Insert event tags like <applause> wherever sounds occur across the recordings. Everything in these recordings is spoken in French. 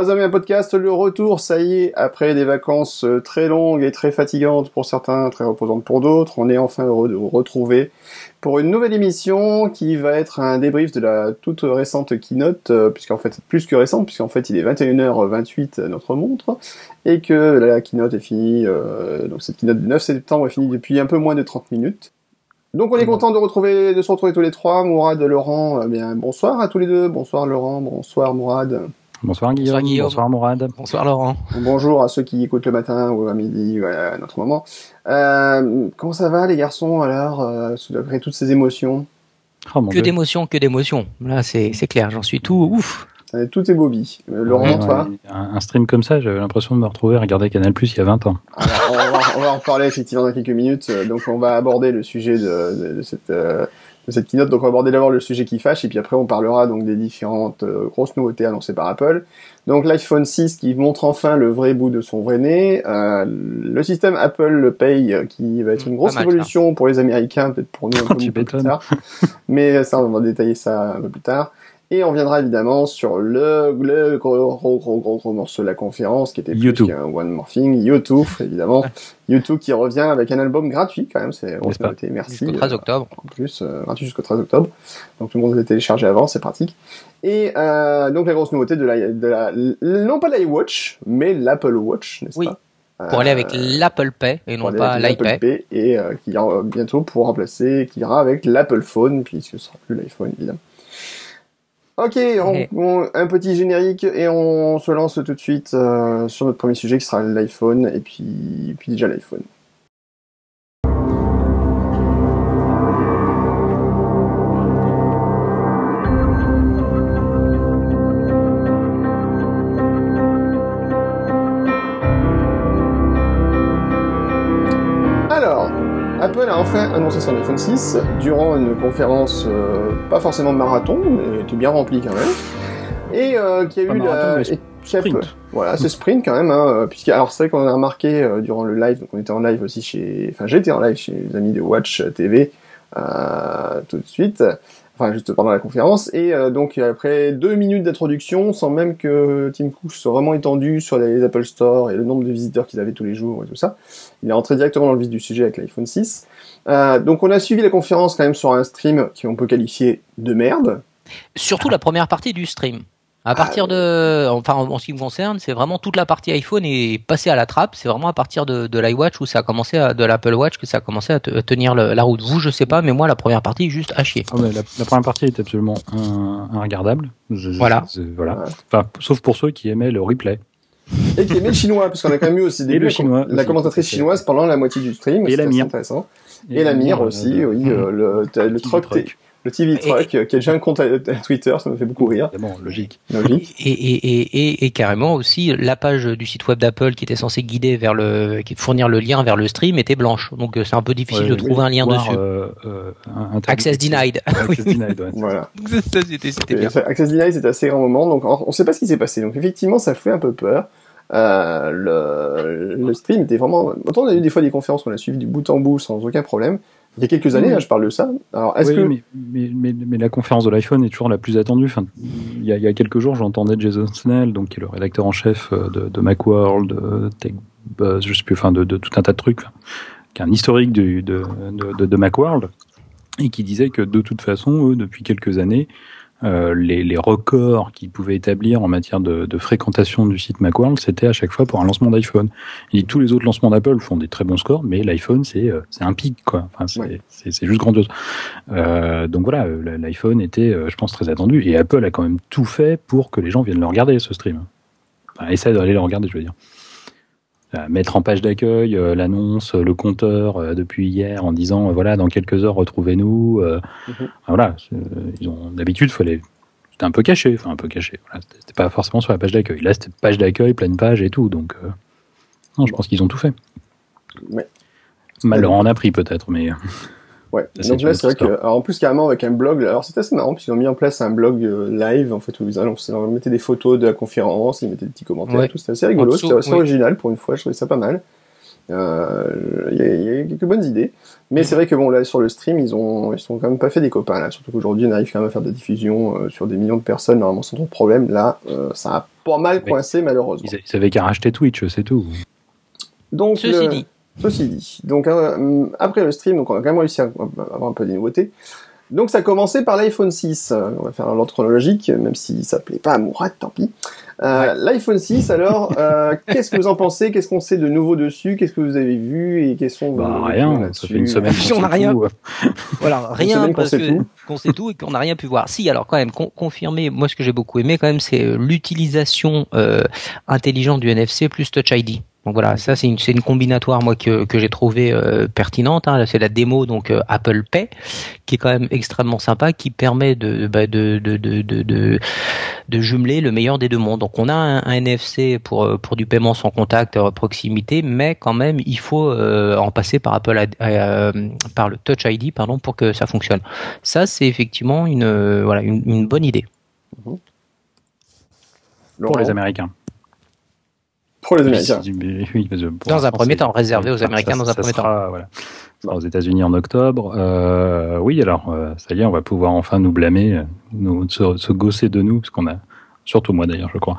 Et un podcast, le retour, ça y est, après des vacances euh, très longues et très fatigantes pour certains, très reposantes pour d'autres, on est enfin heureux de vous retrouver pour une nouvelle émission qui va être un débrief de la toute récente keynote, euh, puisqu'en fait, plus que récente, puisqu'en fait il est 21h28 notre montre, et que la keynote est finie, euh, donc cette keynote du 9 septembre est finie depuis un peu moins de 30 minutes. Donc on est content de retrouver, de se retrouver tous les trois, Mourad, Laurent, eh bien bonsoir à tous les deux, bonsoir Laurent, bonsoir Mourad. Bonsoir Guillaume. Bonsoir, Mourad. Bonsoir Laurent. Bonjour à ceux qui écoutent le matin ou à midi, à notre moment. Euh, comment ça va les garçons alors, euh, après toutes ces émotions oh, Que d'émotions, que d'émotions. Là c'est clair, j'en suis tout ouf. Euh, tout est Bobby. Euh, Laurent, toi un, stream comme ça, j'avais l'impression de me retrouver à regarder Canal Plus il y a 20 ans. Alors, on, va, en parler effectivement dans quelques minutes. Donc on va aborder le sujet de, de cette cette keynote. Donc on va aborder d'abord le sujet qui fâche et puis après on parlera donc des différentes euh, grosses nouveautés annoncées par Apple. Donc l'iPhone 6 qui montre enfin le vrai bout de son vrai nez, euh, le système Apple Pay euh, qui va être une grosse révolution pour les Américains, peut-être pour nous un <laughs> peu plus tard. Mais ça on va détailler ça un peu plus tard. Et on viendra évidemment sur le, le gros, gros, gros, gros, gros morceau de la conférence qui était plus qu'un One More Thing, YouTube, <laughs> évidemment. YouTube qui revient avec un album gratuit quand même, c'est on merci. Jusqu'au 13 octobre. en plus, euh, gratuit jusqu'au 13 octobre. Donc tout le monde l'a téléchargé avant, c'est pratique. Et euh, donc la grosse nouveauté de la, de la non pas l'iWatch, mais l'Apple Watch, n'est-ce oui. pas Pour aller avec euh, l'Apple Pay et non pas l'iPay. Et euh, qui bientôt pour remplacer, qui ira avec l'Apple Phone, puisque ce sera plus l'iPhone évidemment. Ok, un petit générique et on se lance tout de suite euh, sur notre premier sujet qui sera l'iPhone et puis, puis déjà l'iPhone. A enfin annoncé son iPhone 6 durant une conférence euh, pas forcément marathon, mais était bien remplie quand même. Et euh, qui a eu la... sprint. Voilà, c'est sprint quand même, hein, puisque alors c'est vrai qu'on a remarqué euh, durant le live, donc on était en live aussi chez, enfin j'étais en live chez les amis de Watch TV tout de suite enfin juste pendant la conférence. Et euh, donc après deux minutes d'introduction, sans même que Tim Cook soit vraiment étendu sur les Apple Store et le nombre de visiteurs qu'ils avaient tous les jours et tout ça, il est rentré directement dans le vif du sujet avec l'iPhone 6. Euh, donc on a suivi la conférence quand même sur un stream qui on peut qualifier de merde. Surtout la première partie du stream. À partir de, enfin, en ce qui me concerne, c'est vraiment toute la partie iPhone est passée à la trappe. C'est vraiment à partir de, de l'iWatch où ça a commencé à, de l'Apple Watch que ça a commencé à, tenir la route. Vous, je sais pas, mais moi, la première partie, juste à chier. Ah, la, première partie est absolument regardable. voilà. voilà. Enfin, sauf pour ceux qui aimaient le replay. Et qui aimaient le chinois, parce qu'on a quand même eu aussi des chinois, la commentatrice chinoise pendant la moitié du stream. Et la mire. intéressant. Et, la mire aussi, oui, euh, le, le, le truc le TV Truck, qui a déjà un compte à, Twitter, ça me fait beaucoup rire. Bon, logique. logique. Et, et, et, et, carrément aussi, la page du site web d'Apple qui était censée guider vers le, qui fournir le lien vers le stream était blanche. Donc euh, c'est un peu difficile de trouver un lien dessus. Euh, euh, Access denied. <laughs> Access denied, ouais. voilà. <laughs> ça, c'était, bien. Access denied, c'était assez grand moment. Donc on sait pas ce qui s'est passé. Donc effectivement, ça fait un peu peur. Euh, le, le stream était vraiment. Autant on a eu des fois des conférences qu'on a suivies du bout en bout sans aucun problème. Il y a quelques années, hein, je parle de ça. Alors, est-ce que... mais, mais, mais, la conférence de l'iPhone est toujours la plus attendue. Enfin, il, y a, il y a quelques jours, j'entendais Jason Snell, donc, qui est le rédacteur en chef euh, de, de Macworld, de TechBuzz, je sais plus, enfin, de, de, tout un tas de trucs, qui est un historique de, de Macworld, et qui disait que de toute façon, eux, depuis quelques années, euh, les, les, records qu'ils pouvaient établir en matière de, de, fréquentation du site Macworld, c'était à chaque fois pour un lancement d'iPhone. Et tous les autres lancements d'Apple font des très bons scores, mais l'iPhone, c'est euh, c'est un pic, quoi. Enfin, c'est juste grandiose. Euh, donc voilà, l'iPhone était, euh, je pense, très attendu. Et Apple a quand même tout fait pour que les gens viennent le regarder, ce stream. Enfin, essaie d'aller le regarder, je veux dire. Euh, mettre en page d'accueil euh, l'annonce, le compteur euh, depuis hier en disant voilà dans quelques heures retrouvez-nous. Mhm. Voilà, ils ont d'habitude les c'était un peu caché, enfin un peu caché. Voilà, c'était pas forcément sur la page d'accueil. Là c'était page d'accueil, pleine page et tout, donc non, je pense qu'ils ont tout fait. Ouais. Mal leur en a pris peut-être, mais. <laughs> Ouais. Donc là, c'est vrai que, alors en plus carrément avec un blog, alors c'était assez marrant puisqu'ils ont mis en place un blog euh, live en fait où ils, ils mettaient des photos de la conférence, ils mettaient des petits commentaires, tout. C'était assez rigolo, c'était assez original pour une fois, je trouvais ça pas mal. Euh, Il y, y a quelques bonnes idées. Mais c'est vrai que bon, là, sur le stream, ils ont, ils sont quand même pas fait des copains, là. Surtout qu'aujourd'hui, on arrive quand même à faire des diffusions euh, sur des millions de personnes, normalement, sans trop de problème. Là, euh, ça a pas mal coincé, malheureusement. Ils, avaient qu'à racheter Twitch, c'est tout. Donc, Ceci le- dit. Ceci dit, donc euh, après le stream, donc on a quand même réussi à avoir un peu des nouveautés. Donc ça a commencé par l'iPhone 6. Euh, On va faire l'ordre chronologique, même s'il s'appelait pas Mourad, tant pis. Euh, L'iPhone 6, alors, euh, <laughs> qu'est-ce que vous en pensez? Qu'est-ce qu'on sait de nouveau dessus? Qu'est-ce que vous avez vu? Et quels sont vos Bah rien, ça fait une semaine qu'on rien. tout. <laughs> Voilà, Une rien qu'on parce sait qu'on sait tout et qu'on n'a rien pu voir. Si, alors quand même, con- confirmer, moi ce que j'ai beaucoup aimé quand même, c'est l'utilisation euh, intelligente du NFC plus Touch ID. Donc voilà, ça c'est une, c'est une combinatoire moi que, que j'ai trouvé euh, pertinente. Hein. Là, C'est la démo donc euh, Apple Pay qui est quand même extrêmement sympa, qui permet de bah, de, de, de, de, de de jumeler le meilleur des deux mondes. Donc on a un, un NFC pour euh, pour du paiement sans contact à proximité, mais quand même il faut euh, en passer par Apple par le Touch ID pardon pour que ça fonctionne. Ça c'est effectivement une euh, voilà une, une bonne idée. Pour Laurent, les Américains. Pour les Américains. <laughs> Oui, parce que pour Dans un premier temps, réservé aux Américains ça- dans un ça premier sera, Voilà. Ça sera aux États-Unis en octobre. Euh, oui, alors euh, ça y est, on va pouvoir enfin nous blâmer, euh, nous, se, se gausser de nous, parce qu'on a, surtout moi d'ailleurs, je crois,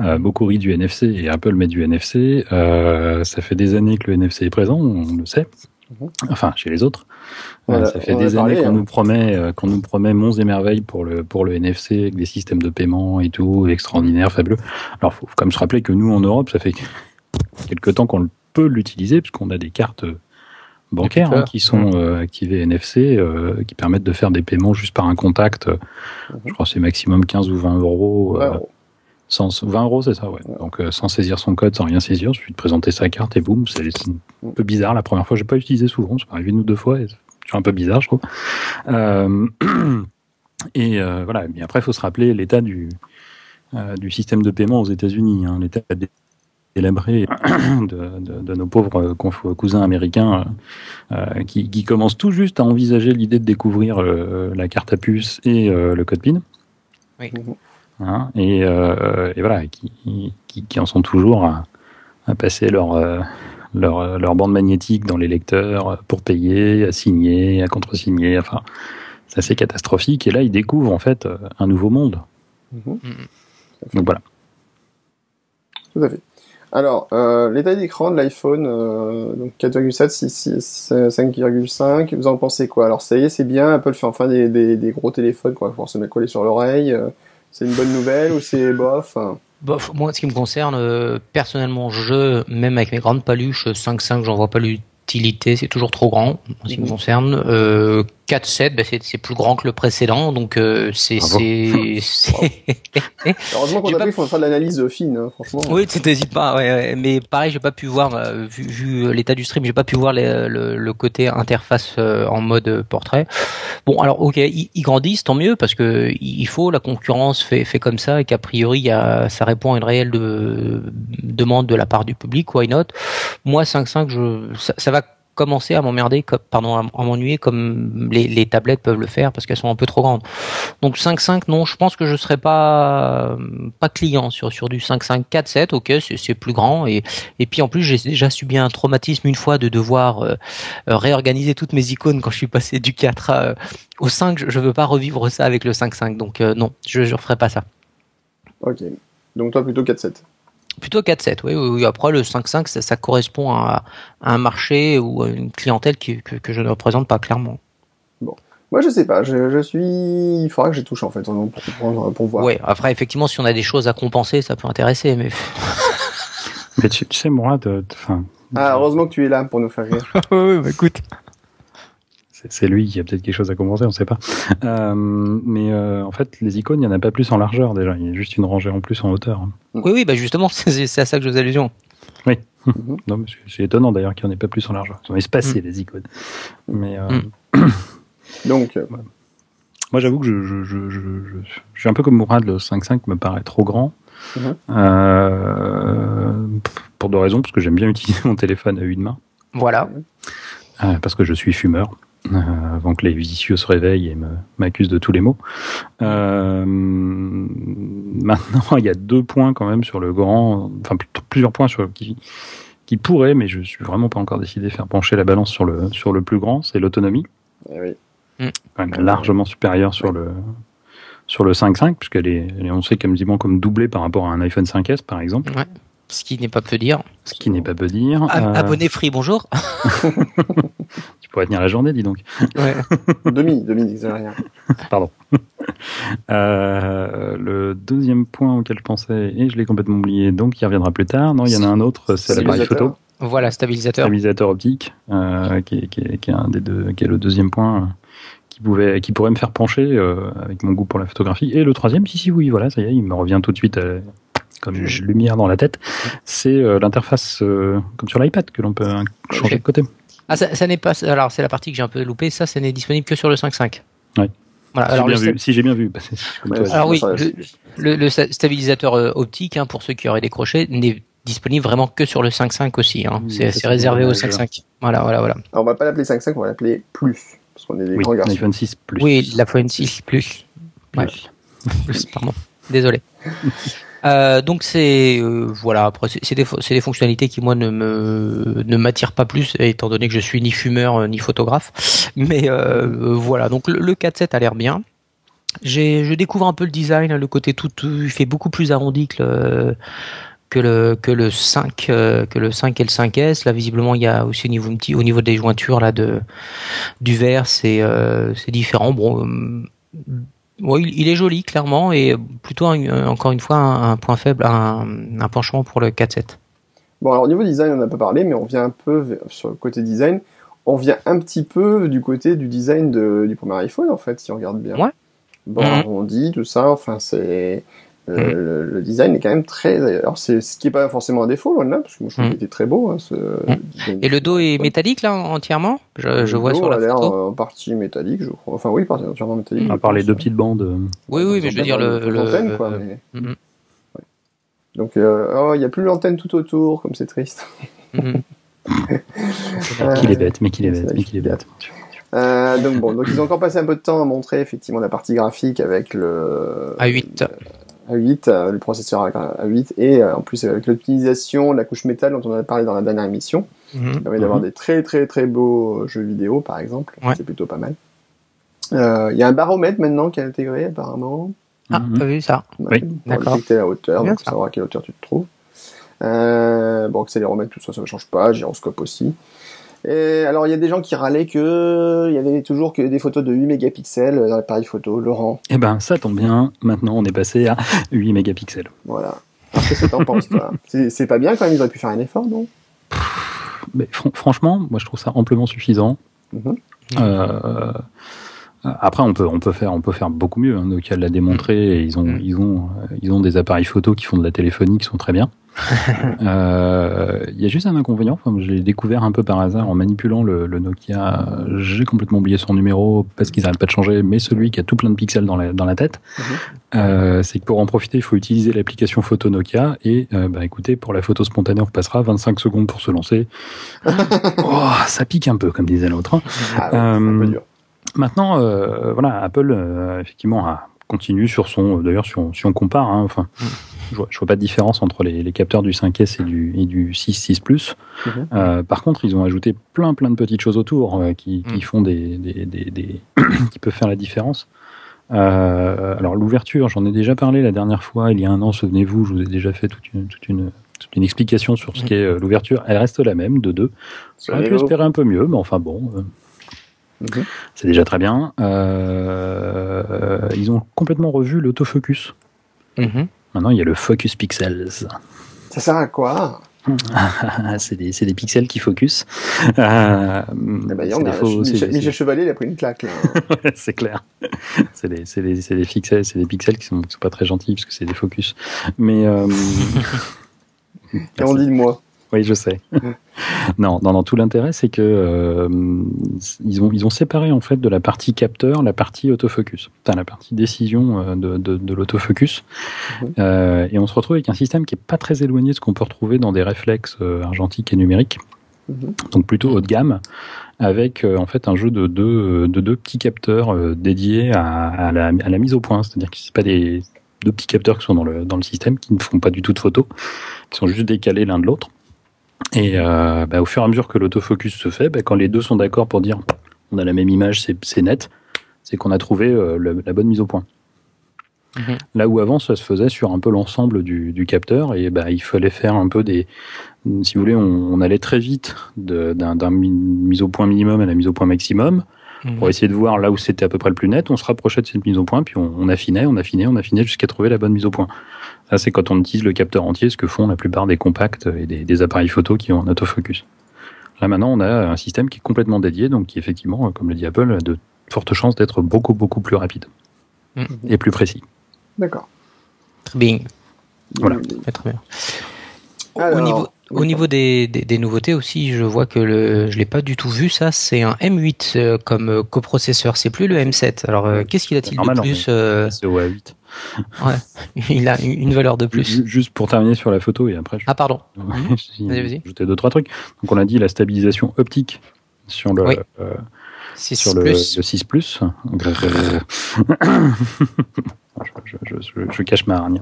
euh, beaucoup ri du NFC et Apple met du NFC. Euh, ça fait des années que le NFC est présent, on le sait. Mhm. Enfin, chez les autres. Euh, Voilà, ça fait des parlé, années qu'on hein. nous promet, euh, qu'on nous promet monts et merveilles pour le pour le NFC avec des systèmes de paiement et tout extraordinaire, fabuleux. Alors, faut faut quand même se rappeler que nous en Europe, ça fait quelque temps qu'on peut l'utiliser puisqu'on a des cartes bancaires Depuis hein, qui sont euh, activées NFC, euh, qui permettent de faire des paiements juste par un contact. euh, Je crois que c'est maximum 15 ou 20 euros. euh, Ouais, sans 20 euros, c'est ça, ouais. Ouais. Donc euh, sans saisir son code, sans rien saisir, je suis de présenter sa carte et boum, c'est c'est un peu bizarre. La première fois, j'ai pas utilisé souvent, ça m'est arrivé une ou deux fois, et un peu bizarre, je trouve. Euh, <clears throat> et euh, voilà. Mais après, il faut se rappeler l'état du euh, du système de paiement aux États-Unis, hein, l'état dé- délabré <clears throat> de, de, de nos pauvres cousins américains qui, qui commencent tout juste à envisager l'idée de découvrir la carte à puce et le code PIN. Mhm. Hein, et, et voilà, qui, qui, qui en sont toujours à, à passer leur, leur, leur bande magnétique dans les lecteurs pour payer, à signer, à contresigner. Enfin, c'est assez catastrophique. Et là, ils découvrent en fait euh, un nouveau monde. Mhm. Donc voilà. Tout à fait. Alors, euh, l'état d'écran de l'iPhone, euh, donc 4,7, 6, 6, 5,5, vous en pensez quoi? Alors, ça y est, c'est bien, Apple fait enfin des, des, des gros téléphones qu'on va pouvoir se mettre collés sur l'oreille. euh, c'est une bonne nouvelle ou c'est bof hein? Moi, ce qui me concerne, euh, personnellement, je, même avec mes grandes paluches, 5.5, j'en vois pas l'utilité, c'est toujours trop grand, en ce qui me Mhm. concerne. Euh, 4.7, ben, c'est, c'est plus grand que le précédent, donc euh, c'est... C'est... <laughs> <laughs> Heureusement qu'on a pas- pris, il faut faire de l'analyse fine, hein, franchement. Oui, tu t'hésites pas, ouais, ouais. mais pareil, j'ai pas pu voir, euh, vu, vu l'état du stream, j'ai pas pu voir les- le, le côté interface euh, en mode euh, portrait. Bon, alors ok, ils, ils grandissent, tant mieux, parce que il faut, la concurrence fait, fait comme ça, et qu'a priori, il y a, ça répond à une réelle de, demande de la part du public, why not? Moi, 5.5, je, ça, ça va commencer à m'emmerder, pardon, à, m'ennuyer comme les, tablettes peuvent le faire, parce qu'elles sont un peu trop grandes. Donc 5.5, non, je pense que je serais pas pas client sur sur du 5.5 4.7. Ok, c'est plus grand et et puis en plus j'ai déjà subi un traumatisme une fois de devoir euh, euh, réorganiser toutes mes icônes quand je suis passé du 4 à, euh, au 5. Je, je veux pas revivre ça avec le 5.5. Donc euh, non, je je referai pas ça. Ok. Donc toi, plutôt 4,7. Plutôt 4.7. Oui, oui, oui. Après le 5.5, ça, ça correspond à, à un marché ou à une clientèle qui, que que je ne représente pas clairement. Moi, je sais pas, je, je suis... Il faudra que j'y touche, en fait, pour, pour, pour voir. Ouais. Après effectivement, si on a des choses à compenser, ça peut intéresser, mais <laughs> Mais tu, tu sais, moi, de, de- enfin, Ah, heureusement que tu es là pour nous faire rire. <laughs> oui, bah, écoute. C'est lui qui a peut-être quelque chose à commencer, on ne sait pas. Euh, mais euh, en fait, les icônes, il n'y en a pas plus en largeur déjà. Il y a juste une rangée en plus en hauteur. Oui, oui, bah justement, <laughs> c'est à ça que je faisais allusion. Mhm. Non, mais c'est- étonnant d'ailleurs qu'il n'y en ait pas plus en largeur. Ils sont espacés, Mm. les icônes. Mais euh, Mm. <coughs> Donc, moi, j'avoue que je, je, je, je, je- je suis un peu comme Mourad, le 5.5 me paraît trop grand. Mhm. Euh, pour deux raisons, parce que j'aime bien utiliser mon téléphone à une main, Voilà. euh, parce que je suis fumeur, euh, avant que les vicieux se réveillent et me- m'accusent de tous les maux. Euh, maintenant, <laughs> il y a deux points quand même sur le grand, enfin plusieurs points sur qui qui pourrait, mais je suis vraiment pas encore décidé, faire pencher la balance sur le, sur le plus grand, c'est l'autonomie. Eh oui. Quand même largement supérieure sur le, sur le 5.5, puisqu'elle est, elle est, on sait quasiment comme doublée par rapport à un iPhone 5S, par exemple. Ouais. Ce qui n'est pas peu dire. Ce qui n'est pas peu dire. Ab- Abonné free, bonjour. <laughs> <laughs> Tu pourrais tenir la journée, dis donc. Ouais. <laughs> Demi, demi, n'exagère rien. Pardon. Euh, le deuxième point auquel je pensais, et je l'ai complètement oublié, donc il reviendra plus tard. Non, il y en a un autre, c'est l'appareil photo. Voilà, stabilisateur. Stabilisateur optique, euh, qui, est, qui, est, qui, est, un des deux, qui est le deuxième point euh, qui pouvait, qui pourrait me faire pencher euh, avec mon goût pour la photographie. Et le troisième, si si oui, voilà, ça y est, il me revient tout de suite euh, comme une lumière dans la tête. C'est euh, l'interface comme sur l'iPad que l'on peut changer de côté. Ah, ça, ça n'est pas. Alors, c'est la partie que j'ai un peu loupée. Ça, ça n'est disponible que sur le 5.5. Oui. Voilà. Si Alors, j'ai le bien, vu, si j'ai bien vu. Bah, alors oui, le, le, le stabilisateur euh, optique, hein, pour ceux qui auraient décroché, n'est disponible vraiment que sur le 5.5 aussi. Hein. Oui, c'est réservé au c'est 5.5. Voilà, voilà, voilà. Alors, on va pas l'appeler 5.5, on va l'appeler plus. Parce qu'on est des oui, grands garçons. iPhone 6 plus. Oui, l'iPhone 6 plus. Ouais. Plus. Plus, pardon. Désolé. <laughs> Euh, donc c'est euh, voilà après c'est des c'est des fonctionnalités qui moi ne me ne m'attirent pas plus étant donné que je suis ni fumeur euh, ni photographe. <laughs> Mais euh, euh, voilà donc le, le 4.7 a l'air bien. J'ai je découvre un peu le design le côté tout, tout il fait beaucoup plus arrondi que le que le que le 5 euh, que le 5 et le 5S là visiblement il y a aussi au niveau au niveau des jointures là de du verre c'est euh, c'est différent. Bon oui, il- il est joli clairement et plutôt un- encore une fois un, un point faible, un, un penchant pour le 4.7. Bon, alors au niveau design, on n'a pas parlé, mais on vient un peu sur le côté design. On vient un petit peu du côté du design de, du premier iPhone, en fait, si on regarde bien. Ouais. Bon, Mhm. arrondi, tout ça, enfin, c'est. Euh, Mhm. le, le design est quand même très. Alors, c'est ce qui est pas forcément un défaut, loin de là, parce que moi, je trouve Mhm. qu'il était très beau. Hein, ce design Et le dos est métallique là entièrement? Je, vois dos sur la a l'air photo. euh, en partie métallique, je crois. Enfin, oui, partie entièrement métallique. À part les deux petites bandes. euh, Oui, oui, mais je veux dire le. L'antenne, le- l'antenne, quoi, euh, mais- Donc, euh, oh, il n'y a plus l'antenne tout autour, comme c'est triste. <laughs> Qu'il est bête, mais qu'il est bête, mais qu'il est bête. Euh, donc bon, donc ils ont encore passé un peu de temps à montrer effectivement la partie graphique avec le A8. A8, euh, le processeur A8 et euh, en plus avec l'optimisation de la couche métal dont on a parlé dans la dernière émission, Mhm. ça permet d'avoir des très très très beaux jeux vidéo par exemple, Ouais. c'est plutôt pas mal. Euh, Il y a un baromètre maintenant qui est intégré apparemment, Ah, Mhm. pas vu ça? Oui. pour D'accord. la hauteur, Bien donc ça. savoir à quelle hauteur tu te trouves. Euh, bon, accéléromètre, tout ça, ça ne change pas, gyroscope aussi. Et alors, il y a des gens qui râlaient que il y avait toujours que des photos de 8 mégapixels dans l'appareil photo. Laurent, Eh ben, ça tombe bien. Maintenant, on est passé à 8 mégapixels. voilà. Qu'est-ce que t'en penses, toi? <laughs> C'est pas bien quand même, ils auraient pu faire un effort, non? Mais fran- franchement, moi, je trouve ça amplement suffisant. Mhm. Euh, après, on peut, on peut faire, on peut faire beaucoup mieux. Hein. Nokia l'a démontré. Et ils ont, Mhm. ils ont, ils ont des appareils photo qui font de la téléphonie qui sont très bien. <laughs> Euh, Il y a juste un inconvénient. Enfin, je l'ai découvert un peu par hasard en manipulant le, le Nokia. J'ai complètement oublié son numéro parce qu'ils n'arrêtent pas de changer. Mais celui qui a tout plein de pixels dans la, dans la tête, Mhm. euh, c'est que pour en profiter, il faut utiliser l'application photo Nokia. Et euh, bah, écoutez, pour la photo spontanée, on passera 25 secondes pour se lancer. <laughs> oh, ça pique un peu, comme disait l'autre. Ah ouais, un peu Euh, dur. Maintenant, euh, voilà, Apple euh, effectivement a continue sur son. D'ailleurs, si on, si on compare, hein, enfin, je, vois, je vois pas de différence entre les, les capteurs du 5S et du, et du 6 6 Plus. Mhm. Euh, par contre, ils ont ajouté plein plein de petites choses autour euh, qui, qui Mhm. font des, des, des, des- <coughs> qui peuvent faire la différence. Euh, alors l'ouverture, j'en ai déjà parlé la dernière fois, il y a un an, souvenez-vous, je vous ai déjà fait toute une, toute une, toute une explication sur ce Mhm. qu'est euh, l'ouverture. Elle reste la même, de 2. Sur J'aurais les pu espérer un peu mieux, mais enfin bon, c'est déjà très bien. Euh, ils ont complètement revu l'autofocus. Mhm. Maintenant, il y a le Focus Pixels. Ça sert à quoi <laughs> c'est des, pixels qui focus. Euh, Eh ben, Michel, Chevalier, il a pris une claque. Là. <laughs> c'est clair. C'est des, pixels, c'est des pixels qui sont, qui sont pas très gentils parce que c'est des focus. Mais euh, Et on dit de moi. Oui, je sais. <laughs> non, non, non. Tout l'intérêt, c'est que euh, ils ont, ils ont séparé en fait de la partie capteur la partie autofocus, enfin la partie décision euh, de, de, de l'autofocus. Mhm. Euh, et on se retrouve avec un système qui est pas très éloigné de ce qu'on peut retrouver dans des réflexes argentiques et numériques. Mhm. donc plutôt haut de gamme, avec euh, en fait un jeu de deux, de deux petits capteurs dédiés à, à, la, à la mise au point, c'est-à-dire que c'est pas des deux petits capteurs qui sont dans le, dans le système, qui ne font pas du tout de photos, qui sont juste décalés l'un de l'autre. Et euh, bah, au fur et à mesure que l'autofocus se fait, bah, quand les deux sont d'accord pour dire on a la même image, c'est net, c'est qu'on a trouvé euh, le, la bonne mise au point. Mhm. Là où avant, ça se faisait sur un peu l'ensemble du, du, capteur, et bah, il fallait faire un peu des. Si vous voulez, on, on allait très vite d'un mise au point minimum à la mise au point maximum Mhm. pour essayer de voir là où c'était à peu près le plus net. On se rapprochait de cette mise au point, puis on, on affinait, on affinait, on affinait jusqu'à trouver la bonne mise au point. Ça, c'est quand on utilise le capteur entier, ce que font la plupart des compacts et des, des appareils photo qui ont un autofocus. Là, maintenant, on a un système qui est complètement dédié, donc qui, effectivement, comme le dit Apple, a de fortes chances d'être beaucoup, beaucoup plus rapide Mhm. et plus précis. D'accord. Très bien. Voilà. Très bien. Alors, au niveau, au niveau des, des, des nouveautés aussi, je vois que le, je l'ai pas du tout vu ça. C'est un M8 euh, comme euh, coprocesseur. C'est plus le M7. Alors euh, qu'est-ce qu'il a-t-il de plus C'est au A8. <laughs> ouais. Il a une valeur de plus. Ju- Juste pour terminer sur la photo, et après, je Ah pardon. <laughs> Vas-y. ajouté deux, trois trucs. Donc, on a dit la stabilisation optique sur le, Oui. euh, 6 sur le, plus. le 6 Plus. <laughs> je, je- je- je cache ma hargne.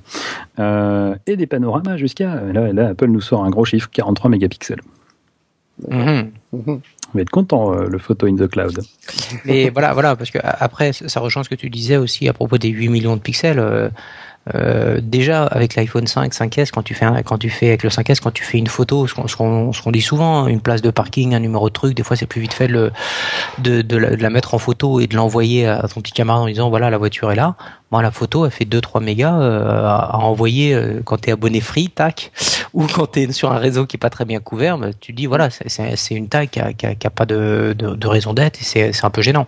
Euh, et des panoramas jusqu'à. Là, là, Apple nous sort un gros chiffre 43 mégapixels. Mhm. On va être content, euh, le photo in the cloud. Mais <laughs> voilà, voilà, parce que après, ça rejoint ce que tu disais aussi à propos des 8 millions de pixels. euh, euh, déjà avec l'iPhone 5, 5S, quand tu fais un- quand tu fais avec le 5S, quand tu fais une photo, ce qu'on ce qu'on- ce qu'on dit souvent, hein, une place de parking, un numéro de truc, des fois c'est plus vite fait de, le- de, de, la, de la mettre en photo et de l'envoyer à ton petit camarade en disant voilà la voiture est là. Moi la photo elle fait 2-3 mégas euh, à, à envoyer euh, quand t'es abonné free, tac, <laughs> ou quand t'es sur un réseau qui est pas très bien couvert, mais tu te dis voilà c'est- une taille qui a, qui a, qui a pas de, de, de raison d'être et c'est un peu gênant.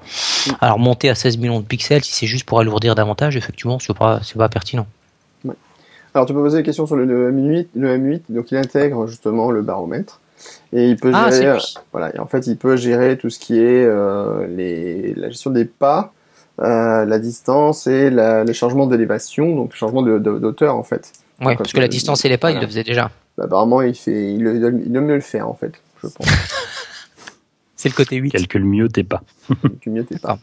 Alors monter à 16 millions de pixels, si c'est juste pour alourdir davantage, effectivement, c'est pas, pas pertinent. Alors, tu peux poser des questions sur le, le M8. Le M8, donc il intègre justement le baromètre. Et il peut Ah, gérer, lui. voilà, et en fait, il peut gérer tout ce qui est euh, les, la gestion des pas, euh, la distance et la, le changement d'élévation, donc le changement de- de- d'auteur en fait. Quand parce que la distance et les pas, il le faisait déjà. Bah, apparemment, il fait, il, il aime mieux le faire en fait, je pense. <laughs> C'est le côté 8. Calcule mieux tes pas. <laughs> Tu mieux t'es pas.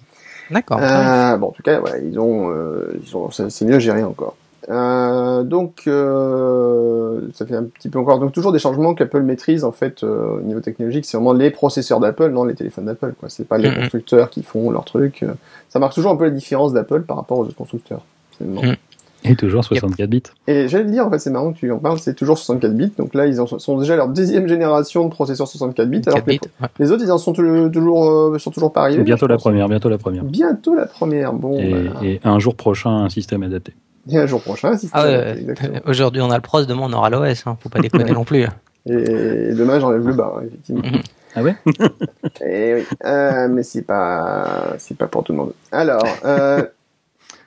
D'accord. Euh, bon, en tout cas, ils ont, euh, ils ont, c'est c'est mieux géré encore. Euh, donc, euh, ça fait un petit peu encore. Donc, toujours des changements qu'Apple maîtrise en fait euh, au niveau technologique. C'est vraiment les processeurs d'Apple, non les téléphones d'Apple. Quoi. C'est pas les constructeurs qui font leur truc. euh. Ça marque toujours un peu la différence d'Apple par rapport aux autres constructeurs. Mhm. Et toujours 64 bits. Et j'allais le dire, en fait, c'est marrant que tu en parles. C'est toujours 64 bits. Donc là, ils en sont, déjà à leur deuxième génération de processeurs 64 bits. alors 4 que les, bits. ouais. les autres, ils en sont toujours, toujours, euh, sont toujours pas arrivés. Bientôt la première, bientôt la première. Bientôt la première. Bon. Et, bah, et un jour prochain, un système adapté. Et un jour prochain, si Ah c'est- ouais, exactement. <laughs> aujourd'hui on a le pros, demain on aura l'OS, hein. faut pas déconner non plus. <laughs> Et, et demain, j'enlève le bas, hein, effectivement. Mhm. Ah ouais? <laughs> Et oui, euh, mais c'est pas, c'est pas pour tout le monde. Alors, euh,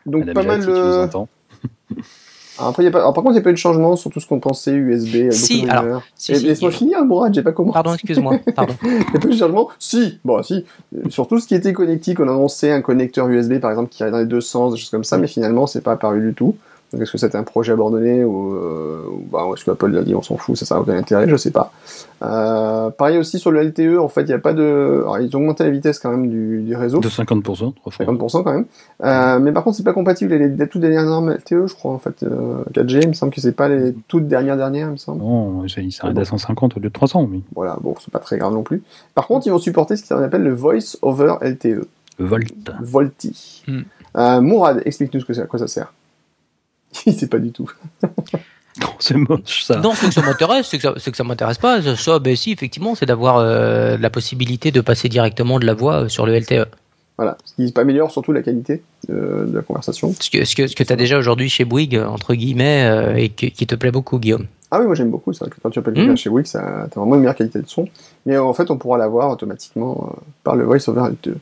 donc Madame pas Jacques, mal si tu après, y a pas... alors, par contre, il n'y a pas eu de changement sur tout ce qu'on pensait USB. Si, alors. Si, si, Laisse-moi finir, Mourad, j'ai pas commencé. Pardon, excuse-moi. Pardon. <laughs> Il n'y a pas eu de changement Si, bon, si. Sur tout ce qui était connectique, on annonçait un connecteur USB, par exemple, qui irait dans les deux sens, des choses comme ça, mais finalement, c'est pas apparu du tout. Donc, est-ce que c'était un projet abandonné ou, euh, ou, bah, est-ce que Apple a dit on s'en fout, ça n'a aucun intérêt, je sais pas. Euh, pareil aussi sur le LTE, en fait, il n'y a pas de. Alors, ils ont augmenté la vitesse quand même du, du réseau. De 50%, trois fois. 50% quand même. Euh, mais par contre, c'est pas compatible avec les, les toutes dernières normes LTE, je crois, en fait. Euh, 4G, il me semble que c'est pas les toutes dernières dernières, il me semble. Non, il s'arrête à 150 au lieu de 300, oui. Voilà, bon, c'est pas très grave non plus. Par contre, ils vont supporter ce qu'on appelle le Voice over LTE. Volt. Volti. Hmm. Euh, Mourad, explique-nous ce que c'est, à quoi ça sert. <laughs> Il sait pas du tout. Non, c'est moche, ça. Non, c'est que ça m'intéresse, c'est que ça, c'est m'intéresse pas. Ça, ben si, effectivement, c'est d'avoir euh, la possibilité de passer directement de la voix euh, sur le LTE. Voilà. Ce qui améliore surtout la qualité de, de la conversation. Ce que, ce que, ce que tu as déjà aujourd'hui chez Bouygues, euh, entre guillemets, euh, et que- qui te plaît beaucoup, Guillaume. Ah oui, moi j'aime beaucoup. C'est vrai que quand tu appelles quelqu'un Hmm. chez Wix, ça t'as vraiment une meilleure qualité de son. Mais euh, en fait, on pourra l'avoir automatiquement euh, par le Voice over LTE.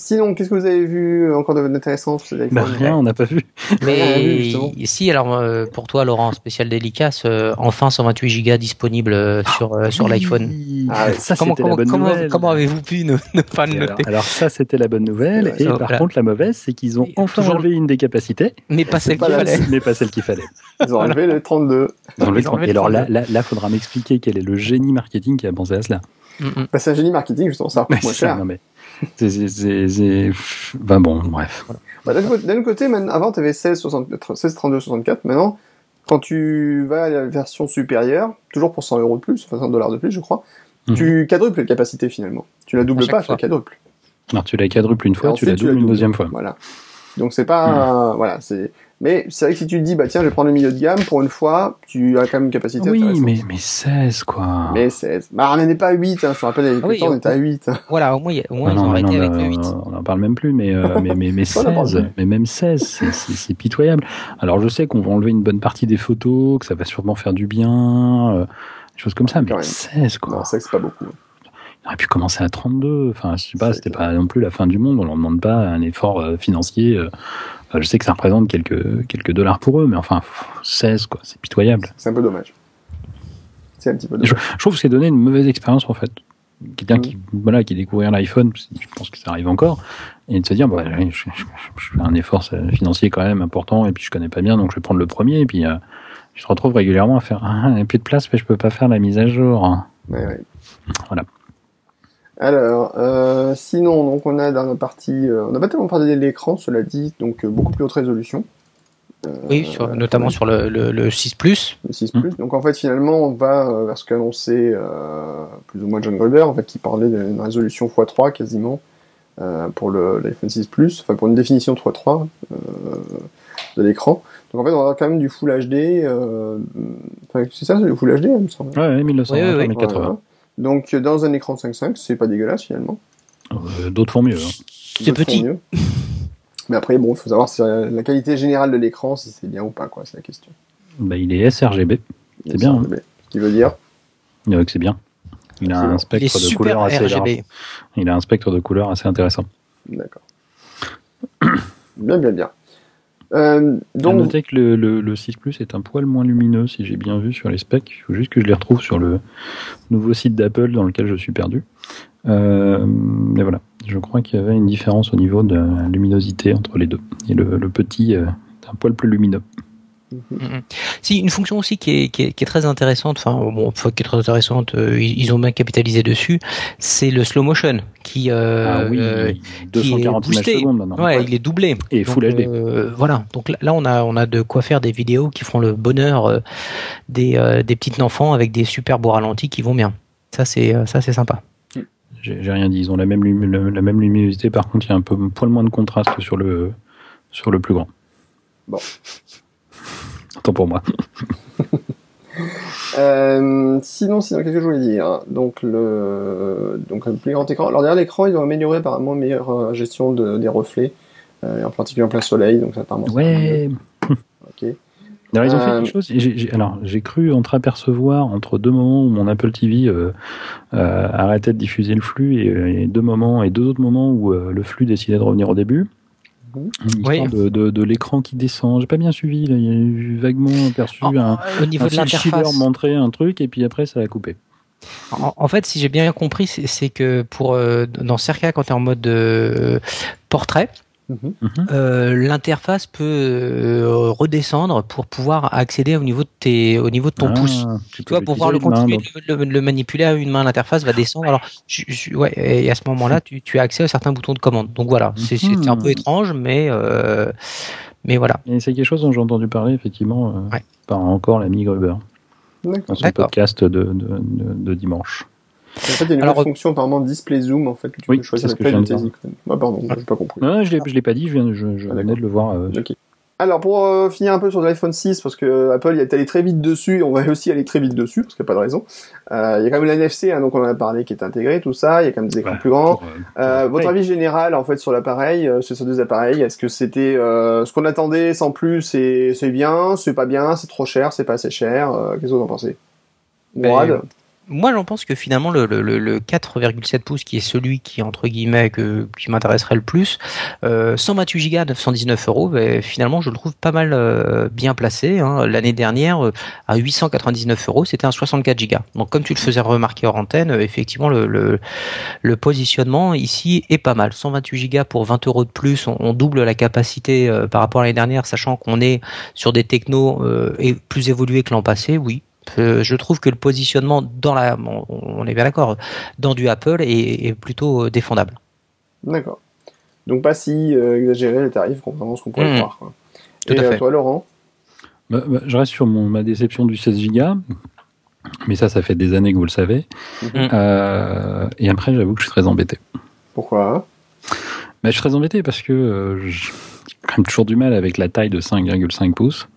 Sinon, qu'est-ce que vous avez vu encore de- d'intéressant sur Bah, rien, on n'a pas vu. <laughs> Mais si, alors euh, pour toi, Laurent, spécial délicace, euh, enfin 128 Go disponible euh, sur, euh, sur l'iPhone. Ah ouais. ça, Comment, c'était comment, la bonne comment, nouvelle. comment avez-vous pu ne, ne pas le alors, noter? alors ça, c'était la bonne nouvelle. Et par voilà. contre, la mauvaise, c'est qu'ils ont Et enfin toujours- enlevé une des capacités, Mais pas celle qu'il la- fallait. mais pas celle qu'il fallait. Ils ont enlevé le 32. Ils ont enlevé Ils le ont enlevé Et alors là, 32. là, là, faudra m'expliquer quel est le génie marketing qui a pensé à cela. Mm. Bah, c'est un génie marketing, justement, ça coûte moins cher. non, mais c'est, Ben bon, bref. Bah, d'un côté, avant, tu avais 16, 60, 16, 32, 64. Maintenant, quand tu vas à la version supérieure, toujours pour 100 euros de plus, enfin 100 dollars de plus, je crois, Mhm. tu quadruples la capacité finalement. Tu la doubles pas, tu fois. la quadruples. Alors tu la quadruples une fois, tu la ensuite, doubles une deuxième fois. Voilà. Donc c'est pas, voilà, c'est. Mais c'est vrai que si tu te dis, bah tiens, je vais prendre le milieu de gamme, pour une fois, tu as quand même une capacité Oui, mais, mais 16 quoi. Mais 16. Bah, on n'en est pas à 8, hein. je te rappelle, avec Ah le oui, temps, on était à 8. Voilà, au moins, il y a- au moins Ah ils non, ont mais arrêté non, avec le 8. euh, on n'en parle même plus, mais, euh, <laughs> mais, mais, mais On en parle 16, plus. mais même 16, c'est- pitoyable. Alors je sais qu'on va enlever une bonne partie des photos, que ça va sûrement faire du bien, euh, des choses comme ça, mais Quand même. 16 quoi. Non, c'est c'est pas beaucoup. On aurait pu commencer à 32, enfin je sais pas, c'était pas non plus la fin du monde, on leur demande pas un effort euh, financier. euh, je sais que ça représente quelques, quelques dollars pour eux, mais enfin, pff, 16 quoi, c'est pitoyable. C'est un peu dommage. C'est un petit peu dommage. je trouve que c'est donner une mauvaise expérience en fait. Quelqu'un Mm. qui voilà qui découvrir l'iPhone, je pense que ça arrive encore, et de se dire bah, je, je- je- je fais un effort financier quand même important et puis je connais pas bien donc je vais prendre le premier et puis euh, je te retrouve régulièrement à faire ah, il n'y a plus de place mais je peux pas faire la mise à jour. Ouais, ouais. Voilà. Alors, euh, sinon, donc on a dans la partie, euh, on n'a pas tellement parlé de l'écran, cela dit, donc euh, beaucoup plus haute résolution. Euh, Oui, sur- notamment ouais, sur le, le, le 6 Plus. le 6 Mm. Plus. Donc en fait, finalement, on va euh, vers ce qu'a annoncé euh, plus ou moins John Gruber, en fait, qui parlait d'une résolution x3 quasiment euh, pour le- l'iPhone 6 Plus, enfin pour une définition 3.3 euh, de l'écran. Donc en fait, on va avoir quand même du Full HD. Euh, enfin, c'est ça, c'est du Full HD, il me semble. Ouais, ouais 1920 Oui, oui, oui. 1080. Donc dans un écran 5.5, c'est pas dégueulasse finalement. Euh, D'autres font mieux. hein. C'est petit. mieux. Mais après, bon, il faut savoir si euh, la qualité générale de l'écran, si c'est bien ou pas, quoi, c'est la question. Bah, il est sRGB, C'est bien, hein. Ce qui veut dire, euh, que c'est bien. Il a un spectre de couleurs assez. RGB. Il a un spectre de couleurs assez intéressant. d'accord. <coughs> bien, bien, bien. Euh, À donc, noter que le, le, le 6 Plus est un poil moins lumineux, si j'ai bien vu sur les specs. Il faut juste que je les retrouve sur le nouveau site d'Apple dans lequel je suis perdu. Euh, mais voilà, je crois qu'il y avait une différence au niveau de la luminosité entre les deux. Et le, le petit euh, est un poil plus lumineux. Mhm. Si une fonction aussi qui est, qui est, qui est très intéressante, enfin bon, qui est très intéressante, euh, ils ont bien capitalisé dessus, c'est le slow motion qui, euh, ah oui, euh, 240 images boosté. secondes maintenant. ouais, il est doublé. Et Donc, Full HD. euh, voilà. Donc là, là, on a on a de quoi faire des vidéos qui feront le bonheur euh, des euh, des petits enfants avec des super beaux ralentis qui vont bien. Ça c'est ça c'est sympa. J'ai j'ai rien dit. Ils ont la même, lumi- la même luminosité. Par contre, il y a un peu un poil moins de contraste sur le, sur le plus grand. Bon. Pour moi. <laughs> euh, sinon, sinon, qu'est-ce que je voulais dire Donc, le, donc, un plus grand écran. Alors, derrière l'écran, ils ont amélioré apparemment une meilleure euh, gestion de, des reflets, euh, en particulier en plein soleil, donc ça apparemment. Ouais. Ok. <laughs> Alors, ils ont fait quelque chose. alors, j'ai cru entreapercevoir entre deux moments où mon Apple TV euh, euh, arrêtait de diffuser le flux et, et deux moments et deux autres moments où euh, le flux décidait de revenir au début. Oui. de, de, de l'écran qui descend. J'ai pas bien suivi. Là. Il y a eu vaguement aperçu En- un, Au niveau un de l'interface. montrer un truc et puis après ça a coupé. En, en fait, si j'ai bien compris, c'est c'est que pour euh, dans Cerca, quand tu es en mode euh, portrait, Mhm. Mhm. euh, l'interface peut euh, redescendre pour pouvoir accéder au niveau de tes, au niveau de ton Ah, pouce. tu Tu vois, pour pouvoir le main, manipuler à une main, l'interface va descendre. Alors, je- je- ouais, et à ce moment-là, tu, tu as accès à certains boutons de commande. Donc voilà, c'est c'est un Mhm. peu étrange, mais euh, mais voilà. Et c'est quelque chose dont j'ai entendu parler effectivement euh, Ouais. par encore l'ami Gruber dans son podcast de, de, de, de dimanche. En fait, il y a une Alors, fonction apparemment display zoom en fait que tu Oui, peux choisir la que je de tes icônes. Ah pardon, j'ai pas compris. Non, je l'ai, je l'ai pas dit, je, viens, je, je Ah, venais de le voir. euh. Alors pour euh, finir un peu sur l'iPhone 6, parce que euh, Apple est allé très vite dessus, et on va <laughs> aussi aller très vite dessus, parce qu'il n'y a pas de raison. Euh, il y a quand même l'NFC, hein, donc on en a parlé, qui est intégré, tout ça. Il y a quand même des écrans Ouais, plus grands. pour, pour- votre avis général en fait sur l'appareil, sur ces deux appareils, est-ce que c'était euh, ce qu'on attendait sans plus C'est c'est bien, c'est pas bien, c'est trop cher, c'est pas assez cher. Qu'est-ce que vous en pensez? Ben, Moi, j'en pense que finalement, le, le, le- le 4,7 pouces, qui est celui qui, entre guillemets, que, qui m'intéresserait le plus, euh, 128 Go, 919 euros, ben, finalement, je le trouve pas mal euh, bien placé. hein. L'année dernière, euh, à 899 euros, c'était un 64 Go. Donc, comme tu le faisais remarquer hors antenne, euh, effectivement, le, le, positionnement ici est pas mal. 128 Go pour 20 euros de plus, on, on double la capacité euh, par rapport à l'année dernière, sachant qu'on est sur des technos plus évolués que l'an passé, oui. Euh, je trouve que le positionnement dans la, on, on est bien d'accord, dans du Apple est, est plutôt euh, défendable. D'accord. Donc pas si euh, exagéré les tarifs, contrairement à ce qu'on pourrait Mhm. croire. quoi. Tout Et à fait. toi Laurent? Bah, bah, je reste sur mon, ma déception du 16 Go. Mais ça, ça fait des années que vous le savez. Mhm. Euh, et après, j'avoue que je suis très embêté. Pourquoi? Bah, Je suis très embêté parce que euh, j'ai quand même toujours du mal avec la taille de 5,5 pouces.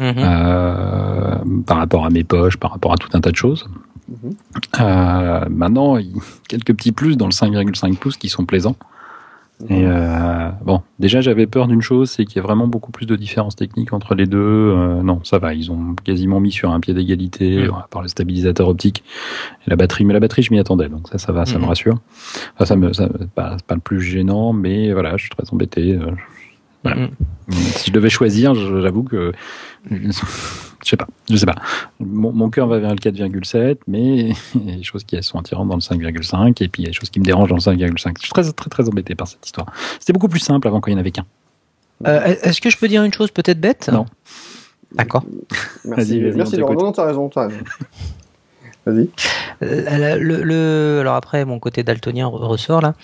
Mhm. Euh, par rapport à mes poches, par rapport à tout un tas de choses. Mhm. Euh, maintenant, il y a quelques petits plus dans le 5,5 pouces qui sont plaisants. Et euh, bon, déjà j'avais peur d'une chose, c'est qu'il y a vraiment beaucoup plus de différences techniques entre les deux. Euh, non, ça va, ils ont quasiment mis sur un pied d'égalité part le stabilisateur optique et la batterie. Mais la batterie, je m'y attendais, donc ça, ça va, ça me rassure. Enfin, ça me, ça, pas, pas le plus gênant, mais voilà, je suis très embêté. Voilà. Mhm. Si je devais choisir, j'avoue que je sais pas, je sais pas. Mon, mon cœur va vers le 4,7, mais il y a des choses qui sont attirantes dans le 5,5, et puis il y a des choses qui me dérangent dans le 5,5. Je suis très très très embêté par cette histoire. C'était beaucoup plus simple avant quand il n'y en avait qu'un. Euh, Est-ce que je peux dire une chose peut-être bête? Non. D'accord. Merci, Vas-y, vas-y, merci on Laurent. t'écoute. Non, t'as raison, raison. Alors après, mon côté daltonien re- ressort là.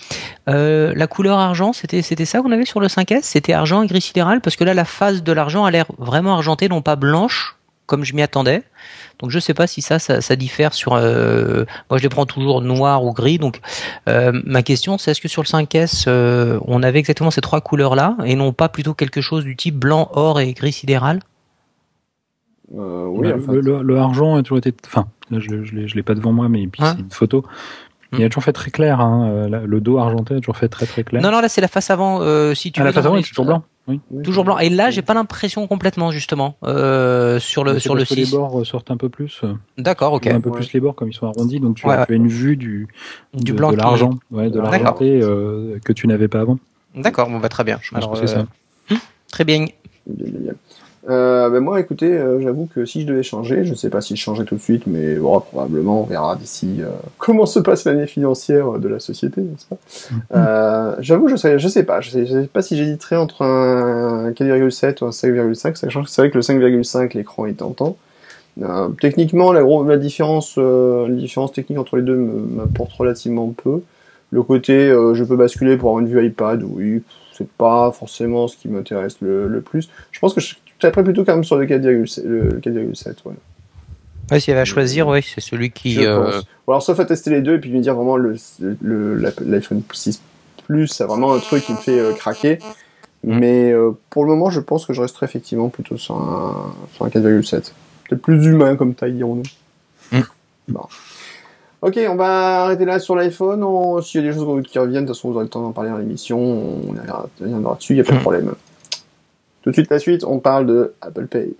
Euh, la couleur argent, c'était c'était ça qu'on avait sur le 5S C'était argent et gris sidéral? Parce que là, la phase de l'argent a l'air vraiment argentée, non pas blanche, comme je m'y attendais. Donc je sais pas si ça, ça, diffère sur... euh, moi, je les prends toujours noir ou gris. Donc euh, ma question, c'est est-ce que sur le 5S, euh, on avait exactement ces trois couleurs-là et non pas plutôt quelque chose du type blanc, or et gris sidéral? Euh, oui, Bah, le, le- le argent a toujours été. Enfin, là, je, je l'ai- je l'ai pas devant moi, mais puis Hein c'est une photo. Il a toujours fait très clair. Hein, euh, le dos argenté a toujours fait très très clair. Non, non, là c'est la face avant. Euh, si tu ah, la face avant est toujours blanc. Oui. Toujours blanc. Et là, j'ai pas l'impression complètement, justement, euh, sur le, sur le les 6. bords ressortent un peu plus. D'accord, ok. un peu Ouais. plus les bords comme ils sont arrondis, donc tu, Ouais, as, ouais. tu as une vue du, Du de, blanc de l'argent, ouais, de D'accord. l'argenté euh, que tu n'avais pas avant. D'accord, bon, bah, très bien. Je pense Alors, que c'est ça. Très bien. Bien, bien, bien. Euh, ben moi, écoutez, euh, j'avoue que si je devais changer, je sais pas si je changeais tout de suite, mais bon, probablement, on verra d'ici euh, <laughs> comment se passe l'année financière de la société, n'est-ce pas? <laughs> Euh, J'avoue, je sais, je sais pas, je sais, je sais pas si j'hésiterais entre un 4,7 ou un 5,5, sachant que c'est vrai que le 5,5, l'écran est tentant. Euh, techniquement, la, gros, la différence, euh, la différence technique entre les deux me- m'importe relativement peu. Le côté, euh, je peux basculer pour avoir une vue iPad, oui, c'est pas forcément ce qui m'intéresse le, le plus. Je pense que je taperais plutôt quand même sur le 4,7, le 4,7, ouais. Ouais, s'il y avait à choisir, oui, c'est celui qui. Je euh, pense. Ou alors sauf à tester les deux et puis me dire vraiment le le- l'iPhone 6 Plus, c'est vraiment un truc qui me fait euh, craquer. Mm. Mais euh, pour le moment, je pense que je resterai effectivement plutôt sur un, sur un 4,7. Peut-être plus humain comme taille, dirons-nous. Mm. Bon. Ok, on va arrêter là sur l'iPhone. On- S'il y a des choses qui reviennent, de toute façon, vous aurez le temps d'en parler dans l'émission. On reviendra dessus, il n'y a pas de Mm. problème. Tout de suite, la suite, on parle de Apple Pay.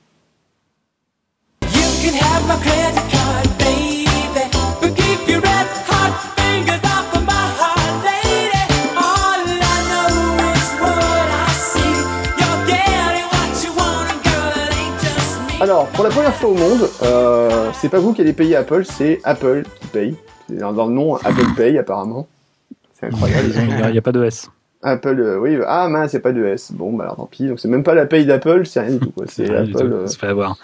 Alors, pour la première fois au monde, euh, c'est pas vous qui allez payer Apple, c'est Apple qui paye. C'est dans le nom Apple Pay, apparemment. C'est incroyable. Il n'y a, pas de S. Apple, euh, oui, ah mince, c'est pas de S. Bon, bah alors tant pis. Donc c'est même pas la paye d'Apple, c'est rien du tout. Quoi. C'est Apple. euh, ça se fait avoir.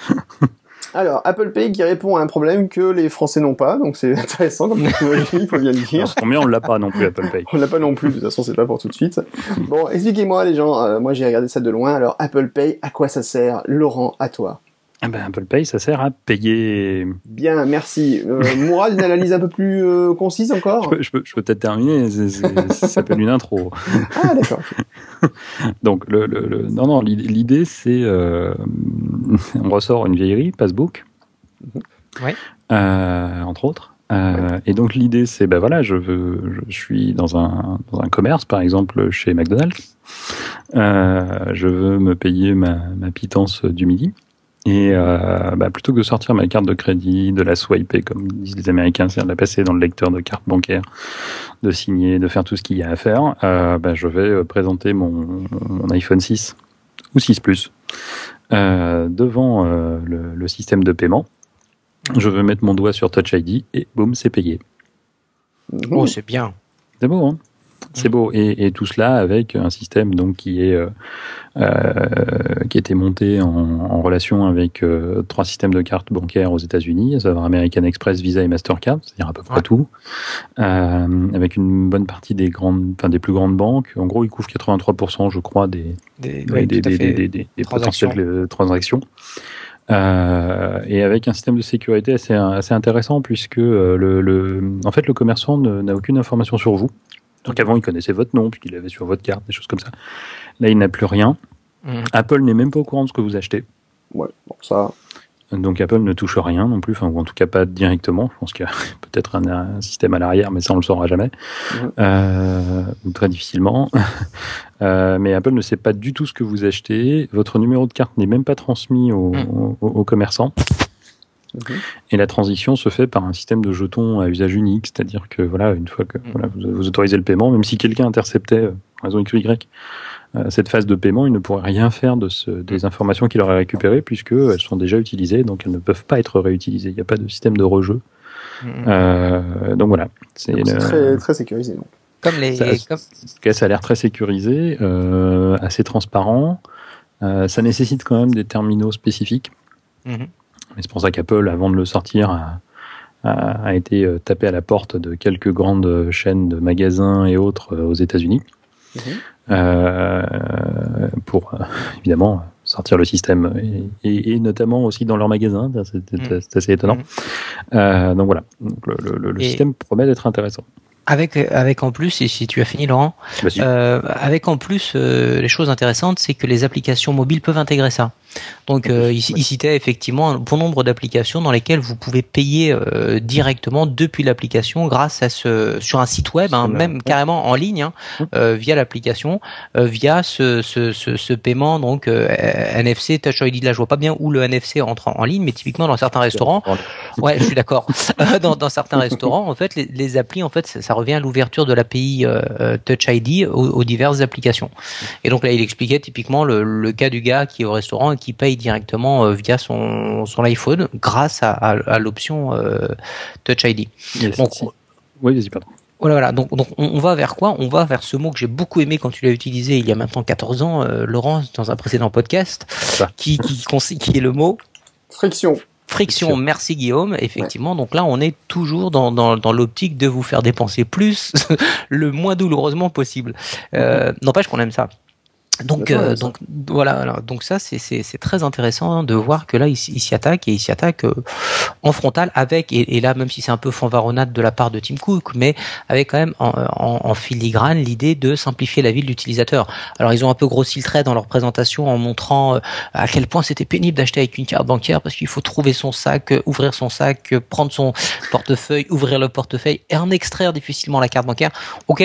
Alors, Apple Pay qui répond à un problème que les Français n'ont pas, donc c'est <laughs> intéressant comme technologie, il faut bien le dire. <laughs> Combien on l'a pas non plus Apple Pay On l'a pas non plus, de toute façon c'est pas pour tout de suite. <laughs> Bon, expliquez-moi les gens, euh, moi j'ai regardé ça de loin, alors Apple Pay, à quoi ça sert? Laurent, à toi. Ah ben, Apple Pay, ça sert à payer. Bien, merci. Euh, Mourad, une analyse un peu plus euh, concise encore je peux, peut-être terminer. c'est- c'est- Ça s'appelle une intro. <laughs> Ah d'accord. Donc, le, le, le- non, non, l'idée- c'est, euh, <laughs> on ressort une vieillerie, Passbook, Ouais. euh, entre autres. Euh, et donc, l'idée, c'est, ben voilà, je veux, je suis dans un, dans un commerce, par exemple, chez McDonald's. Euh, je veux me payer ma, ma pitance du midi. Et euh, bah, plutôt que de sortir ma carte de crédit, de la swiper, comme disent les Américains, c'est-à-dire de la passer dans le lecteur de carte bancaire, de signer, de faire tout ce qu'il y a à faire, euh, bah, je vais euh, présenter mon, mon iPhone 6 ou 6 Plus euh, devant euh, le, le système de paiement. Je veux mettre mon doigt sur Touch ID et boum, c'est payé. Oh, c'est bien. C'est beau, hein? C'est beau et, et tout cela avec un système donc qui est euh, euh, qui a été monté en, en relation avec euh, trois systèmes de cartes bancaires aux États-Unis, à savoir American Express, Visa et Mastercard, c'est-à-dire à peu près Ouais. tout, euh, avec une bonne partie des grandes, enfin des plus grandes banques. En gros, ils couvrent 83%, je crois, des Des, ouais, Transactions. potentielles euh, transactions. Euh, et avec un système de sécurité assez, assez intéressant puisque le, le, en fait le commerçant n'a aucune information sur vous. Donc avant il connaissait votre nom puisqu'il l'avait sur votre carte, des choses comme ça. Là il n'a plus rien. Mhm. Apple n'est même pas au courant de ce que vous achetez. Ouais, bon, ça. Donc Apple ne touche rien non plus, enfin, ou en tout cas pas directement. Je pense qu'il y a <laughs> peut-être un, un système à l'arrière, mais ça on le saura jamais, Mhm. euh, ou très difficilement. <laughs> Euh, mais Apple ne sait pas du tout ce que vous achetez. Votre numéro de carte n'est même pas transmis au, Mhm. au, au commerçant. Mhm. Et la transition se fait par un système de jetons à usage unique, c'est-à-dire que voilà, une fois que voilà, vous, vous autorisez le paiement, même si quelqu'un interceptait euh, pour raison X ou Y euh, cette phase de paiement, il ne pourrait rien faire de ce, des informations qu'il aurait récupérées puisque elles sont déjà utilisées, donc elles ne peuvent pas être réutilisées. Il n'y a pas de système de rejeu. Mhm. Euh, donc voilà, c'est le- très, très sécurisé. Donc. Comme les, Ça- comme- en tout cas, ça a l'air très sécurisé, euh, assez transparent. Euh, ça nécessite quand même des terminaux spécifiques. Mhm. C'est pour ça qu'Apple, avant de le sortir, a, a- a été euh, tapé à la porte de quelques grandes chaînes de magasins et autres euh, aux États-Unis. Mhm. Euh, pour euh, évidemment sortir le système et, et- et notamment aussi dans leurs magasins, c'est c'est- assez étonnant. Euh, donc voilà, donc le, le- le Et- système promet d'être intéressant. Avec, avec en plus, et si tu as fini Laurent. Euh, avec en plus euh, les choses intéressantes, c'est que les applications mobiles peuvent intégrer ça. Donc euh, il, il citait effectivement un bon nombre d'applications dans lesquelles vous pouvez payer euh, directement depuis l'application grâce à ce sur un site web, hein, même carrément en ligne, hein, euh, via l'application, euh, via ce, ce, ce, ce paiement donc euh, NFC Touch ID. Là, je vois pas bien où le NFC entre en, en ligne, mais typiquement dans certains restaurants, Ouais, je suis d'accord. Euh, dans, dans certains <laughs> restaurants, en fait, les, les applis, en fait, ça, ça revient à l'ouverture de l'API euh, euh, Touch ID aux, aux diverses applications. Et donc là, il expliquait typiquement le, le cas du gars qui est au restaurant et qui paye directement euh, via son, son iPhone grâce à, à, à l'option euh, Touch ID. Yes, Donc, si. Oui, vas-y, pardon. Voilà, voilà. Donc, donc on, va vers quoi? On va vers ce mot que j'ai beaucoup aimé quand tu l'as utilisé il y a maintenant 14 ans, euh, Laurent, dans un précédent podcast, qui est le mot Friction. Friction, merci Guillaume. Effectivement, donc là, on est toujours dans, dans, dans l'optique de vous faire dépenser plus <laughs> le moins douloureusement possible. Euh, N'empêche qu'on aime ça. Donc, euh, donc voilà, alors, donc ça c'est très intéressant hein, de voir que là il, s'y attaque et il s'y attaque euh, en frontal avec et, et là même si c'est un peu fanfaronnade de la part de Tim Cook, mais avec quand même en, en, en filigrane l'idée de simplifier la vie de l'utilisateur. Alors ils ont un peu grossi le trait dans leur présentation en montrant euh, à quel point c'était pénible d'acheter avec une carte bancaire parce qu'il faut trouver son sac, euh, ouvrir son sac, euh, prendre son portefeuille, ouvrir le portefeuille et en extraire difficilement la carte bancaire. Ok,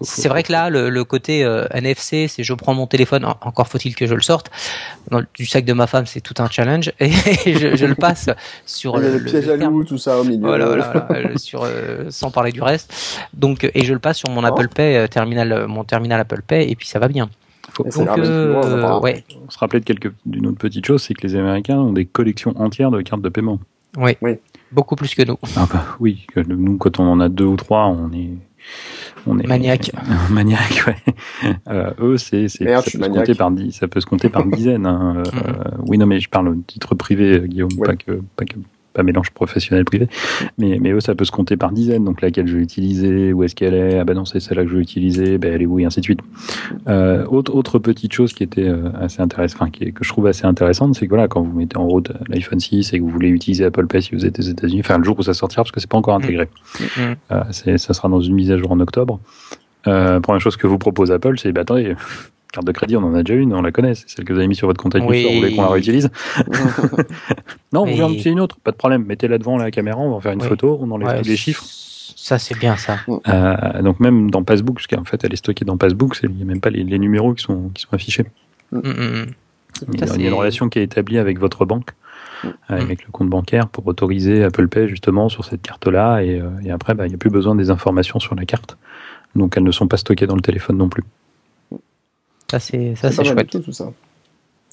c'est vrai que là le, le côté euh, NFC, c'est je prends mon téléphone, en- encore faut-il que je le sorte. Dans le- du sac de ma femme, c'est tout un challenge et <laughs> je, je le passe sur le, le piège à loup, tout ça au milieu. voilà, voilà, voilà, euh, sur, euh, sans parler du reste. Donc, euh, et je le passe sur mon Apple Pay, euh, terminal, euh, mon terminal Apple Pay, et puis ça va bien. faut- Donc, on euh, ouais, se de quelque, d'une autre petite chose, c'est que les Américains ont des collections entières de cartes de paiement. oui, Oui. beaucoup plus que nous. Ah bah oui, nous quand on en a deux ou trois, on est on est Maniaque. <laughs> maniaque, ouais. Euh, eux, c'est ça suis peut se compter par dix, ça peut se compter par <laughs> dizaines. hein. Euh, Mhm. oui, non, mais je parle au titre privé, Guillaume, Ouais. pas que pas que pas mélange professionnel privé. Mais mais eux, ça peut se compter par dizaines. Donc laquelle je vais utiliser, où est-ce qu'elle est? Ah ben non, c'est celle-là que je vais utiliser. Ben elle est où? Et ainsi de suite. Euh, autre autre petite chose qui était euh, assez intéressante, enfin qui est- que je trouve assez intéressante, c'est que voilà, quand vous mettez en route l'iPhone 6 et que vous voulez utiliser Apple Pay si vous êtes aux États-Unis, enfin le jour où ça sortira parce que c'est pas encore intégré. Mhm. Euh, c'est- ça sera dans une mise à jour en octobre. Euh, première chose que vous propose Apple, c'est bah, attendez, carte de crédit, on en a déjà une, on la connaît, c'est celle que vous avez mis sur votre compte Administrateur, <laughs> Oui. vous voulez qu'on la réutilise Non, vous Oui. voulez en utiliser une autre, pas de problème, mettez-la devant la caméra, on va en faire une Oui. photo, on enlève Ouais, tous les chiffres. Ça, c'est bien ça. Euh, donc même dans Passbook, parce qu'en fait elle est stockée dans Passbook, c'est- il n'y a même pas les, les numéros qui sont, qui sont affichés. Il y, a, Ça, il y a une relation qui est établie avec votre banque, Mm. avec le compte bancaire, pour autoriser Apple Pay justement sur cette carte-là, et, euh, et après, bah, il n'y a plus besoin des informations sur la carte. Donc elles ne sont pas stockées dans le téléphone non plus. Ça, c'est ça, C'est c'est pas mal chouette. du tout, tout ça.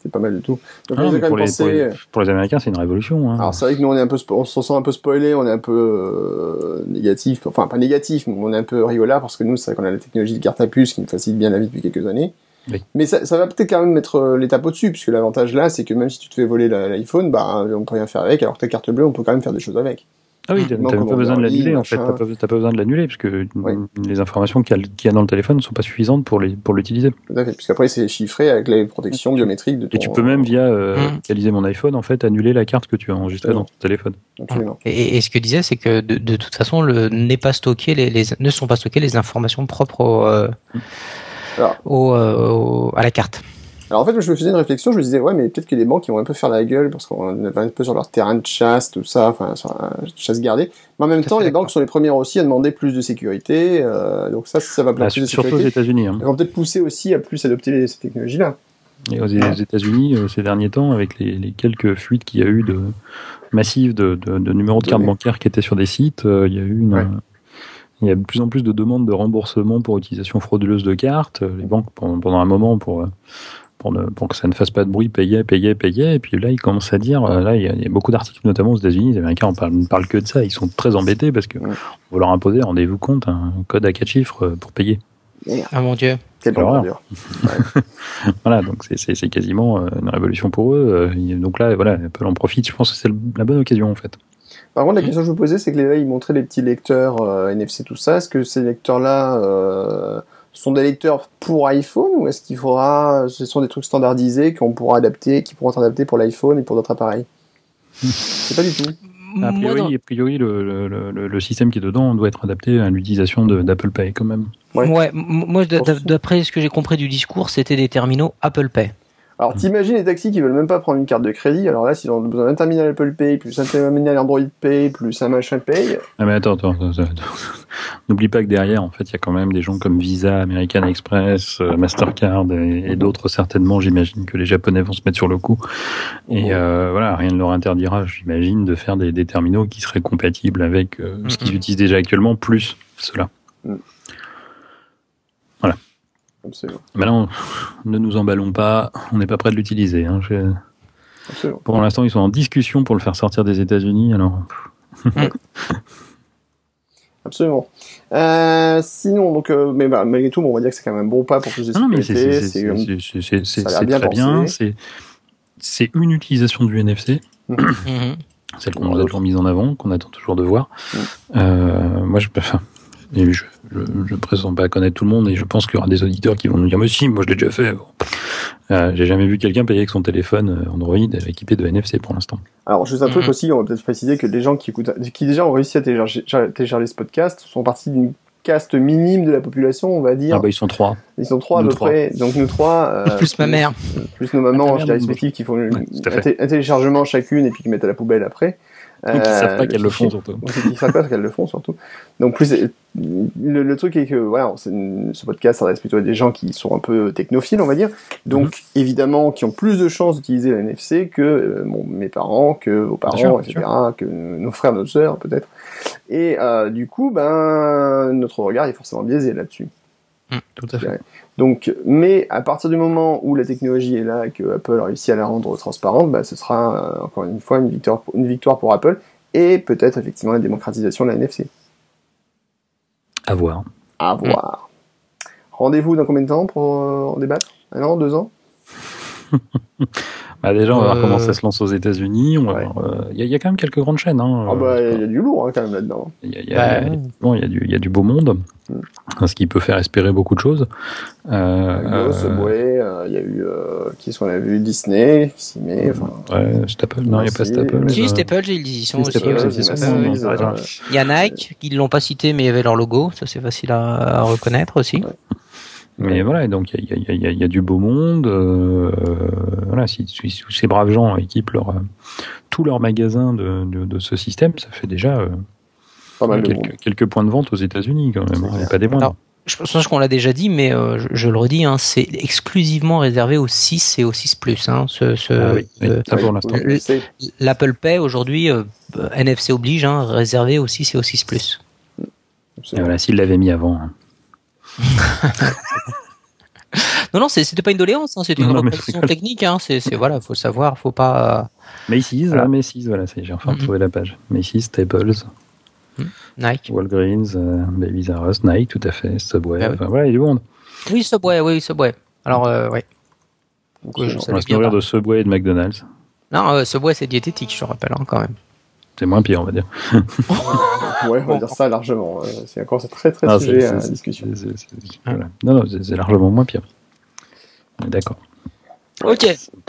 c'est pas mal du tout. Donc, Ah, pour, même les, pour, pensé. les, pour les Américains, c'est une révolution. Hein. Alors c'est vrai que nous on est un peu, on se sent un peu spoilé, on est un peu euh, négatif, enfin pas négatif, mais on est un peu rigolard parce que nous c'est vrai qu'on a la technologie de carte à puce qui nous facilite bien la vie depuis quelques années. Oui. Mais ça, ça va peut-être quand même mettre euh, l'étape au-dessus, puisque l'avantage là, c'est que même si tu te fais voler l'iPhone, bah on peut rien faire avec, alors que ta carte bleue, on peut quand même faire des choses avec. Ah oui, même comment pas besoin de l'annuler en fait. machin. T'as pas, besoin de l'annuler parce que Oui. les informations qu'il y, a- qu'il y a dans le téléphone ne sont pas suffisantes pour les pour l'utiliser. Tout à fait, puisqu'après c'est chiffré avec les protections biométriques de ton. Et tu peux même via euh, Mm. localiser mon iPhone en fait annuler la carte que tu as enregistrée dans ton téléphone. Absolument. Et, et ce que disait, c'est que de, de toute façon, le, n'est pas stocké les, les, ne sont pas stockées les informations propres au, euh, au, euh, au- à la carte. Alors en fait, je me faisais une réflexion, je me disais, ouais, mais peut-être que les banques, ils vont un peu faire la gueule, parce qu'on est un peu sur leur terrain de chasse, tout ça, enfin, sur la chasse gardée. Mais en même temps, les banques sont les premières aussi à demander plus de sécurité, euh, donc ça, ça va Bah, plus de surtout aux sécurité. États-Unis. Hein. Ils vont peut-être pousser aussi à plus adopter les- ces technologies-là. Et aux, États-Unis, euh, ces derniers temps, avec les, les quelques fuites qu'il y a eu de massives de, de, de numéros de cartes bancaires qui étaient sur des sites, euh, il y a eu une, Ouais. il y a de plus en plus de demandes de remboursement pour utilisation frauduleuse de cartes. Les banques, pendant, pendant un moment, pour pour, ne- pour que ça ne fasse pas de bruit, payaient, payaient, payaient. Et puis là, ils commencent à dire, euh, là, il y a, il y a beaucoup d'articles, notamment aux États-Unis, les Américains ne parlent, ne parlent que de ça. Ils sont très embêtés parce que Ouais. on va leur imposer, rendez-vous compte, un code à quatre chiffres euh, pour payer. Merde, Ah mon dieu. quelle horreur. horreur. <laughs> Voilà, donc c'est- quasiment euh, une révolution pour eux. Donc là, voilà, Apple en profite. Je pense que c'est la bonne occasion en fait. Par contre, la question que je vous posais, c'est que là, ils montraient les petits lecteurs euh, NFC, tout ça. Est-ce que ces lecteurs-là euh, sont des lecteurs pour iPhone ou est-ce qu'il faudra, ce sont des trucs standardisés qu'on pourra adapter, qui pourront être adaptés pour l'iPhone et pour d'autres appareils? <laughs> C'est pas du tout. A priori, dans- a priori le, le, le, le système qui est dedans doit être adapté à l'utilisation de- d'Apple Pay quand même. Ouais. Moi, d'après ce que j'ai compris du discours, c'était des terminaux Apple Pay. Alors, t'imagines les taxis qui veulent même pas prendre une carte de crédit. Alors là, s'ils ont besoin d'un terminal Apple Pay, plus un terminal Android Pay, plus un machin Pay, Ah mais attends, attends, attends, attends. <laughs> n'oublie pas que derrière, en fait, il y a quand même des gens comme Visa, American Express, euh, Mastercard et, et d'autres certainement. J'imagine que les Japonais vont se mettre sur le coup. Et Mhm. euh, voilà, rien ne leur interdira, j'imagine, de faire des, des terminaux qui seraient compatibles avec euh, ce qu'ils Mhm. utilisent déjà actuellement, plus cela. Absolument. Maintenant, ne nous emballons pas, on n'est pas prêt de l'utiliser. Hein. Je-. Pour l'instant, ils sont en discussion pour le faire sortir des États-Unis. Alors, <laughs> Absolument. Euh, sinon, donc, euh, mais bah, malgré tout, bon, on va dire que c'est quand même un bon pas pour plus de non, mais c'est sécurité. c'est- bien très bien. pensé. C'est c'est une utilisation du NFC, Mhm. celle qu'on nous a toujours mise en avant, qu'on attend toujours de voir. Mm. Euh, moi, je, enfin, et je, je, je présente pas à connaître tout le monde et je pense qu'il y aura des auditeurs qui vont nous dire mais si, moi je l'ai déjà fait. Bon. Euh, J'ai jamais vu quelqu'un payer avec son téléphone euh, Android équipé de NFC pour l'instant. Alors, juste un truc Mhm. aussi, on va peut-être préciser que les gens qui écoutent, qui déjà ont réussi à télécharger, télécharger ce podcast sont partis d'une caste minime de la population, on va dire. Ah bah ils sont trois. Ils sont trois à peu trois. près. Donc nous trois. euh, <laughs> Plus ma mère. Plus nos mamans, je dirais, respectives, qui font Ouais, un téléchargement chacune et puis qui mettent à la poubelle après. Donc ils savent pas Euh, qu'elles le font surtout. <laughs> Ils savent pas qu'elles le font surtout. Donc plus le, le truc est que voilà, une- ce podcast s'adresse plutôt à des gens qui sont un peu technophiles, on va dire. Donc Mhm. évidemment, qui ont plus de chances d'utiliser la NFC que euh, bon, mes parents, que vos parents, sûr, etc., que nos frères, nos sœurs peut-être. Et euh, du coup, ben notre regard est forcément biaisé là-dessus. Tout à fait. Donc, mais à partir du moment où la technologie est là et que Apple a réussi à la rendre transparente, bah, ce sera euh, encore une fois une victoire, pour- une victoire pour Apple et peut-être effectivement la démocratisation de la NFC. À voir. À voir. Rendez-vous dans combien de temps pour euh, en débattre? Un an, deux ans? <laughs> Bah déjà, on va voir Euh, comment ça se lance aux États-Unis. Ouais. voir, euh, Il y, a- il y a quand même quelques grandes chaînes. Hein, Ah bah Euh, il y a du lourd hein, quand même là-dedans. Il y a, il y Bah, il y a du, il y a du beau monde, Mm. ce qui peut faire espérer beaucoup de choses. Euh, Lego, euh, Subway, euh, il y a eu euh, qui est-ce qu'on a vu Disney, qui s'y met, ouais. Non, il n'y a pas Merci. Apple. Si, euh, Staple, si, aussi. Staple, non, euh, t'as raison. Il y a Nike, ils l'ont pas cité, mais il y avait leur logo. Ça, c'est facile à, à reconnaître aussi. Mais voilà, donc il y a, il y, a, il y, a, il y a du beau monde. euh, voilà, si, si- si ces braves gens équipent leur, euh, tous leurs magasins de, de, de ce système, ça fait déjà euh, pas mal quelques, quelques points de vente aux États-Unis quand même. Hein, pas des moindres. Alors, Je pense qu'on l'a déjà dit, mais euh, je, je le redis, hein, c'est exclusivement réservé au 6 et au 6 Plus. Hein, ce, ce, Ah oui, oui, euh, ça pour Oui, l'instant. oui, c'est- L'Apple Pay aujourd'hui, euh, NFC oblige, hein, réservé au 6 et au 6 Plus. Et voilà, s'ils l'avaient mis avant. Hein. Non, non, c'était pas une doléance, hein, c'est une rigole. technique. Hein, c'est, voilà, faut le savoir, faut pas. Macy's, Voilà. ah, Macy's, voilà, j'ai enfin Mhm. retrouvé la page. Macy's, Staples, Nike. Walgreens, euh, Babies R Us, Nike, tout à fait, Subway, Ah oui. enfin voilà, il y a du monde. Oui, Subway, oui, Subway. Alors, euh. Donc, euh, je On va se nourrir de Subway et de McDonald's. Non, euh, Subway, c'est diététique, je te rappelle, hein, quand même. C'est moins pire, on va dire. <laughs> Ouais, on va dire ça largement. euh, C'est encore très très Ah, sujet c'est- à discussion. voilà. Non, non, c'est largement moins pire. D'accord. Ok,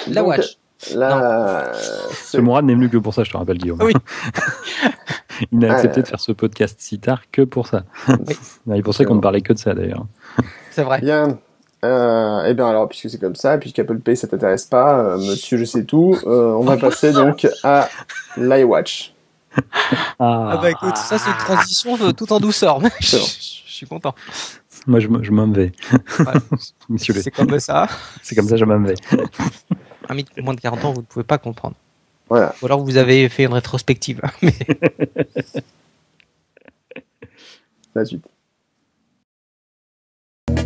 la Donc, Watch. Là, Ce Mourad n'est venu que pour ça, je te rappelle, Guillaume. Oui. <laughs> il n'a Ah, accepté euh, de faire ce podcast si tard que pour ça. Oui. <laughs> Pour ça qu'on ne parlait que de ça, d'ailleurs. C'est vrai. Bien. Euh, eh bien alors, puisque c'est comme ça, puisqu'Apple Pay ça t'intéresse pas, euh, monsieur je sais tout, euh, on va passer donc à l'iWatch. <laughs> Ah bah écoute, ça c'est une transition euh, tout en douceur. <laughs> je, suis content. Moi, je, me- je m'en vais. Ouais. <laughs> C'est comme ça. C'est comme ça, je m'en vais. Un mythe de moins de 40 ans, vous ne pouvez pas comprendre. Voilà. Ou alors vous avez fait une rétrospective. Mais La suite. De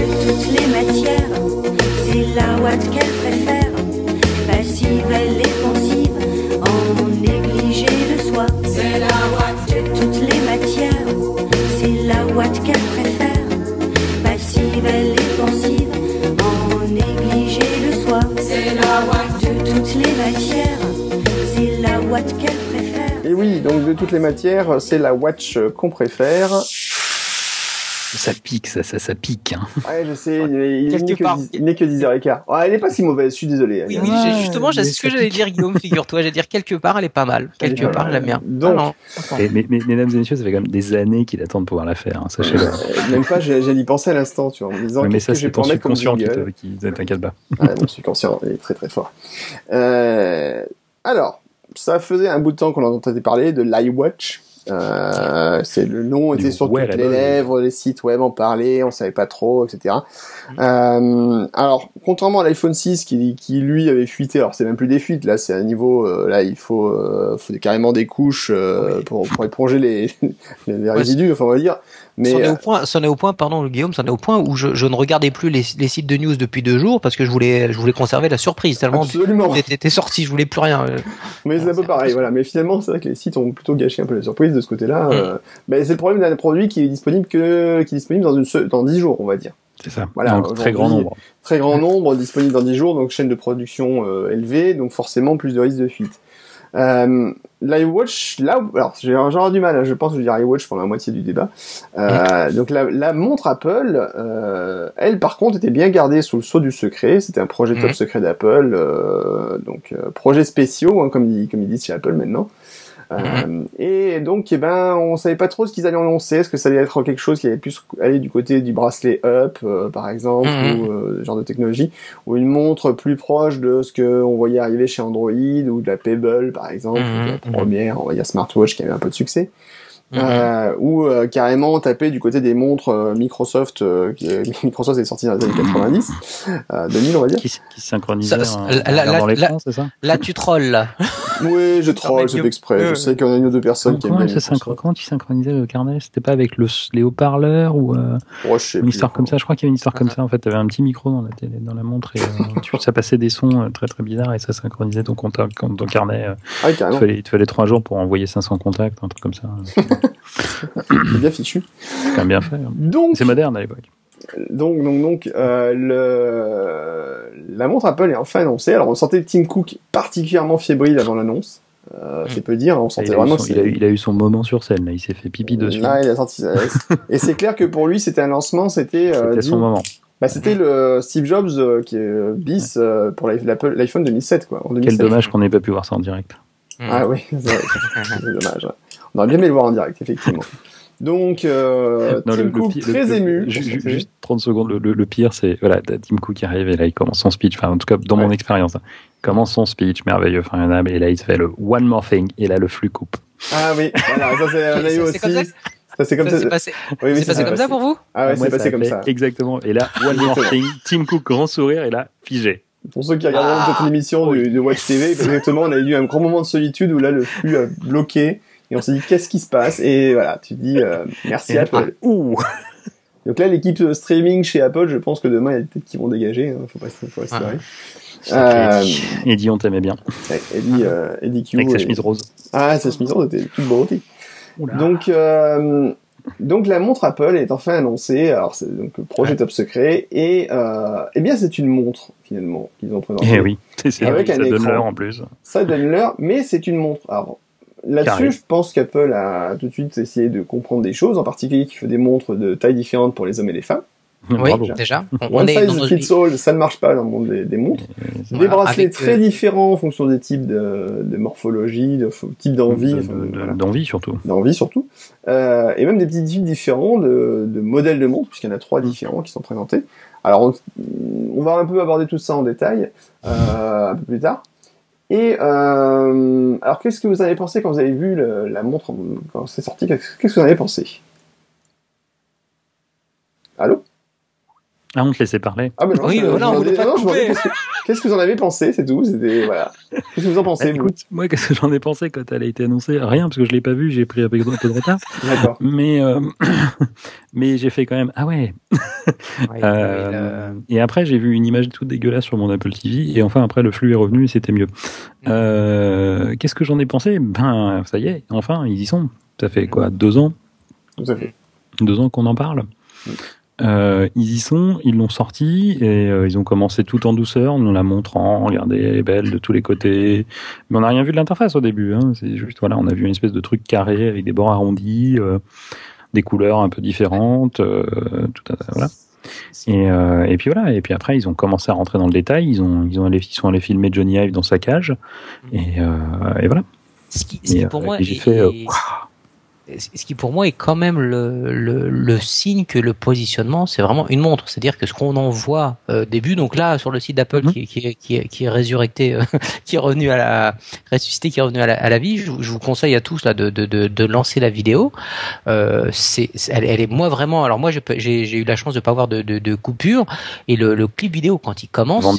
toutes les matières, c'est la Watt qu'elle préfère. Passive, elle est pensive, en C'est la Watt. De toutes les matières, c'est la Watt qu'elle préfère. Passive, elle est pensive, en négligé de soi. C'est la Watt. De toutes les matières, c'est la Watt qu'elle préfère. Et oui, donc de toutes les matières, c'est la watch qu'on préfère. Ça pique, ça, ça, ça pique. hein. Ouais, je sais, il Quelque n'est que, part. 10 il n'est que 10h15. Ouais, elle n'est pas si mauvaise, je suis désolé. oui, oui, justement, c'est ce que j'allais dire, Guillaume, figure-toi. J'allais dire quelque part, elle est pas mal. Quelque part, j'aime bien. Donc- Ah non, attends. Et, mais, mais, mesdames et messieurs, ça fait quand même des années qu'il attend de pouvoir la faire, hein, sachez-le. Euh, Même pas, j'ai d'y pensé à l'instant, tu vois, en me disant Ouais, mais ça, c'est ton subconscient qui t'inquiète pas. <laughs> Ah, mon subconscient est très très fort. Euh, alors, ça faisait un bout de temps qu'on en entendait parler de l'iWatch. Euh, c'est le nom était sur toutes les lèvres, les sites web en parlaient, on savait pas trop, etc. Euh, alors, contrairement à l'iPhone 6 qui, qui lui avait fuité, alors c'est même plus des fuites, là c'est un niveau, euh, là il faut, euh, faut carrément des couches euh, pour, pour éponger les, <laughs> les, les résidus, enfin on va dire. Mais C'en est euh, au point, c'en est au point, pardon, Guillaume, c'en est au point où je, je ne regardais plus les, les sites de news depuis deux jours parce que je voulais, je voulais conserver la surprise tellement absolument. t'es sorti, je voulais plus rien. euh. Mais c'est un peu pareil, voilà. Mais finalement, c'est vrai que les sites ont plutôt gâché un peu la surprise de ce côté-là. Mm. Euh, ben, c'est le problème d'un produit qui est disponible que, qui est disponible dans une, dans 10 jours, on va dire. C'est ça. Voilà, Donc, très grand nombre. Très grand nombre, disponible dans 10 jours, donc chaîne de production euh, élevée, donc forcément plus de risques de fuite. Euh, L'iWatch, là, alors j'ai j'aurais du mal, je pense que je dirais iWatch pendant la moitié du débat. Euh, Donc la, la montre Apple, euh, elle par contre était bien gardée sous le sceau du secret. C'était un projet top Mhm. secret d'Apple, euh, donc euh, projet spéciaux, hein, comme, ils, comme ils disent chez Apple maintenant. Euh, et donc, eh ben, on savait pas trop ce qu'ils allaient annoncer. Est-ce que ça allait être quelque chose qui allait plus aller du côté du bracelet Up, euh, par exemple, Mhm. ou euh, ce genre de technologie, ou une montre plus proche de ce que on voyait arriver chez Android ou de la Pebble, par exemple, Mhm, la première, on va dire smartwatch qui avait un peu de succès. Mhm. Euh, ou euh, carrément taper du côté des montres euh, Microsoft, euh, qui, <laughs> Microsoft est sorti dans les années 90, euh, 2000 on va dire. Qui, qui c'est ça? Là, tu trolls, là. Oui, je troll, c'est exprès. euh, Je sais qu'il y en a une ou deux personnes qui aiment Comment, bien comment tu synchronisais le carnet? C'était pas avec le, les haut-parleurs ou euh, Oh, une histoire comme ça? Je crois qu'il y avait une histoire comme ça. En fait, tu avais un petit micro dans la, télé, dans la montre et euh, tu, ça passait des sons euh, très très bizarres et ça synchronisait ton, contact, ton carnet. euh. Ah, il, te carrément. fallait, il te fallait trois jours pour envoyer 500 contacts, un truc comme ça. <laughs> <coughs> C'est bien fichu. C'est quand même bien fait. hein. Donc, C'est moderne à l'époque. donc, donc, donc, euh, le... la montre Apple est enfin annoncée. Alors, on sentait Tim Cook particulièrement fébrile avant l'annonce. Euh. C'est peu dire. On Il sentait a, eu vraiment son, il, a, eu- c'est- il a eu son moment sur scène, là. il s'est fait pipi dessus. Là, il a sorti ça. Et c'est clair que pour lui, c'était un lancement. C'était euh, C'était dit- son moment. bah, c'était le Steve Jobs euh, qui est bis euh, pour l'iPhone l'Apple- l'iPhone 2007 quoi. En 2007. Quel dommage qu'on n'ait pas pu voir ça en direct. Ah oui, c'est <laughs> dommage. ouais. On aurait bien aimé le voir en direct, effectivement. <laughs> Donc, euh, Non, Tim le- Cook le- très le- ému. ju- Juste 30 secondes. Le, le- le pire, c'est voilà, Tim Cook qui arrive et là, il commence son speech. Enfin, en tout cas, dans mon expérience, hein. il commence son speech merveilleux, formidable, et là, il se fait le one more thing, et là, le flux coupe. Ah oui, voilà, ça c'est on a eu C'est- aussi. <laughs> c'est comme ça Ça c'est comme Ça ça. s'est passé, Oui, oui, c'est passé ça comme ça pour vous? Ah ouais, c'est passé comme ça. Exactement. Et là, one more thing, Tim Cook, grand sourire, et là, figé. Pour ceux qui regarderont Ah. peut-être l'émission de, de Watch TV, <laughs> exactement, on a eu un grand moment de solitude où là le flux a bloqué et on s'est dit qu'est-ce qui se passe? Et voilà, tu dis euh, merci Et- Apple. Ouh <laughs> Donc là, l'équipe streaming chez Apple, je pense que demain, il y a des têtes qui vont dégager. Hein, faut pas, faut pas se Ah. Euh... Eddie, on t'aimait bien. Eddie, euh, Eddie Q. Avec sa chemise rose. Ah, sa chemise rose était toute. Oula. Donc, euh, donc la montre Apple est enfin annoncée. Alors, c'est donc le projet top secret. Et, euh, eh bien, c'est une montre, finalement, qu'ils ont présentée. Eh oui, c'est Avec vrai, un ça donne écran. l'heure en plus. Ça donne l'heure, mais c'est une montre. Alors. Là-dessus, je pense qu'Apple a tout de suite essayé de comprendre des choses, en particulier qu'il fait des montres de tailles différentes pour les hommes et les femmes. <laughs> Oui, Bravo. déjà. On, on One est dans size nos- fits all, ça ne marche pas dans le monde des, des montres. Des Voilà, bracelets avec, très euh, différents en fonction des types de, de morphologie, de type d'envie, De- enfin, de- de- voilà. D'envie surtout. d'envie surtout, euh, et même des petits types différents de, de modèles de montres, puisqu'il y en a trois différents qui sont présentés. Alors, on, on va un peu aborder tout ça en détail euh, un peu plus tard. Et euh, alors, qu'est-ce que vous avez pensé quand vous avez vu la montre quand c'est sorti? Qu'est-ce qu'est-ce que vous en avez pensé? Allô? Ah, on te laissait parler. Ah, ben non, Oui, je- voilà, je on voulait pas. Qu'est-ce que, vous en avez pensé C'est tout. C'était voilà. Qu'est-ce que vous en Bah, pensez vous écoute, moi, qu'est-ce que j'en ai pensé quand elle a été annoncée? Rien, parce que je l'ai pas vue, j'ai pris un peu de retard. D'accord. Mais, euh, <coughs> mais j'ai fait quand même. Ah ouais. Ouais, Euh, Et après, j'ai vu une image toute dégueulasse sur mon Apple TV. Et enfin, après, le flux est revenu et c'était mieux. Euh, Qu'est-ce que j'en ai pensé? Ben, ça y est, enfin, ils y sont. Ça fait quoi? Deux ans? Tout à fait. deux ans qu'on en parle? Euh, ils y sont, ils l'ont sorti et euh, ils ont commencé tout en douceur, nous la montrant, regardez, elle est belle de tous les côtés. Mais on n'a rien vu de l'interface au début. Hein. C'est juste voilà, on a vu une espèce de truc carré avec des bords arrondis, euh, des couleurs un peu différentes, euh, tout à, voilà. Et, euh, et puis voilà. Et puis après, ils ont commencé à rentrer dans le détail. Ils ont ils ont allé, ils sont allés filmer Johnny Ive dans sa cage. Et, euh, et voilà. Ce qui, ce qui Et, pour moi et j'ai fait, euh, est- ce qui pour moi est quand même le, le, le signe que le positionnement c'est vraiment une montre. C'est-à-dire que ce qu'on en voit euh, début donc là sur le site d'Apple Mhm. qui, est- qui, qui, qui est résurrecté euh, <laughs> qui est revenu à la ressuscité qui est revenu à la, à la vie je, vous- je vous conseille à tous là de, de, de, de lancer la vidéo. Euh, c'est elle, elle est moi vraiment alors moi j'ai eu la chance de pas avoir de, de, de coupure. Et le, le clip vidéo quand il commence <laughs>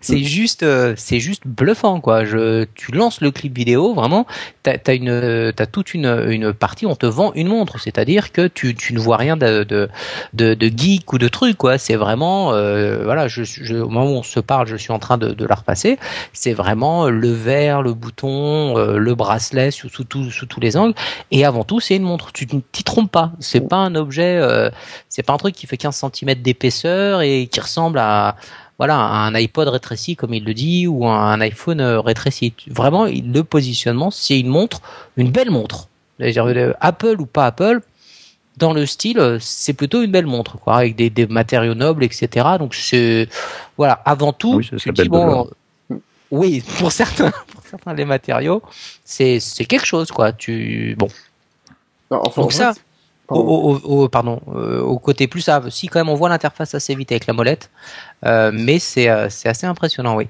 c'est juste euh, c'est juste bluffant quoi. Je tu lances le clip vidéo vraiment t'as as une t'as toute une une partie on te vend une montre. C'est-à-dire que tu tu ne vois rien de de de, de geek ou de truc quoi. C'est vraiment euh, voilà je, je au moment où on se parle je suis en train de, de la repasser. C'est vraiment le verre le bouton euh, le bracelet sous sous, tout- sous tous les angles. Et avant tout c'est une montre. Tu ne t'y trompes pas. C'est pas un objet euh, c'est pas un truc qui fait 15 cm d'épaisseur et qui ressemble à voilà, un iPod rétréci, comme il le dit, ou un iPhone euh, rétréci. Vraiment, le positionnement, c'est une montre, une belle montre. Euh, Apple ou pas Apple, dans le style, euh, c'est plutôt une belle montre, quoi, avec des, des matériaux nobles, etc. Donc, c'est, voilà, avant tout, Oui, ça tu dis, bon, oui, <laughs> pour certains, pour certains, les matériaux, c'est, c'est quelque chose, quoi. Tu, bon. Non, enfin, Donc en ça, fait, au- pardon, euh, au côté plus ça, si quand même on voit l'interface assez vite avec la molette, euh, mais euh, c'est assez impressionnant, oui.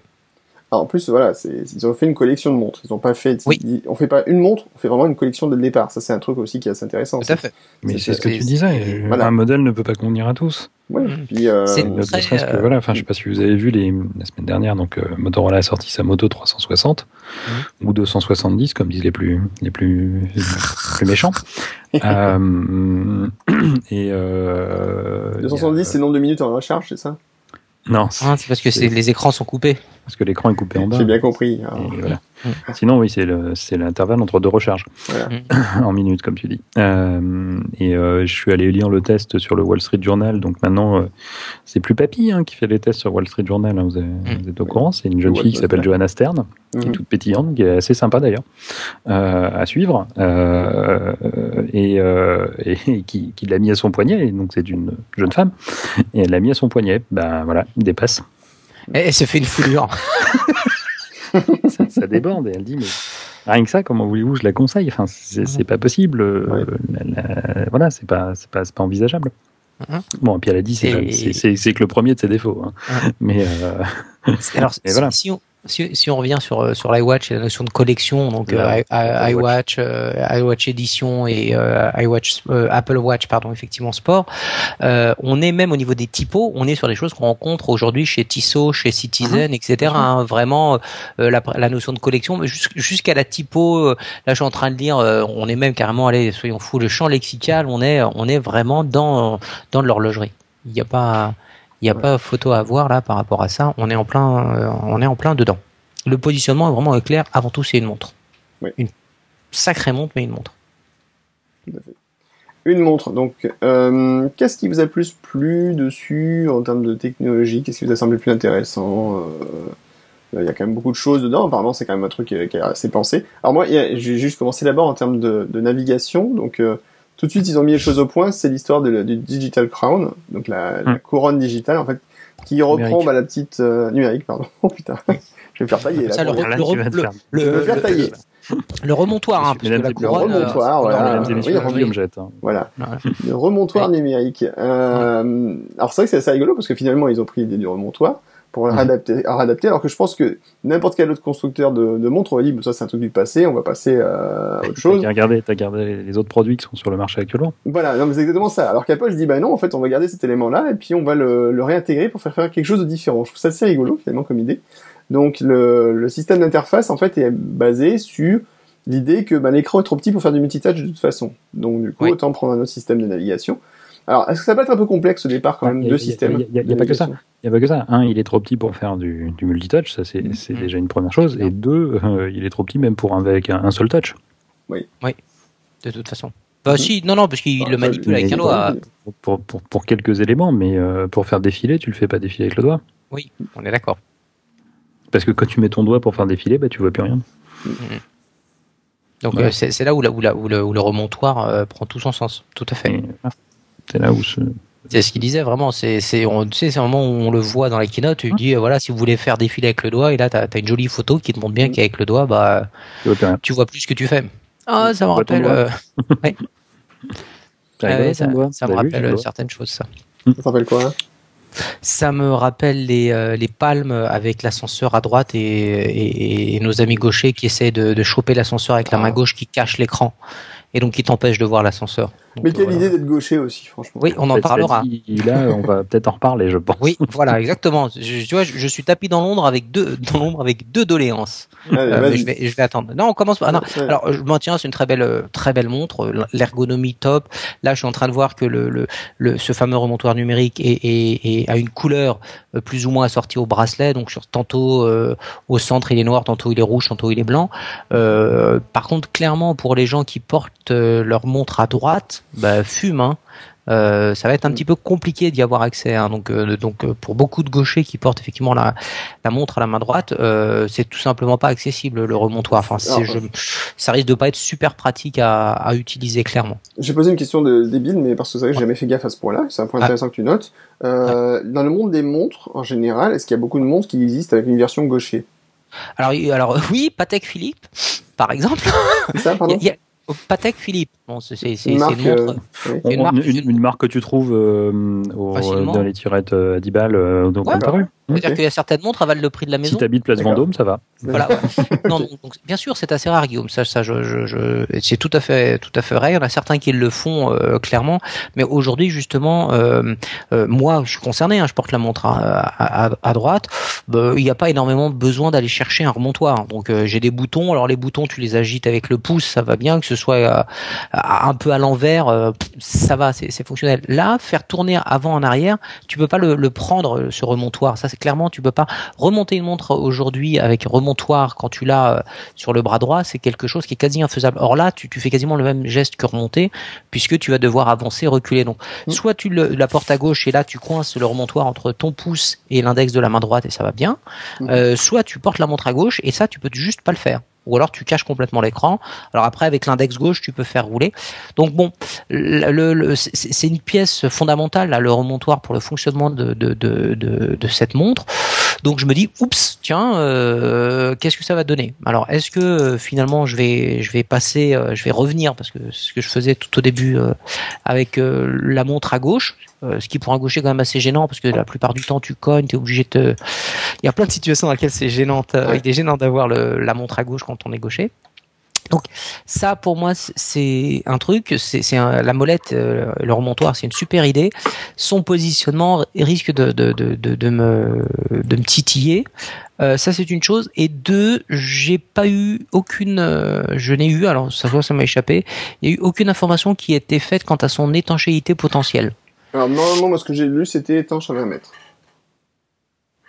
En plus, voilà, ils ont fait une collection de montres. Ils ont pas fait, Oui. ils- on fait pas une montre, on fait vraiment une collection dès le départ. Ça, c'est un truc aussi qui est assez intéressant. Tout à fait. Mais C'est- ce que tu disais. voilà. Un modèle ne peut pas convenir à tous. Ouais. Puis, euh, Très, que, euh, voilà, enfin, je sais pas si vous avez vu les, la semaine dernière, donc euh, Motorola a sorti sa Moto 360 ou 270, comme disent les plus les plus les plus méchants. <laughs> Euh, et euh, 270, c'est le nombre de minutes en recharge, c'est ça? Non, Ah, c'est parce que c'est les écrans sont coupés. parce que l'écran est coupé en bas. J'ai bien compris. hein. Voilà. Sinon, oui, c'est le- c'est l'intervalle entre deux recharges Voilà. <laughs> en minutes, comme tu dis. Euh, et euh, je suis allé lire le test sur le Wall Street Journal. Donc maintenant, euh, c'est plus Papy hein, qui fait les tests sur Wall Street Journal. hein, vous, avez- Mm. vous êtes au courant C'est une jeune Le fille qui s'appelle. Johanna Stern, qui est Mhm. toute pétillante, qui est assez sympa d'ailleurs euh, à suivre, euh, et, euh, et qui, qui l'a mis à son poignet. Et donc c'est une jeune femme, et elle l'a mis à son poignet. Ben voilà, il dépasse. Et elle se fait une foulure. <laughs> <laughs> ça, ça déborde et elle dit mais rien que ça comment voulez-vous que je la conseille? Enfin c'est pas possible euh, Ouais. la- la- voilà c'est pas c'est pas pas envisageable Mhm. bon et puis elle a dit c'est Et- que le premier de ses défauts hein. Mais euh, Alors, <laughs> Et voilà. si on, si, si on revient sur euh, sur l'iWatch et la notion de collection, donc euh, i- Apple iWatch, euh, iWatch Edition et euh, iWatch euh, Apple Watch, pardon, effectivement Sport, euh, on est même au niveau des typos, on est sur des choses qu'on rencontre aujourd'hui chez Tissot, chez Citizen, etc. hein, vraiment euh, la, la notion de collection, jusqu'à la typo. euh, là, je suis en train de dire, euh, on est même carrément allé, soyons fous, le champ lexical, on est on est vraiment dans dans de l'horlogerie. Il n'y a pas il n'y a pas photo à voir là par rapport à ça. On est en plein, euh, on est en plein dedans. Le positionnement est vraiment clair. Avant tout, c'est une montre. Oui. Une sacrée montre, mais une montre. Une montre. Donc, euh, qu'est-ce qui vous a plus plu dessus en termes de technologie? Qu'est-ce qui vous a semblé plus intéressant? Euh, Il y a quand même beaucoup de choses dedans. Apparemment, c'est quand même un truc qui est, assez pensé. Alors moi, j'ai juste commencé d'abord en termes de, de navigation. Donc, tout de suite, ils ont mis les choses au point. C'est l'histoire du Digital Crown, donc la, la Hmm. couronne digitale, en fait, qui reprend bah, la petite euh, numérique, pardon. <laughs> Oh putain, je vais me faire tailler là. Ça, le, Là, le, le, faire- le- Je vais me faire le- tailler. le remontoir, hein, parce que la couronne, le remontoir, euh, voilà. non, Mesdames et oui, messieurs, oui. Guillaume jette. hein. Voilà. Voilà. Le remontoir numérique. Euh, alors c'est vrai que c'est assez rigolo parce que finalement ils ont pris l'idée du remontoir pour à réadapter, alors que je pense que n'importe quel autre constructeur de, de montre aurait dit, Bon, ça c'est un truc du passé, on va passer à autre chose. t'as regardé les- les autres produits qui sont sur le marché actuellement. Voilà, non mais c'est exactement ça. Alors qu'Apple se dit, bah non, en fait on va garder cet élément-là et puis on va le, le réintégrer pour faire faire quelque chose de différent. Je trouve ça assez rigolo finalement comme idée. Donc le, le système d'interface en fait est basé sur l'idée que bah, l'écran est trop petit pour faire du multitouch de toute façon. Donc du coup Oui. autant prendre un autre système de navigation. Alors est-ce que ça peut être un peu complexe au départ quand Ah, même y a- deux y a- systèmes y a- y a- pas que ça. Il n'y a pas que ça. Un, il est trop petit pour faire du, du multitouch, ça c'est Mhm. déjà une première chose. Et deux, euh, il est trop petit même pour un, avec un, un seul touch. de toute façon. Bah Mhm. si, non, non, parce qu'il Bah, le manipule avec un doigt. Pour, pour, pour quelques éléments, mais euh, pour faire défiler, tu le fais pas défiler avec le doigt. Oui, on est d'accord. Parce que quand tu mets ton doigt pour faire défiler, bah, tu vois plus rien. Donc Ouais. euh, c'est là où, la- où, la- où le, où le remontoir euh, prend tout son sens. Tout à fait. Et, ah, c'est là où ce... C'est ce qu'il disait vraiment. C'est c'est on tu sais c'est un moment où on le voit dans les keynotes. Tu dis voilà si vous voulez faire défiler avec le doigt et là t'as as une jolie photo qui te montre bien qu'avec le doigt bah tu vois plus ce que tu fais. Ah ça me rappelle. euh, ah ouais, <laughs> ça, me vu, rappelle certaines choses ça. Ça s'appelle quoi hein? Ça me rappelle les, euh, les palmes avec l'ascenseur à droite et, et, et nos amis gauchers qui essaient de, de choper l'ascenseur avec la Ah. main gauche qui cache l'écran et donc qui t'empêche de voir l'ascenseur. Donc, Mais quelle voilà. idée d'être gaucher aussi, franchement. Oui, on en parlera. dit, Là, on va peut-être en reparler, je pense. Oui, <laughs> voilà, exactement. Je, tu vois, je, je suis tapis dans l'ombre avec deux, dans l'ombre avec deux doléances. Allez, Euh, je vais, je vais attendre. Non, on commence pas. Ah, non. Ouais. Alors, je m'en tiens, c'est une très belle, très belle montre. L'ergonomie top. Là, je suis en train de voir que le, le, le ce fameux remontoir numérique est, est, est- a une couleur euh, plus ou moins assortie au bracelet. Donc, sur tantôt euh, au centre il est noir, tantôt il est rouge, tantôt il est blanc. Euh, par contre, clairement, pour les gens qui portent euh, leur montre à droite, bah, fume. Hein. Euh, ça va être un petit peu compliqué d'y avoir accès. Hein. Donc, euh, donc euh, pour beaucoup de gauchers qui portent effectivement la, la montre à la main droite, euh, c'est tout simplement pas accessible le remontoir. Enfin, c'est- Alors, je, ça risque de pas être super pratique à, à utiliser clairement. J'ai posé une question de débile, mais parce que c'est vrai que j'ai jamais fait gaffe à ce point-là. C'est un point Ah. intéressant que tu notes. Dans le monde des montres, en général, est-ce qu'il y a beaucoup de montres qui existent avec une version gaucher Alors, alors <laughs> oui, Patek Philippe, par exemple. C'est ça, pardon? A- il y a- Patek Philippe. Bon, c'est Une euh, oui. Une une, une marque que tu trouves euh, au- dans les tirettes euh, à 10 balles euh, dans Ouais. C'est-à-dire qu'il y a certaines montres, elles valent le prix de la Si maison. t'habites Place. Vendôme, ça va. Voilà. ouais. <laughs> non, donc, donc, bien sûr, c'est assez rare, Guillaume. Ça, ça, je, je, je- c'est tout à fait, tout à fait vrai. Il y en a certains qui le font euh, clairement, mais aujourd'hui, justement, euh, euh, moi, je suis concerné. hein, je porte la montre à, à, à- à droite. Bah, il n'y a pas énormément besoin d'aller chercher un remontoir. Donc, euh, j'ai des boutons. Alors, les boutons, tu les agites avec le pouce, ça va bien. Que ce soit euh, un peu à l'envers, euh, ça va, c'est c'est fonctionnel. Là, faire tourner avant en arrière, tu peux pas le, le prendre ce remontoir. Ça, c'est clairement, tu peux pas remonter une montre aujourd'hui avec remontoir quand tu l'as euh, sur le bras droit, c'est quelque chose qui est quasi infaisable. Or là, tu, tu fais quasiment le même geste que remonter, puisque tu vas devoir avancer, reculer. Donc, Mm. soit tu le, la portes à gauche et là, tu coinces le remontoir entre ton pouce et l'index de la main droite et ça va bien. Mm. Euh, soit tu portes la montre à gauche et ça, tu peux juste pas le faire. Ou alors tu caches complètement l'écran. Alors après, avec l'index gauche, tu peux faire rouler. Donc bon, c'est une pièce fondamentale, là, le remontoir pour le fonctionnement de cette montre. Donc je me dis, oups, tiens, euh, qu'est-ce que ça va donner? Alors est-ce que euh, finalement je vais, je vais passer, euh, je vais revenir? Parce que ce que je faisais tout au début avec la montre à gauche, euh, ce qui pour un gaucher est quand même assez gênant parce que la plupart du temps tu cognes, t'es obligé de te... Il y a plein de situations dans lesquelles c'est gênant, Ouais. il est gênant d'avoir la montre à gauche quand on est gaucher. Donc ça, pour moi, c'est un truc. C'est la molette, euh, le remontoir, c'est une super idée. Son positionnement risque de, de, de, de, de me, de me titiller. Euh, ça, c'est une chose. Et deux, j'ai pas eu aucune, euh, je n'ai eu, alors ça ça m'a échappé. Il y a eu aucune information qui a été faite quant à son étanchéité potentielle. Alors, normalement, moi, ce que j'ai lu, c'était étanche à 20 mètres.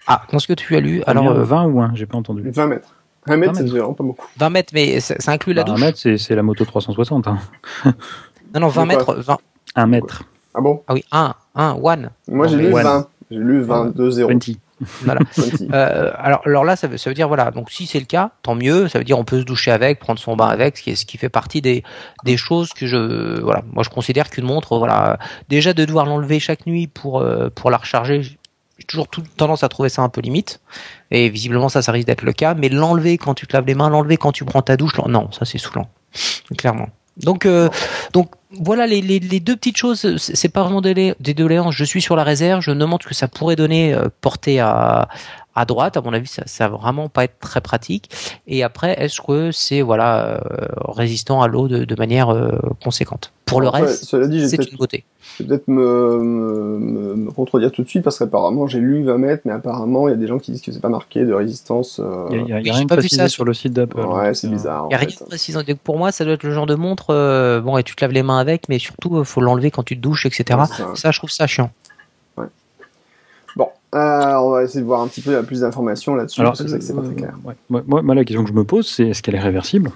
Ah, dans ce que tu as lu, Alors, alors euh, 20 ou 1, j'ai pas entendu. 20 mètres. 1 mètre, 20 c'est mètres. vraiment pas beaucoup. 20 mètres, mais ça, ça inclut la Bah, douche. un mètre, c'est la moto 360. Hein. <laughs> Non, non, 20 C'est quoi mètres. 20, Un mètre. Ah bon? Ah oui, 1, 1, 1. Moi, j'ai lu mais- 20. J'ai lu 22 0. 20. Voilà. <laughs> 20. Euh, alors, alors là, ça veut, ça veut dire voilà. Donc, si c'est le cas, tant mieux. Ça veut dire on peut se doucher avec, prendre son bain avec, ce qui, est, ce qui fait partie des, des choses que je voilà. Moi, je considère qu'une montre, voilà, déjà de devoir l'enlever chaque nuit pour euh, pour la recharger, toujours tendance à trouver ça un peu limite. Et visiblement, ça, ça risque d'être le cas. Mais l'enlever quand tu te laves les mains, l'enlever quand tu prends ta douche, non, ça c'est saoulant, clairement. Donc, euh, donc voilà les, les, les deux petites choses. C'est pas vraiment des, lé- des doléances. Je suis sur la réserve. Je me demande ce que ça pourrait donner euh, porté à à droite. À mon avis, ça, ça va vraiment pas être très pratique. Et après, est-ce que c'est voilà euh, résistant à l'eau de, de manière euh, conséquente? Pour le Après, reste, c'est une beauté. Je vais peut-être me, me, me- me contredire tout de suite parce qu'apparemment j'ai lu 20 mètres, mais apparemment il y a des gens qui disent que c'est pas marqué de résistance. euh, Il n'y a, rien de précisé ça sur le site d'Apple. Ouais, c'est bizarre. Il y a rien de précisant. Donc, Pour moi, ça doit être le genre de montre. euh, bon, et tu te laves les mains avec, mais surtout, euh, faut l'enlever quand tu te douches, etc. Ouais, ça. Je trouve ça chiant. Bon, euh, on va essayer de voir un petit peu plus d'informations là-dessus Alors, parce que c'est vrai que c'est pas très clair. ouais. moi, la question que je me pose, c'est est-ce qu'elle est réversible?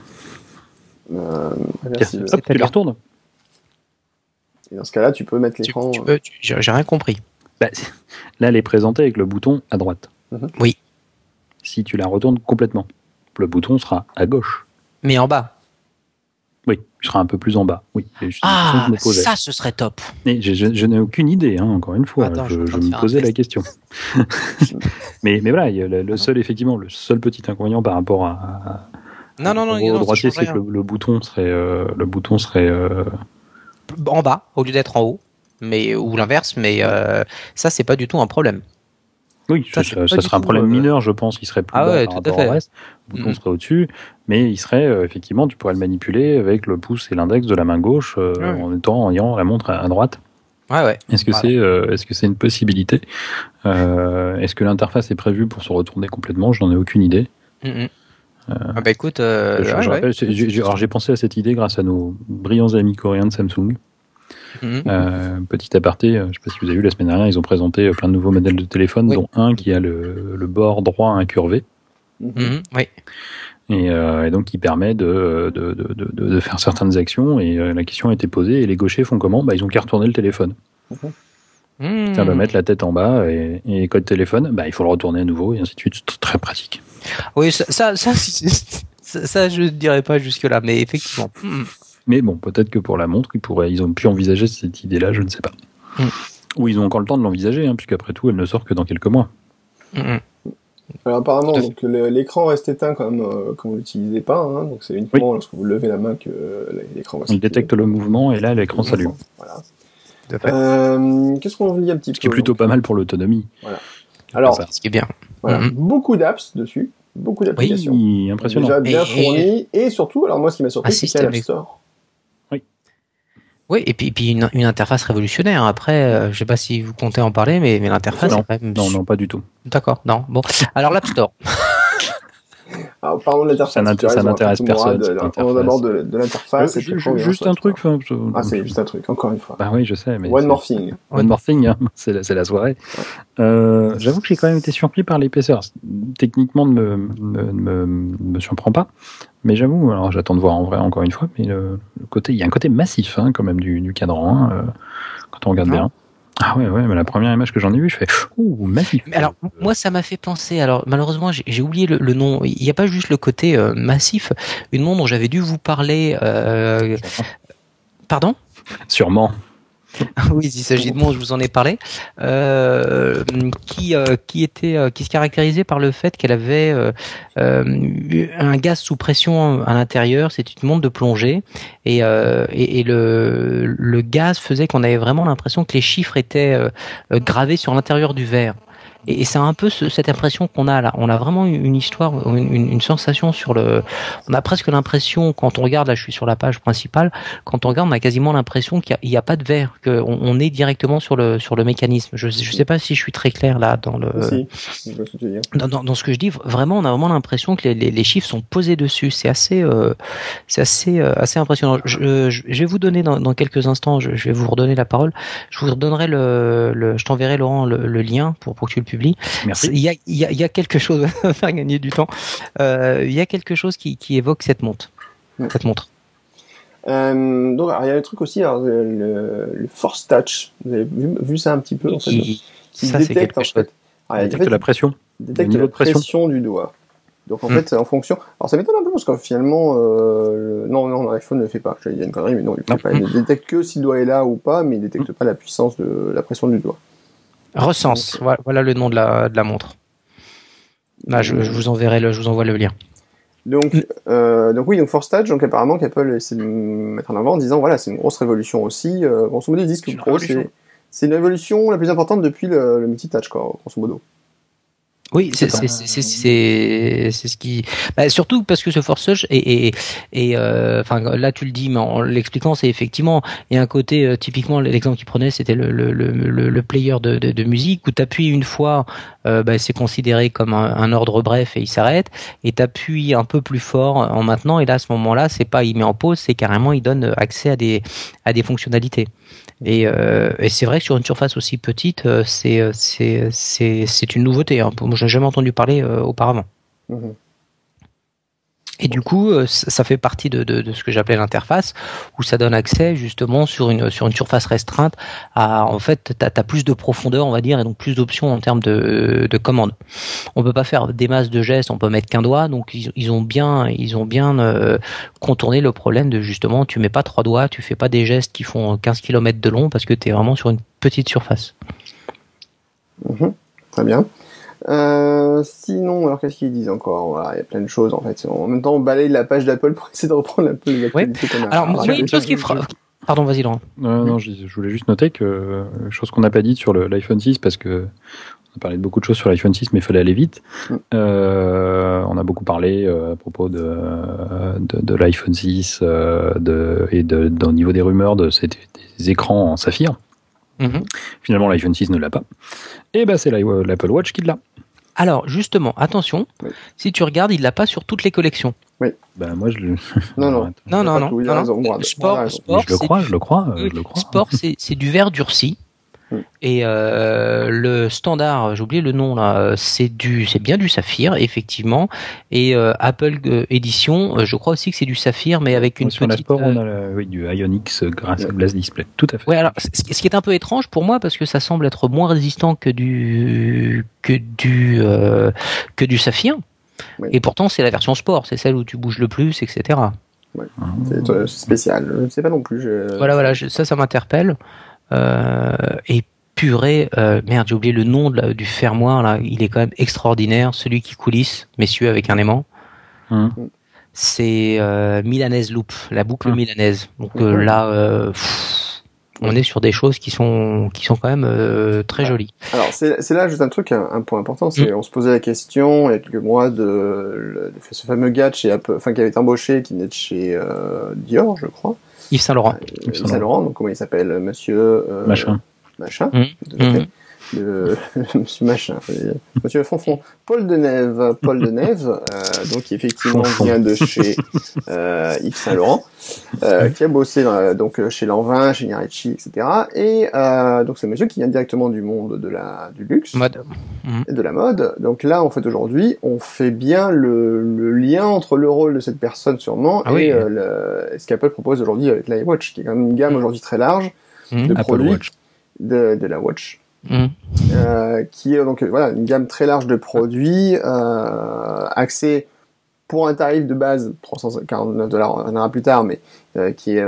Euh, Hop, réversible. tu la retournes. Et dans ce cas-là, tu peux mettre l'écran. tu peux, tu- j'ai j'ai rien compris. Bah, là, elle est présentée avec le bouton à droite. Mhm. Oui. Si tu la retournes complètement, le bouton sera à gauche. Mais en bas. Oui, il sera un peu plus en bas. Oui, Ah, je me posais. ça, ce serait top. Mais je, je- je n'ai aucune idée, hein, encore une fois. Attends, je je je me posais la question. <laughs> mais, mais voilà, le, le seul, effectivement, le seul petit inconvénient par rapport à, Non, non, non, au non, droitier, c'est que le bouton serait, euh, le bouton serait euh, En bas, au lieu d'être en haut. Mais, ou l'inverse, mais euh, ça, c'est pas du tout un problème. Oui, Ça, ça, serait un problème euh, mineur, je pense, qui serait plus Ah bas ouais, par tout à rapport fait. au reste. Le bouton Mhm. serait au-dessus, mais il serait, euh, effectivement, tu pourrais le manipuler avec le pouce et l'index de la main gauche euh, Ouais. en étant en ayant la montre à, à droite. Ouais, ouais. Est-ce que Voilà. c'est euh, est-ce que c'est une possibilité? Est-ce que l'interface est prévue pour se retourner complètement? Je n'en ai aucune idée. Ah bah écoute, je, je rappelle, j'ai pensé à cette idée grâce à nos brillants amis coréens de Samsung. Mhm. Euh, petit aparté, euh, je ne sais pas si vous avez vu la semaine dernière, ils ont présenté euh, plein de nouveaux modèles de téléphone, Oui. dont un qui a le, le bord droit incurvé. Mhm. Oui. et, euh, et donc qui permet de, de, de, de, de faire certaines actions. Et la question a été posée, et les gauchers font comment? Bah, Ils ont qu'à retourner le téléphone. Mhm. Ça va mettre la tête en bas, et, et code téléphone, bah, il faut le retourner à nouveau, et ainsi de suite. C'est très pratique. Oui, ça, ça, ça, c'est- <laughs> ça, ça, je ne dirais pas jusque-là, mais effectivement. Mais bon, peut-être que pour la montre, ils, pourraient, ils ont pu envisager cette idée-là, je ne sais pas. Mm. Ou ils ont encore le temps de l'envisager, hein, puisqu'après tout, elle ne sort que dans quelques mois. Mhm. Alors apparemment, donc l'écran reste éteint quand même euh, quand vous l'utilisez pas. Hein, donc c'est uniquement lorsque vous levez la main que euh, l'écran va Il détecte le mouvement, et là, l'écran s'allume. Voilà. Euh, Qu'est-ce qu'on dit un petit peu Ce qui est plutôt donc pas mal pour l'autonomie. Alors, Ça. Ce qui est bien. voilà, Mhm. beaucoup d'apps dessus, beaucoup d'applications. Oui, impressionnant. Déjà bien Et- fournies et surtout, alors moi ce qui m'a surpris, Un c'est qu'il y a l'App Store. Oui, et puis, et puis une, une interface révolutionnaire. Après, euh, je sais pas si vous comptez en parler, mais, mais l'interface Non. même. Non, non, pas du tout. D'accord, non. Bon, alors l'App Store. <laughs> Alors parlons de l'interface. Ça n'intéresse personne, d'abord de, de l'interface. Euh, juste un truc. Enfin, je- Ah, c'est juste un truc, encore une fois. Bah oui, je sais. Mais One more thing. One more thing, hein, <laughs> c'est la, soirée. Euh, J'avoue que j'ai quand même été surpris par l'épaisseur. Techniquement, ne me, me, me, me surprend pas. Mais j'avoue, alors j'attends de voir en vrai encore une fois, mais le, le côté, il y a un côté massif hein, quand même du, du cadran, hein, euh, quand on regarde Ah. bien. Ah ouais, ouais, mais la première image que j'en ai vue, je fais ouh massif. Mais alors, moi, ça m'a fait penser. Alors, malheureusement, j'ai oublié le, le nom. Il n'y a pas juste le côté euh, massif. Une montre dont j'avais dû vous parler. euh, Pardon? Sûrement. <laughs> oui, il s'agit de moi, je vous en ai parlé, euh, qui euh, qui était euh, qui se caractérisait par le fait qu'elle avait un gaz sous pression à l'intérieur. C'est une montre de plongée et et, et le le gaz faisait qu'on avait vraiment l'impression que les chiffres étaient gravés sur l'intérieur du verre. Et, c'est un peu ce- cette impression qu'on a là. On a vraiment une histoire, une, une- sensation sur le. On a presque l'impression quand on regarde là, je suis sur la page principale, quand on regarde, on a quasiment l'impression qu'il n'y a, pas de verre, qu'on on est directement sur le sur le mécanisme. Je ne sais pas si je suis très clair là dans le Si, je dire. dans, dans, dans ce que je dis. Vraiment, on a vraiment l'impression que les, les, les chiffres sont posés dessus. C'est assez euh, c'est assez euh, assez impressionnant. Je, je, je vais vous donner dans, dans quelques instants. Je, je vais vous redonner la parole. Je vous redonnerai le, le je t'enverrai Laurent le, le lien pour pour que tu le publies. Merci. Il y a, il y, a, il y a quelque chose <laughs> à faire gagner du temps. Euh, il y a quelque chose qui, qui évoque cette montre. Ouais. Cette montre. Euh, donc, alors, il y a le truc aussi, alors, le, le, Force Touch. Vous avez vu, vu ça un petit peu, en fait, Qui- qui ça, détecte, quelque en fait. Alors, il Détecte détecte- la pression. il détecte la pression. pression du doigt. Donc, en Hmm. fait, en fonction. Alors, ça m'étonne un peu parce que finalement, euh, le- non, non, l'iPhone ne le fait pas. J'allais dire une connerie, mais non, il ne Non. fait pas. Il ne détecte que si le doigt est là ou pas, mais il ne détecte pas la puissance de la pression du doigt. Recense. Voilà, voilà le nom de la, de la montre. Là, je, je vous enverrai le, je vous envoie le lien. Donc, euh, donc oui, donc Force Touch, donc apparemment qu'Apple essaie de mettre en avant en disant voilà, c'est une grosse révolution aussi. Euh, grosso modo, ils disent que C'est une Pro, révolution. c'est c'est une révolution la plus importante depuis le, le multitouch, quoi, grosso modo. Oui, c'est Attends. c'est c'est c'est c'est c'est ce qui bah, surtout parce que ce forçage et et et euh, enfin là tu le dis mais en l'expliquant c'est effectivement il y a un côté euh, typiquement l'exemple qu'il prenait c'était le le le le, le player de, de de musique où t'appuies une fois euh, bah, c'est considéré comme un, un ordre bref et il s'arrête et t'appuies un peu plus fort en maintenant et là à ce moment-là c'est pas il met en pause c'est carrément il donne accès à des à des fonctionnalités et, euh, et c'est vrai que sur une surface aussi petite, euh, c'est euh, c'est une nouveauté. Hein. Moi, j'ai jamais entendu parler euh, auparavant. Mhm. Et du coup, euh, ça fait partie de, de, ce que j'appelais l'interface, où ça donne accès justement sur une sur une surface restreinte à en fait t'as as plus de profondeur, on va dire, et donc plus d'options en termes de, de commandes. On peut pas faire des masses de gestes, on peut mettre qu'un doigt, donc ils, ils ont bien ils ont bien euh, contourné le problème de justement tu mets pas trois doigts, tu fais pas des gestes qui font 15 km de long parce que tu es vraiment sur une petite surface. Mhm. Très bien. Euh, sinon, alors qu'est-ce qu'ils disent encore? Voilà, Il y a plein de choses en fait. En même temps, on balaye la page d'Apple pour essayer de reprendre un peu les a. Alors, moi, une chose qui fera... Pardon, vas-y Laurent. Non, non, je, je voulais juste noter que, euh, chose qu'on n'a pas dit sur l'iPhone 6, parce que on a parlé de beaucoup de choses sur l'iPhone 6, mais il fallait aller vite. Mm. Euh, on a beaucoup parlé euh, à propos de, de, de l'iPhone 6 euh, de, et de, de- au niveau des rumeurs de ces, des écrans en saphir. Mhm. Finalement, l'iPhone 6 ne l'a pas. Et ben, c'est l'Apple Watch qui l'a. Alors, justement, attention, Oui. si tu regardes, il l'a pas sur toutes les collections. Ben, moi, je le. Non, non. <laughs> Non, non, non. Sport, sport, je le c'est crois, du- je le crois, euh, oui, je le crois. Sport, c'est c'est du verre durci. Mm. Et euh, le standard, j'ai oublié le nom là, c'est du, c'est bien du saphir effectivement. Et euh, Apple euh, Edition, je crois aussi que c'est du saphir, mais avec une sur la petite. Sport, euh, on a oui, du Ionix grâce Ouais. Glass Display. Tout à fait. Ouais, alors ce ce qui est un peu étrange pour moi parce que ça semble être moins résistant que du que du euh, que du saphir. Oui. Et pourtant, c'est la version sport, c'est celle où tu bouges le plus, etc. C'est euh, c'est spécial. Je ne sais pas non plus. je- Voilà, voilà, je- ça, ça m'interpelle. Euh, et purée, euh, merde, j'ai oublié le nom de la- du fermoir là. Il est quand même extraordinaire, celui qui coulisse, messieurs, avec un aimant. Hum. C'est euh, Milanaise Loop, la boucle Hum. milanaise. Donc là, on est sur des choses qui sont qui sont quand même euh, très jolies. Alors, c'est là juste un truc, un, un point important, c'est on se posait la question il y a quelques mois de, le- de ce fameux gars de chez Apple, enfin, qui avait été embauché, qui venait de chez euh, Dior, je crois, Yves Saint Laurent. euh, Yves Saint Laurent, donc comment il s'appelle, monsieur euh, Machin. machin, Mhm. Mhm. de monsieur machin, euh, monsieur Fonfon, Paul Denève, Paul Denève, euh, donc qui effectivement vient de chez euh, Yves Saint Laurent, euh, qui a bossé dans donc euh, chez Lanvin, chez Narici, etc. Et euh, donc c'est un monsieur qui vient directement du monde de la du luxe Mode. et de la mode. Donc là, en fait, aujourd'hui, on fait bien le, le lien entre le rôle de cette personne sûrement Ah et oui. euh, le, ce qu'Apple propose aujourd'hui avec l'iWatch, qui est quand même une gamme aujourd'hui très large Mhm. de Apple produits Watch. de, de la watch Euh, qui est donc voilà une gamme très large de produits euh, axés pour un tarif de base 349 dollars on en verra plus tard mais euh, qui est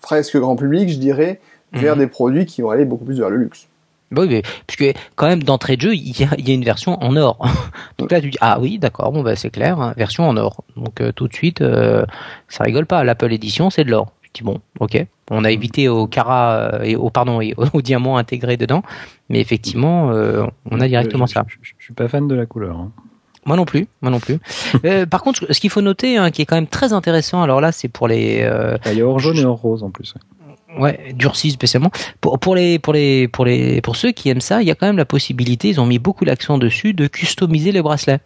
presque grand public je dirais vers Mhm. des produits qui vont aller beaucoup plus vers le luxe. Bah Oui, mais puisque quand même d'entrée de jeu, il y a, il y a une version en or. <laughs> Donc là, tu dis ah oui, d'accord, bon bah c'est clair, hein, version en or. Donc euh, tout de suite, euh, ça rigole pas. L'Apple Edition, c'est de l'or. Dis bon, ok, on a évité au cara euh, et au pardon et au, <laughs> diamant intégré dedans, mais effectivement, euh, on a directement Euh, je, ça. Je, je- je suis pas fan de la couleur. hein. Moi non plus, moi non plus. <laughs> Euh, par contre, ce qu'il faut noter, hein, qui est quand même très intéressant, alors là, c'est pour les euh, Ah, Il y a or jaune et or rose en plus. ouais. Ouais, durci spécialement. Pour, pour les pour les pour les pour ceux qui aiment ça, il y a quand même la possibilité, ils ont mis beaucoup l'accent dessus de customiser les bracelets.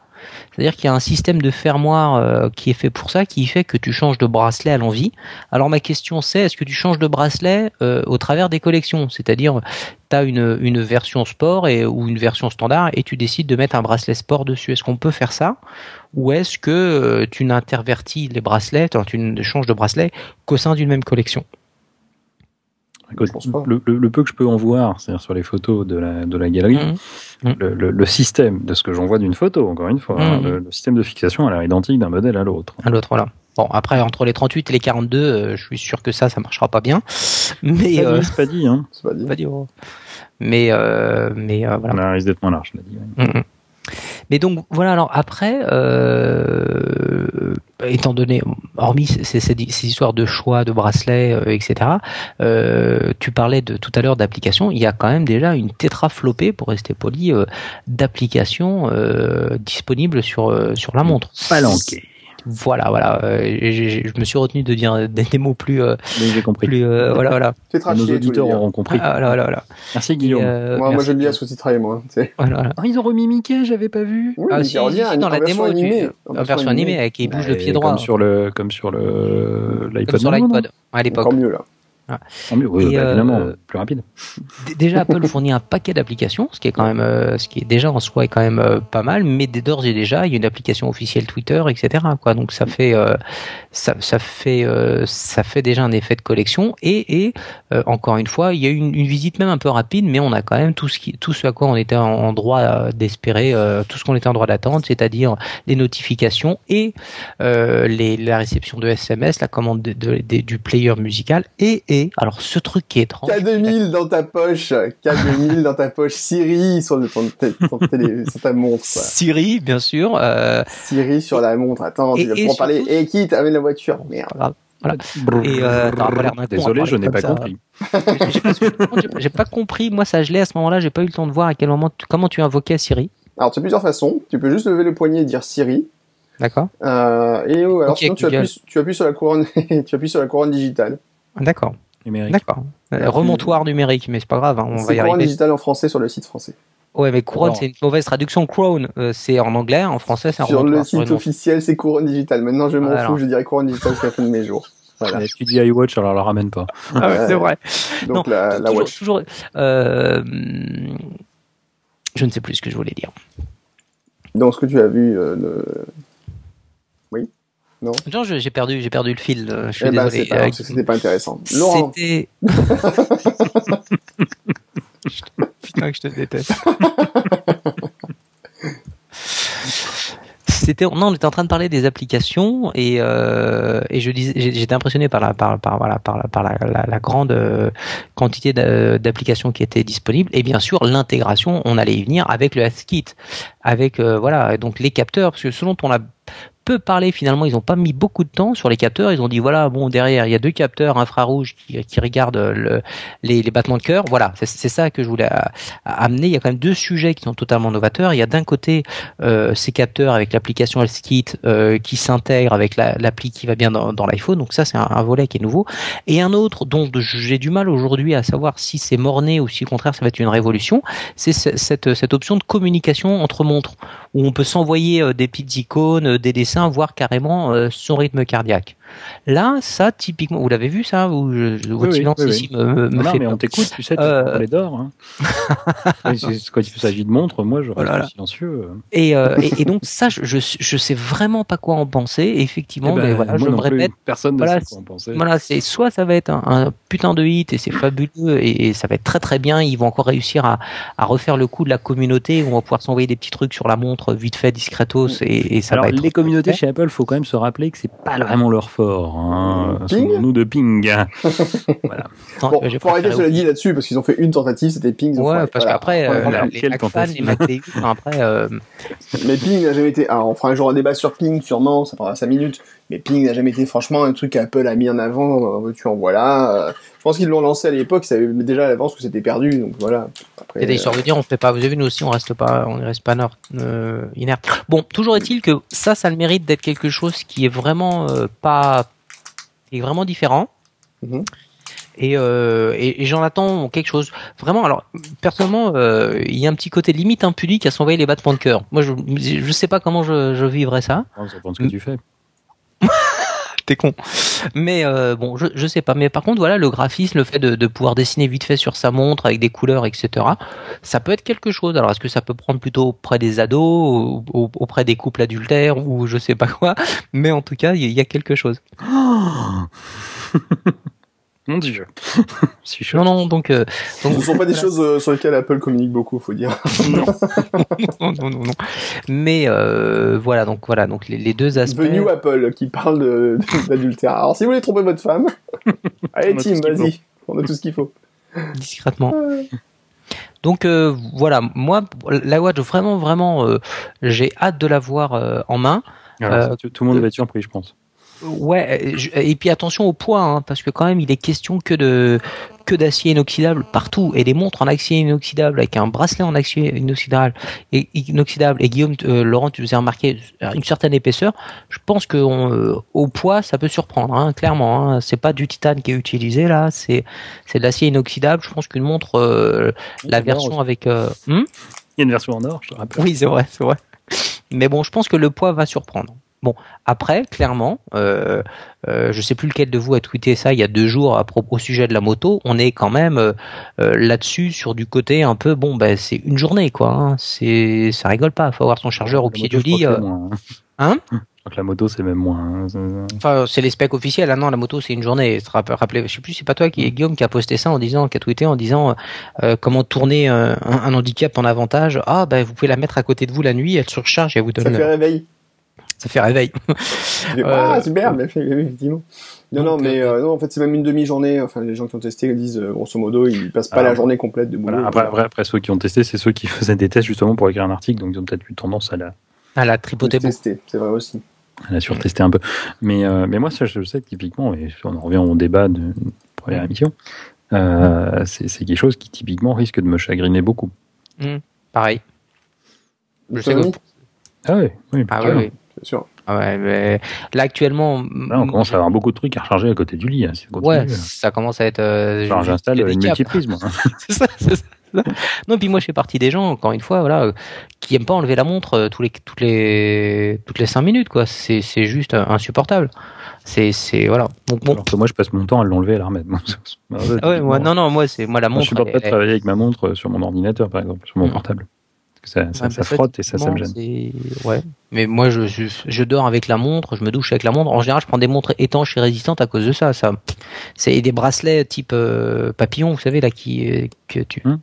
C'est-à-dire qu'il y a un système de fermoir euh, qui est fait pour ça, qui fait que tu changes de bracelet à l'envie. Alors ma question c'est, est-ce que tu changes de bracelet euh, au travers des collections? C'est-à-dire, tu as une, version sport et, ou une version standard et tu décides de mettre un bracelet sport dessus. Est-ce qu'on peut faire ça? Ou est-ce que euh, tu n'intervertis les bracelets, tu ne changes de bracelet qu'au sein d'une même collection? Écoute, Je pense pas. le, le- le peu que je peux en voir, c'est-à-dire sur les photos de la, de la galerie, Mhm. le, le- le système de ce que j'en vois d'une photo, encore une fois, hein, Mhm. le, le système de fixation a l'air identique d'un modèle à l'autre. à l'autre voilà. Bon après entre les 38 et les 42, euh, je suis sûr que ça ça marchera pas bien. <laughs> Mais Pas euh, c'est pas dit, hein. C'est pas dit. pas dire. Mais euh, mais euh, voilà. On a risque d'être moins large, je l'ai dit. ouais. Mais donc voilà alors après euh, étant donné hormis ces, ces- ces histoires de choix de bracelets euh, etc euh, tu parlais de tout à l'heure d'applications il y a quand même déjà une tétraflopée pour rester poli euh, d'applications euh, disponibles sur euh, sur la montre. Voilà voilà euh, je me suis retenu de dire des, des mots plus euh, Mais j'ai compris. plus euh, voilà voilà <laughs> C'est Nos auditeurs auront compris. Ah, voilà voilà voilà Merci Guillaume. Et, euh, Moi, moi j'aime bien sous-titrer, moi. tu sais. Voilà, voilà. Ah, ils ont remis Mickey, j'avais pas vu. Oui, Ah, si, revient si, dans la version démo, animée. en version animée avec qui bouge le pied droit. Comme sur le, comme sur le, Comme l'iPod. sur Nano, l'iPod à l'époque. Encore mieux, là. Non mieux, oui, Et, bah, euh, évidemment, plus rapide. Déjà, Apple <laughs> fournit un paquet d'applications, ce qui est quand même, euh, ce qui est déjà en soi est quand même euh, pas mal, mais dès d'ores et déjà, il y a une application officielle Twitter, etc. Quoi. Donc ça fait, ça, ça fait, ça fait déjà un effet de collection. Et, et encore une fois, il y a eu une, une visite même un peu rapide, mais on a quand même tout ce qui, tout ce à quoi on était en, droit d'espérer, tout ce qu'on était en droit d'attendre, c'est-à-dire les notifications et les, la réception de SMS, la commande de, de- de- du player musical et, et alors ce truc qui est étrange. K2000 dans ta poche, K2000 dans ta poche, Siri sur, le, ton, t- ton télé, <laughs> sur ta montre. quoi. Siri, bien sûr. Euh, Siri sur la montre, attends, Et- tu vas pouvoir parler. surtout- Et qui t'amène la voiture? Merde. voilà. Voilà. Et, euh, Désolé, je n'ai pas ça. compris. <laughs> J'ai pas, compris. Moi, ça gelait à ce moment-là. J'ai pas eu le temps de voir à quel moment, tu- comment tu invoquais Siri. Alors, tu as plusieurs façons. Tu peux juste lever le poignet et dire Siri. D'accord. Euh, et oh, alors sinon, tu Google. appuies, tu appuies sur la couronne, <laughs> tu appuies sur la couronne digitale. D'accord. Numérique. D'accord. Euh, Remontoir numérique, mais c'est pas grave. hein, on va C'est y couronne arriver. digitale en français sur le site français. Ouais, mais couronne, c'est une mauvaise traduction. Crown, euh, c'est en anglais. En français, c'est un Sur le sur site officiel, c'est couronne digitale. Maintenant, je m'en Voilà. fous, je dirais couronne digitale jusqu'à la fin de mes jours. <laughs> Voilà. Et Tu dis iWatch, alors la ramène pas. Ah ouais, c'est vrai. Donc Non, la, la toujours, watch. toujours, euh, je ne sais plus ce que je voulais dire. Donc ce que tu as vu, euh, le- Genre, je- j'ai perdu, j'ai perdu le fil. euh, Je suis eh ben, désolé. pas Euh, c'était pas intéressant. Laurent, C'était. <laughs> Putain que je te déteste. <laughs> C'était non, on était en train de parler des applications et euh, et je disais j'étais impressionné par la par par voilà par la par la, la- la grande quantité d'a- d'applications qui étaient disponibles et bien sûr l'intégration on allait y venir avec le HealthKit avec euh, voilà donc les capteurs parce que ce dont on a peu parlé finalement ils n'ont pas mis beaucoup de temps sur les capteurs. Ils ont dit voilà bon derrière il y a deux capteurs infrarouges qui, qui regardent le, les, battements de cœur. Voilà c'est ça que je voulais euh, amener. Il y a quand même deux sujets qui sont totalement novateurs. Il y a d'un côté euh, ces capteurs avec l'application HealthKit euh, qui s'intègre avec la- l'appli qui va bien dans, l'iPhone. Donc ça c'est un, volet qui est nouveau. Et un autre dont j'ai du mal aujourd'hui à savoir si c'est morné ou si au contraire ça va être une révolution c'est ce- cette, cette option de communication entre montres où on peut s'envoyer euh, des petites icônes, des dessins, voire carrément euh, son rythme cardiaque. Là, ça, typiquement, vous l'avez vu ça ou je- je- Votre oui, silence oui, ici me, me Non, fait mais peur. on t'écoute, tu sais, Euh, euh... les d'or. <laughs> Oui, c'est- Quand il s'agit de montre, moi, je reste Voilà, là. silencieux. Et, euh, et, et donc ça, je, je, je sais vraiment pas quoi en penser. Effectivement, Eh ben, mais voilà, moi je me plus, répète. Personne ne Voilà, sait quoi en penser. Voilà, c'est soit ça va être un, un putain de hit et c'est fabuleux et, et ça va être très très bien. Ils vont encore réussir à, à refaire le coup de la communauté. où On va pouvoir s'envoyer des petits trucs sur la montre vite fait, discretos et, et ça Alors, va être. les communautés chez Apple, faut quand même se rappeler que c'est pas vraiment leur fort. Hein. Ping nous de ping. <laughs> voilà. Non, Bon, faut arrêter cela dit là-dessus parce qu'ils ont fait une tentative, c'était Ping. Ouais, parce Voilà. qu'après, euh, les tentative. les enfin, après, euh, Mais Ping n'a jamais été. Alors, on fera un jour un débat sur Ping, sûrement, ça prendra 5 minutes. Mais Ping n'a jamais été franchement un truc qu'Apple a mis en avant. euh, Tu en voilà. Euh, Je pense qu'ils l'ont lancé à l'époque, ils savaient déjà à l'avance que c'était perdu, donc voilà. Après, des histoires de dire, on fait pas. Vous avez vu, nous aussi, on reste pas, on reste pas nord, euh, inerte. Bon, toujours est-il que ça, ça a le mérite d'être quelque chose qui est vraiment euh, pas, qui est vraiment différent. Mhm. Et, euh, et, et j'en attends quelque chose. Vraiment, alors personnellement, euh, il y a un petit côté limite impudique à s'envoyer les battements de cœur. Moi, je je sais pas comment je, je vivrais ça. Ça dépend de ce que tu fais. T'es con. Mais euh, bon, je, je sais pas. Mais par contre, voilà, le graphisme, le fait de, de pouvoir dessiner vite fait sur sa montre avec des couleurs, etc. Ça peut être quelque chose. Alors, est-ce que ça peut prendre plutôt auprès des ados, ou- auprès des couples adultères, ou je sais pas quoi. Mais en tout cas, il y, il y a quelque chose. <laughs> Mon dieu. <laughs> Non, non. Donc, euh, donc Ce sont pas des choses euh, sur lesquelles Apple communique beaucoup, faut dire. <laughs> non, non, non, non. Mais euh, voilà. Donc voilà. Donc les, les deux aspects. The New Apple qui parle de- <laughs> d'adultère. Alors, si vous voulez tromper votre femme, allez, Tim, vas-y. On a tout ce qu'il faut. discrètement. Donc euh, voilà, moi la watch vraiment vraiment euh, j'ai hâte de la voir euh, en main. Alors, Euh, ça, tout, tout le monde va être surpris, je pense. Ouais, euh, je- et puis attention au poids hein, parce que quand même il est question que de que d'acier inoxydable partout et des montres en acier inoxydable avec un bracelet en acier inoxydable et inoxydable et Guillaume euh, Laurent tu vous as remarqué une certaine épaisseur. Je pense que on, euh, au poids ça peut surprendre hein, clairement. Hein, c'est pas du titane qui est utilisé là, c'est c'est de l'acier inoxydable. Je pense qu'une montre euh, la version avec euh, hmm? Il y a une version en or, je te rappelle. oui, c'est vrai, c'est vrai. Mais bon, je pense que le poids va surprendre. Bon, après, clairement, euh, euh, je sais plus lequel de vous a tweeté ça il y a deux jours à propos au sujet de la moto. On est quand même euh, euh, là-dessus sur du côté un peu bon, ben c'est une journée quoi. Hein. C'est ça rigole pas. Faut avoir son chargeur au La pied moto, du lit. euh, hein que la moto, c'est même moins. hein. C'est- Enfin, c'est les specs officiels. Ah non, la moto, c'est une journée. Rappelez, je sais plus, c'est pas toi qui est Guillaume qui a posté ça en disant, qui a tweeté en disant euh, comment tourner euh, un, un handicap en avantage. Ah, ben vous pouvez la mettre à côté de vous la nuit, elle surcharge et elle vous donne. Ça fait réveil. Ça fait réveil. Ah, <laughs> Euh, super, mais effectivement. Non, non, mais euh, non, en fait, c'est même une demi-journée. Enfin, les gens qui ont testé disent, euh, grosso modo, ils passent pas Alors, la journée complète de boulot. Voilà. Après, après, après, ceux qui ont testé, c'est ceux qui <laughs> faisaient des tests justement pour écrire un article, donc ils ont peut-être eu tendance à la, Ah, la tripoter tester, c'est vrai aussi. à la surtester un peu. Mais, euh, mais moi, ça, je sais que typiquement, et on en revient au débat de première émission, euh, c'est quelque chose qui typiquement risque de me chagriner beaucoup. Pareil. Je sais que- Autonomie, Ah oui, oui, Ah oui. C'est sûr. Ah ouais, mais là actuellement. Là, on commence à avoir beaucoup de trucs à recharger à côté du lit. hein, si ça continue. Ouais, ça commence à être. euh, Enfin, j'installe il y a des une multiprise, moi. <laughs> c'est ça, c'est ça. Non, puis moi je fais partie des gens, encore une fois, voilà, euh, qui aiment pas enlever la montre euh, tous les toutes les toutes les cinq minutes, quoi. C'est c'est juste euh, insupportable. C'est c'est voilà. Donc bon. Alors que moi, je passe mon temps à l'enlever et à la remettre. <laughs> Ouais, moi non non, moi c'est moi la Moi, je montre. supporte pas de elle- travailler avec ma montre euh, sur mon ordinateur, par exemple, sur mon Mm. portable. Que ça, ça, Ouais, ça bah, frotte et ça, ça me gêne. Ouais. Mais moi, je, je, je dors avec la montre, je me douche avec la montre. En général, je prends des montres étanches et résistantes à cause de ça. Ça, c'est des bracelets type euh, papillon, vous savez là, qui euh, que tu. Hmm.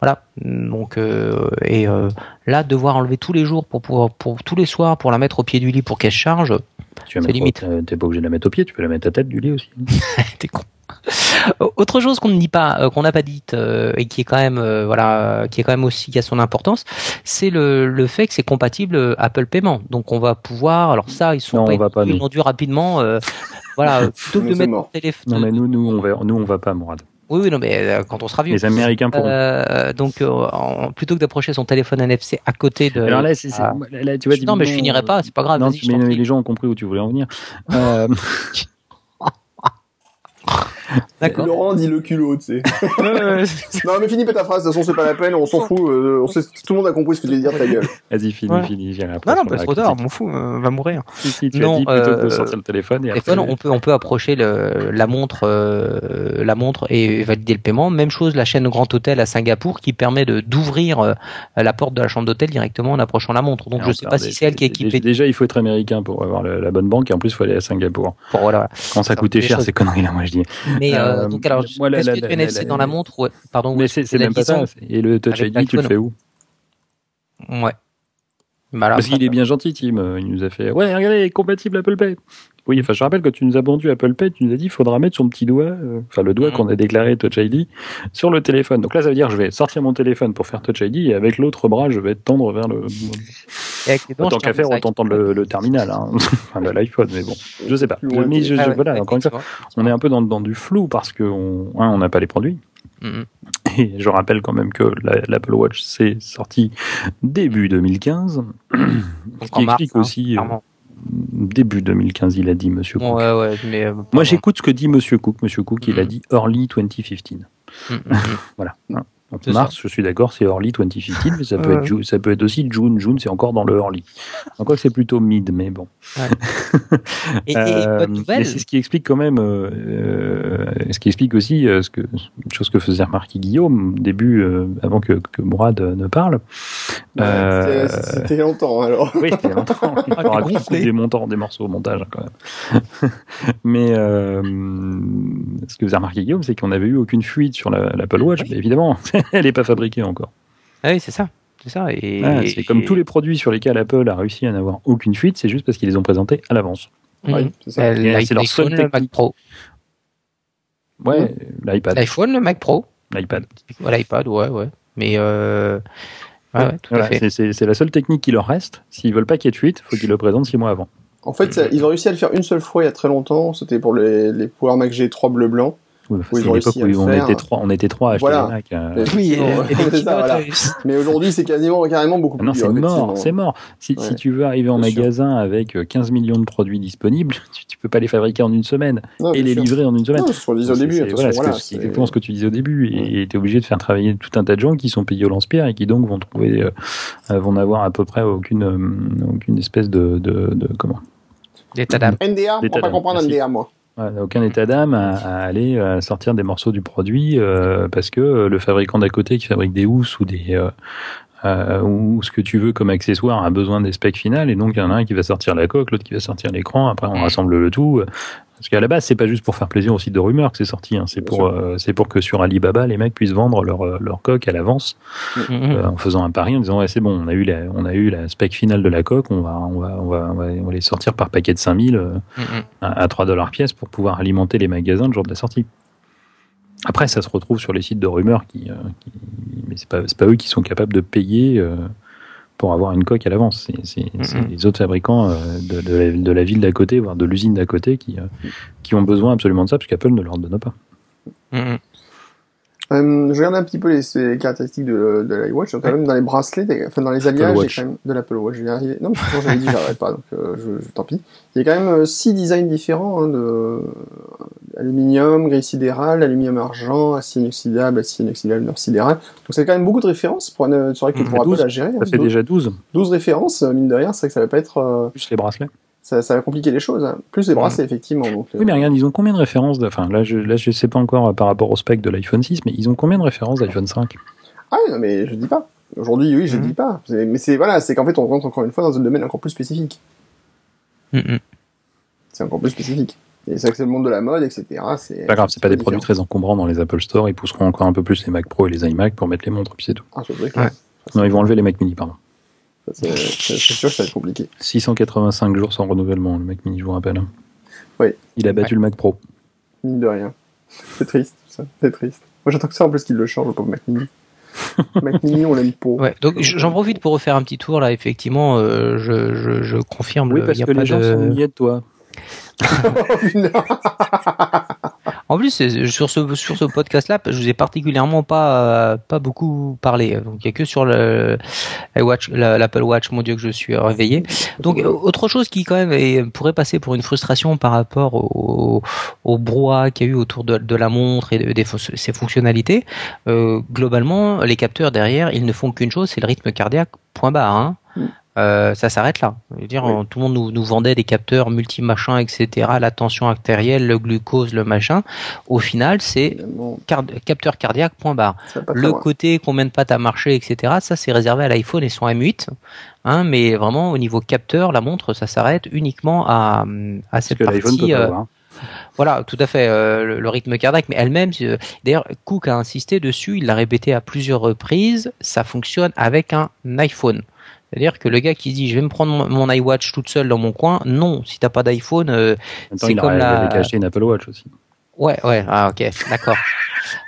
Voilà. Donc euh, et euh, là, devoir enlever tous les jours pour pouvoir, pour tous les soirs, pour la mettre au pied du lit pour qu'elle charge, c'est limite. T'es pas obligé de la mettre au pied, tu peux la mettre à tête du lit aussi. <laughs> t'es con. Autre chose qu'on ne dit pas, euh, qu'on n'a pas dite euh, et qui est quand même, euh, voilà, qui est quand même aussi qui a son importance, c'est le, le fait que c'est compatible Apple Paiement. Donc on va pouvoir, alors ça ils sont Non, pas, on va pas, ils nous. l'ont dû rapidement. euh, voilà, <laughs> plutôt que de mettre mort. ton téléphone. Non, mais nous, nous, on va, nous, on va pas, Mourad. Oui, oui, non, mais euh, quand on sera vieux. Les Américains pourront. Euh, donc euh, en- plutôt que d'approcher son téléphone NFC à côté de. Alors là, c'est, c'est- ah. là, là, tu vois, non, mais je finirai pas, c'est pas grave. Non, vas-y, je mais, t'en mais prie. les gens ont compris où tu voulais en venir. <laughs> <laughs> D'accord. Laurent dit le culot, tu sais. <laughs> non, mais finis pas ta phrase, de toute façon, c'est pas la peine, on s'en fout, euh, on sait, tout le monde a compris ce que tu veux dire, ta gueule. <laughs> vas-y, finis, Ouais. finis. j'irai après Non, non, bah, trop tard, critique. m'en fous, euh, va mourir. Si, si, tu Non, as dit plutôt que de euh, sortir le téléphone et après. on peut on peut approcher le, la montre euh, la montre et valider le paiement. Même chose la chaîne Grand Hôtel à Singapour qui permet de d'ouvrir euh, la porte de la chambre d'hôtel directement en approchant la montre. Donc Alors, je sais pas si c'est elle qui est équipée. Déjà, il faut être américain pour avoir le- la bonne banque et en plus, il faut aller à Singapour. Pour, voilà. Quand ça Ça, coûtait cher, ces conneries-là, moi, je dis. Mais euh, Euh, donc alors est-ce la- du NFC dans la montre ouais. Pardon. Mais c'est, que même pas ça. Et le Touch ID, tu le fais où? Bah, Parce qu'il est bien gentil, Tim. Il nous a fait Ouais, regardez, compatible Apple Pay. Oui, enfin, je rappelle, quand tu nous as vendu Apple Pay, tu nous as dit il faudra mettre son petit doigt, euh, enfin, le doigt Mhm. qu'on a déclaré Touch ID, sur le téléphone. Donc là, ça veut dire je vais sortir mon téléphone pour faire Touch ID et avec l'autre bras, je vais tendre vers le. Dents, Tant qu'à faire, autant tendre le, le terminal, hein. <laughs> enfin, l'iPhone, mais bon, je sais pas. Mais que- je- je- Ah ouais, voilà, encore une fois, on est un peu dans, dans du flou parce que on, n'a pas les produits. Mhm. Et je rappelle quand même que la- l'Apple Watch s'est sorti début 2015. Ce qui mars, explique hein, aussi euh, début 2015, il a dit Monsieur Cook. Ouais, ouais, mais. euh, Moi, j'écoute ce que dit Monsieur Cook. Monsieur Cook, il a Mhm. dit early 2015. Mhm, mhm. Voilà. Donc mars, je suis d'accord, c'est early 2015, mais ça peut, Ouais. être, Ju- ça peut être aussi June. June, c'est encore dans le early. Que c'est plutôt mid, mais bon. <laughs> Et, et Euh, bonne mais nouvelle. c'est ce qui explique quand même, euh, euh, ce qui explique aussi euh, ce que, une chose que faisait remarquer Guillaume au début, euh, avant que, que Mourad euh, ne parle. Euh, C'était- C'était longtemps alors. oui, c'était longtemps. <laughs> Il Ah, faudra qu'on gonflé. coupe des montants, des morceaux au montage hein, quand même. <laughs> Mais euh, ce que faisait remarquer Guillaume, c'est qu'on n'avait eu aucune fuite sur la- l'Apple Watch. Oui. Mais évidemment, <laughs> elle n'est pas fabriquée encore. Ah oui, c'est ça. C'est ça. Et, Ah, c'est comme tous les produits sur lesquels Apple a réussi à n'avoir aucune fuite, c'est juste parce qu'ils les ont présentés à l'avance. Mhm. Oui, c'est ça. Euh, Et c'est leur seule le Mac technique. Pro. Ouais, l'iPad. L'iPhone, le Mac Pro. L'iPad. Ouais, L'iPad, ouais, ouais. Mais euh... ouais, ouais, tout Voilà, à fait. c'est- c'est c'est la seule technique qui leur reste. S'ils veulent pas qu'il y ait de fuite, faut qu'ils le présentent six mois avant. En fait, ça- ils ont réussi à le faire une seule fois il y a très longtemps. C'était pour les, les Power Mac G3 bleu blanc. Oui, l'époque où on était trois, on était trois à acheter Voilà. des Macs. euh, Mais- Oui, et, effectivement, et les c'est ça, keynotes, voilà. euh, Mais aujourd'hui, c'est quasiment carrément beaucoup Ah Non, plus c'est mort, c'est mort. Si, Ouais. si tu veux arriver en Bien sûr. magasin avec euh, 15 millions de produits disponibles, <laughs> tu, tu peux pas les fabriquer en une semaine Non, et les sûr. livrer en une semaine. Non, c'est ce qu'on disait au C'est- début. c'est- voilà, exactement ce que tu disais au début. Et tu es obligé de faire travailler tout un tas de gens qui sont payés au lance-pierre et qui donc vont trouver, euh, euh, vont n'avoir à peu près aucune, euh, aucune espèce de, de, de- comment, L'état d'âme. NDA, on va pas comprendre. NDA, moi. Aucun état d'âme à, à aller euh, sortir des morceaux du produit euh, parce que euh, le fabricant d'à côté qui fabrique des housses ou des euh, euh, ou ce que tu veux comme accessoire a besoin des specs finales et donc il y en a un qui va sortir la coque, l'autre qui va sortir l'écran. Après on Mm. rassemble le tout. Parce qu'à la base, c'est pas juste pour faire plaisir au site de rumeurs que c'est sorti. Hein. C'est pour, euh, c'est pour que sur Alibaba, les mecs puissent vendre leur, euh, leur coque à l'avance Mhm. euh, en faisant un pari en disant ouais c'est bon on a eu la, on a eu la spec finale de la coque on va on va on va on va, les sortir par paquet de 5000 euh, à, à 3 dollars pièce pour pouvoir alimenter les magasins le jour de la sortie après ça se retrouve sur les sites de rumeurs qui, qui- mais c'est pas pas eux qui sont capables de payer pour avoir une coque à l'avance c'est Mhm. les autres fabricants euh, de, de, la, de la ville d'à côté voire de l'usine d'à côté qui euh, qui ont besoin absolument de ça parce qu'Apple ne leur donne pas Mhm. Euh, je regarde un petit peu les, les caractéristiques de, de l'iWatch. Quand même, dans les bracelets, enfin, dans les alliages, il y a Watch. quand même de l'Apple Watch. Je vais arriver. Non, mais j'avais dit, j'arrête pas, donc, euh, je, je- tant pis. Il y a quand même euh, six designs différents, hein, de aluminium, gris sidéral, aluminium argent, acier inoxydable, acier inoxydable, nord sidéral. Donc, c'est quand même beaucoup de références pour une, c'est vrai que Mhm. pour Apple 12, à gérer. hein, ça fait 12, déjà 12 12 références, mine de rien, c'est vrai que ça va pas être, euh, plus les bracelets ça, ça va compliquer les choses, hein. Plus les bracelets, effectivement, donc, euh, Oui, mais regarde, ils ont combien de références de- Enfin, là, je là, je sais pas encore euh, par rapport au spec de l'iPhone 6, mais ils ont combien de références d'iPhone 5 Ah non, mais je dis pas. Aujourd'hui, oui, je Mhm. dis pas. C'est- Mais c'est, voilà, c'est qu'en fait, on rentre encore une fois dans un domaine encore plus spécifique. Mhm. C'est encore plus spécifique. Et que c'est le monde de la mode, etc. C'est Pas grave, c'est pas des différent. produits très encombrants dans les Apple Store. Ils pousseront encore un peu plus les Mac Pro et les iMac pour mettre les montres, puis c'est tout. Ah, c'est vrai Ouais. Non, ils vont enlever les Mac Mini, pardon. C'est, sûr que ça va être compliqué. 685 jours sans renouvellement, le Mac Mini, je vous rappelle. Oui. Il a battu le Mac Pro. Mine de rien. C'est triste, tout ça. C'est triste. Moi, j'attends que ça en plus qu'il le change, le pauvre Mac Mini. <laughs> Mac Mini, on l'aime pas. Ouais, donc j'en profite pour refaire un petit tour là. Effectivement, euh, je, je, je confirme. Oui, le- parce y a que pas les gens de- sont niais de toi. <laughs> <laughs> En plus, sur ce sur ce podcast-là, je vous ai particulièrement pas euh, pas beaucoup parlé. Donc il y a que sur l'Apple Watch, mon Dieu que je suis réveillé. Donc autre chose qui quand même pourrait passer pour une frustration par rapport au, au brouhaha qu'il y a eu autour de, la montre et de, ses fonctionnalités. euh, globalement, les capteurs derrière, ils ne font qu'une chose, c'est le rythme cardiaque. Point barre. Hein. Euh, ça s'arrête là. Je veux dire, Oui. on- tout le monde nous, nous vendait des capteurs multi-machin, etc. La tension artérielle, le glucose, le machin. Au final, c'est capteur cardiaque, point barre. Le côté combien de pattes à marcher, etc. Ça, c'est réservé à l'iPhone et son M8. Hein, mais vraiment, au niveau capteur, la montre, ça s'arrête uniquement à, à Parce cette que peut partie. pas euh, voir. voilà, tout à fait. euh, le, le rythme cardiaque, mais elle-même. euh, D'ailleurs, Cook a insisté dessus. Il l'a répété à plusieurs reprises. Ça fonctionne avec un iPhone. C'est-à-dire que le gars qui dit je vais me prendre mon, mon iWatch toute seule dans mon coin, non. Si t'as pas d'iPhone, euh, En même temps, C'est il comme aurait- il la- acheter une Apple Watch aussi. ouais, ouais, ah ok, d'accord. <laughs>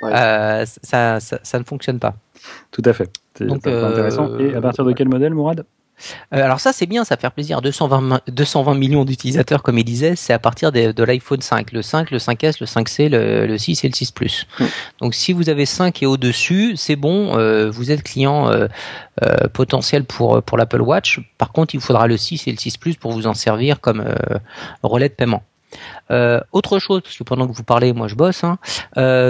Ouais. Euh, ça, ça, ça ne fonctionne pas. Tout à fait. C'est Donc, c'est euh, intéressant. Et à partir de quel modèle, Mourad? Euh, alors ça c'est bien, ça fait plaisir. 220, ma- 220 millions d'utilisateurs comme il disait, c'est à partir de l'iPhone 5, le 5, le 5S, le 5C, le, le 6 et le 6 Plus. Mm. Donc si vous avez 5 et au-dessus, c'est bon, euh, vous êtes client euh, potentiel pour pour l'Apple Watch. Par contre, il faudra le 6 et le 6 Plus pour vous en servir comme relais de paiement. Autre chose, parce que pendant que vous parlez, moi je bosse, hein,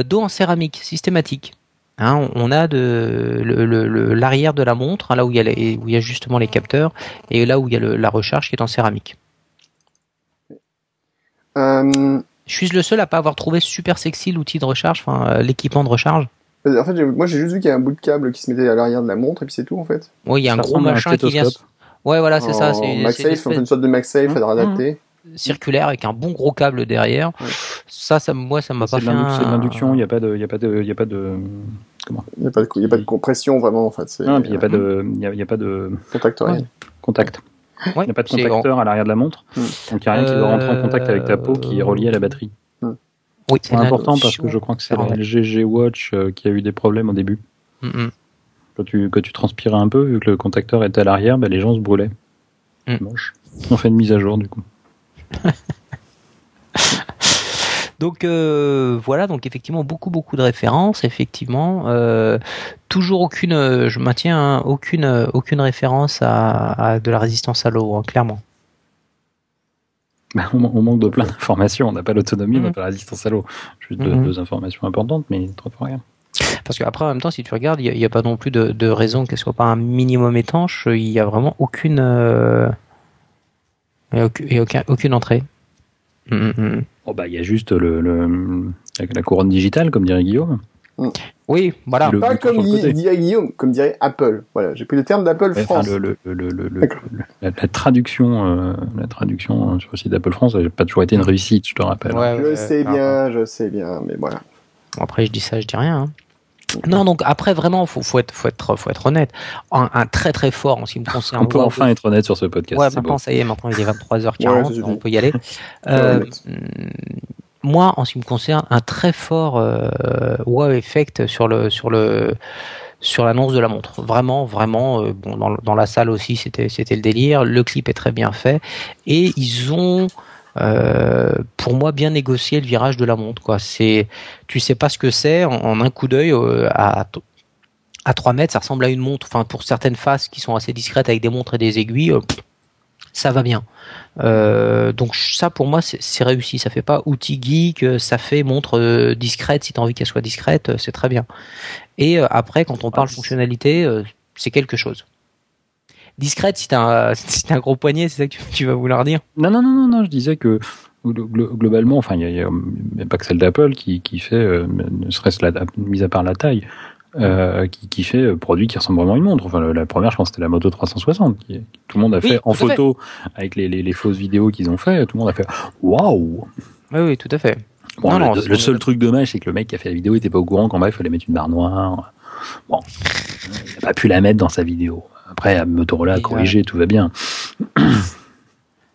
dos en céramique systématique. Hein, on- a de l'arrière de la montre, hein, là où il, y a les- où il y a justement les capteurs, et là où il y a le- la recharge qui est en céramique. Euh, Je suis le seul à pas avoir trouvé super sexy l'outil de recharge, enfin euh, l'équipement de recharge. en fait, moi j'ai juste vu qu'il y a un bout de câble qui se mettait à l'arrière de la montre et puis c'est tout en fait. Oui, il y a un Ça gros à un machin qui vient. Ouais, voilà, c'est ça. C'est une fait sorte de MagSafe Mmh, adapté. Circulaire avec un bon gros câble derrière. Ouais. Ça, ça, moi, ça m'a pas fait. c'est de un- l'induction, il n'y a pas de, il y a pas de, il y a pas de, Il n'y a, pas de- il y a pas de compression vraiment en fait. Non, puis il y a pas de, il y a, il y a pas de contact contact. Ouais, Il n'y a pas de contacteur à l'arrière de la montre, Mm. donc il n'y a rien qui doit rentrer en contact avec ta peau qui est relié à la batterie. Oui, C'est important parce que je crois que c'est la normal. LG Watch euh, qui a eu des problèmes au début. Mm, mm. Quand tu, quand tu transpirais un peu, vu que le contacteur était à l'arrière, bah, les gens se brûlaient. Mm. Moche. On fait une mise à jour du coup. <laughs> Donc euh, voilà, donc effectivement beaucoup beaucoup de références, effectivement, euh, toujours aucune, euh, je maintiens hein, aucune aucune référence à, à de la résistance à l'eau, hein, clairement. Bah, on, on manque de plein d'informations. On n'a pas l'autonomie, on n'a Mhm. pas la résistance à l'eau. Juste deux, Mhm. informations importantes, mais trop pour rien. Parce qu'après en même temps, si tu regardes, il n'y a, pas non plus de, de raison qu'elle soit pas un minimum étanche. Il y a vraiment aucune, euh, il y a aucune, aucun- entrée. Mm, mm, mm. Oh, bah, il y a juste le, le- la, couronne digitale, comme dirait Guillaume. Oui, voilà. Le Pas comme dirait Guillaume, comme dirait Apple. Voilà, j'ai pris le terme d'Apple Ouais, France. le, le, le, le- le- D'accord. le- la, la traduction, euh, la traduction euh, sur le site d'Apple France n'a pas toujours été une réussite, je te rappelle. Ouais, Je sais bien, je sais bien, mais voilà. Bon, après, je dis ça, je dis rien. hein. Non, donc après, vraiment, faut, faut être, faut être, faut être honnête. Un, un très très fort en ce qui me <laughs> concerne. On peut enfin être honnête sur ce podcast. Ouais, maintenant beau. ça y est, maintenant il est <laughs> 23h40, Ouais, on peut y aller. <laughs> Euh, hum, moi, en ce qui me concerne, un très fort euh, wow effect sur le sur le sur l'annonce de la montre. Vraiment, vraiment. euh, bon, dans, dans la salle aussi, c'était c'était le délire. Le clip est très bien fait et ils ont euh, pour moi bien négocié le virage de la montre. Quoi, c'est tu sais pas ce que c'est en, en un coup d'œil euh, à à 3 mètres, ça ressemble à une montre. Enfin, pour certaines faces qui sont assez discrètes avec des montres et des aiguilles, euh, ça va bien. Donc ça, pour moi, c'est réussi. Ça fait pas outil geek, ça fait montre discrète. Si tu as envie qu'elle soit discrète, c'est très bien. Et après, quand on parle fonctionnalité, c'est quelque chose. Discrète, si t'as un, <laughs> si un gros poignet, c'est ça que tu, tu vas vouloir dire? Non, non, non, non, non, je disais que glo- glo- globalement, enfin, il y a, pas que celle d'Apple qui, qui fait, euh, ne serait-ce la, mis à part la taille, euh, qui, qui fait euh, produit qui ressemble vraiment à une montre. Enfin, la première, je pense, c'était la Moto 360, qui, tout le monde a Oui, fait en fait. photo avec les, les, les fausses vidéos qu'ils ont fait. Tout le monde a fait waouh. Oui, oui, tout à fait. Bon, Non, le, non, le seul truc dommage, c'est que le mec qui a fait la vidéo était pas au courant qu'en bas il fallait mettre une barre noire. Bon, il a pas pu la mettre dans sa vidéo. Après, Motorola a Et, corrigé, tout va bien. <coughs>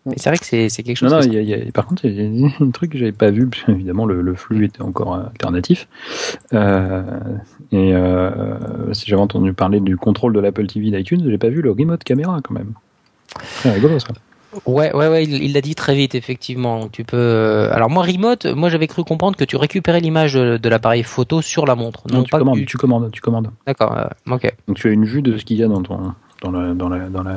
Mais c'est vrai que c'est quelque chose. Non, non, que- y a- y a- par contre, il y a un truc que j'avais pas vu, parce que, évidemment, le, le flux était encore euh, alternatif. Euh, et euh, si j'avais entendu parler du contrôle de l'Apple TV d'iTunes, j'ai pas vu le remote caméra quand même. C'est rigolo ça. Ouais, ouais, ouais, il l'a dit très vite, effectivement. Tu peux. euh, Alors moi, remote, moi j'avais cru comprendre que tu récupérais l'image de, de l'appareil photo sur la montre, non, Non, tu pas que commandes, tu- tu commandes, tu commandes. D'accord, euh, ok. Donc tu as une vue de ce qu'il y a dans ton dans la, dans la, dans la,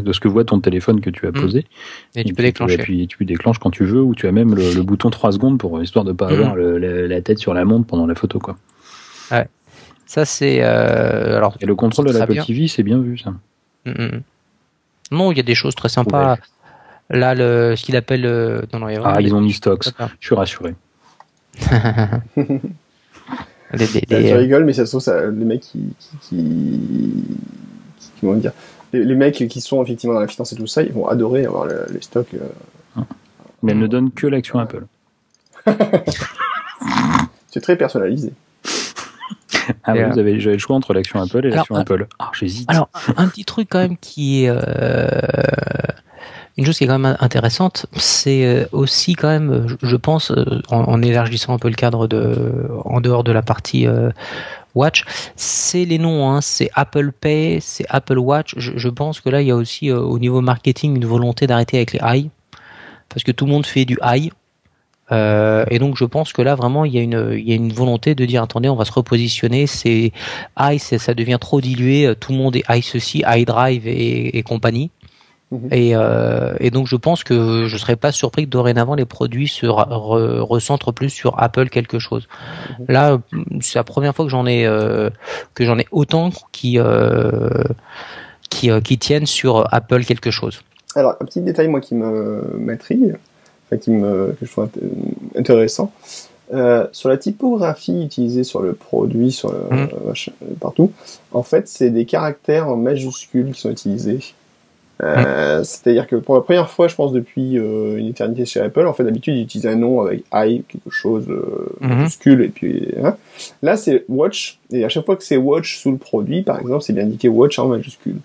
de ce que voit ton téléphone que tu as Mm. posé. Et tu peux puis, déclencher. Et puis tu déclenches quand tu veux, ou tu as même le, le bouton 3 secondes pour histoire de pas Mm. avoir le- la, la tête sur la montre pendant la photo quoi. Ça c'est. euh, Alors. Et le contrôle de bien. TV, c'est bien vu ça. mm. Non, il y a des choses très sympas. Là, le, ce qu'il appelle. euh, Non, non, il y a vraiment Ah, ils ont mis stocks. Je suis rassuré. <laughs> des- des- Là, des- tu rigoles, mais ça se trouve, ça, les mecs qui, qui, qui, qui- comment dire, les, les mecs qui sont effectivement dans la finance et tout ça, ils vont adorer avoir le- les stocks. euh. Mais elle ne donne que l'action Apple. <laughs> C'est très personnalisé. Ah ouais, euh, vous avez, j'avais le choix entre l'action Apple et l'action euh, Apple. Ah, j'hésite. Alors, un petit truc quand même qui est euh, une chose qui est quand même intéressante, c'est euh, aussi quand même, je- pense, euh, en, en élargissant un peu le cadre de, en dehors de la partie euh, Watch, c'est les noms, hein, c'est Apple Pay, c'est Apple Watch. Je, pense que là, il y a aussi euh, au niveau marketing une volonté d'arrêter avec les i, parce que tout le monde fait du i. Euh, et donc je pense que là vraiment il y a une il y a une volonté de dire attendez on va se repositionner. C'est i ça devient trop dilué. Tout le monde est i ceci iDrive et, et compagnie Mhm. et, euh, et donc je pense que je serais pas surpris que dorénavant les produits se re- recentrent plus sur Apple quelque chose là c'est la première fois que j'en ai euh, que j'en ai autant qui euh, qui, qui tiennent sur Apple quelque chose Alors, un petit détail, moi, qui me m'intrigue, enfin, qui me, que je trouve int- intéressant. Euh, sur la typographie utilisée sur le produit, sur le, Mhm. partout, en fait, c'est des caractères en majuscules qui sont utilisés. Euh, C'est-à-dire que pour la première fois, je pense depuis euh, une éternité chez Apple, en fait, d'habitude, ils utilisent un nom avec I, quelque chose euh, Mhm. majuscule, et puis hein. là, c'est Watch, et à chaque fois que c'est Watch sous le produit, par exemple, c'est bien indiqué Watch en majuscule.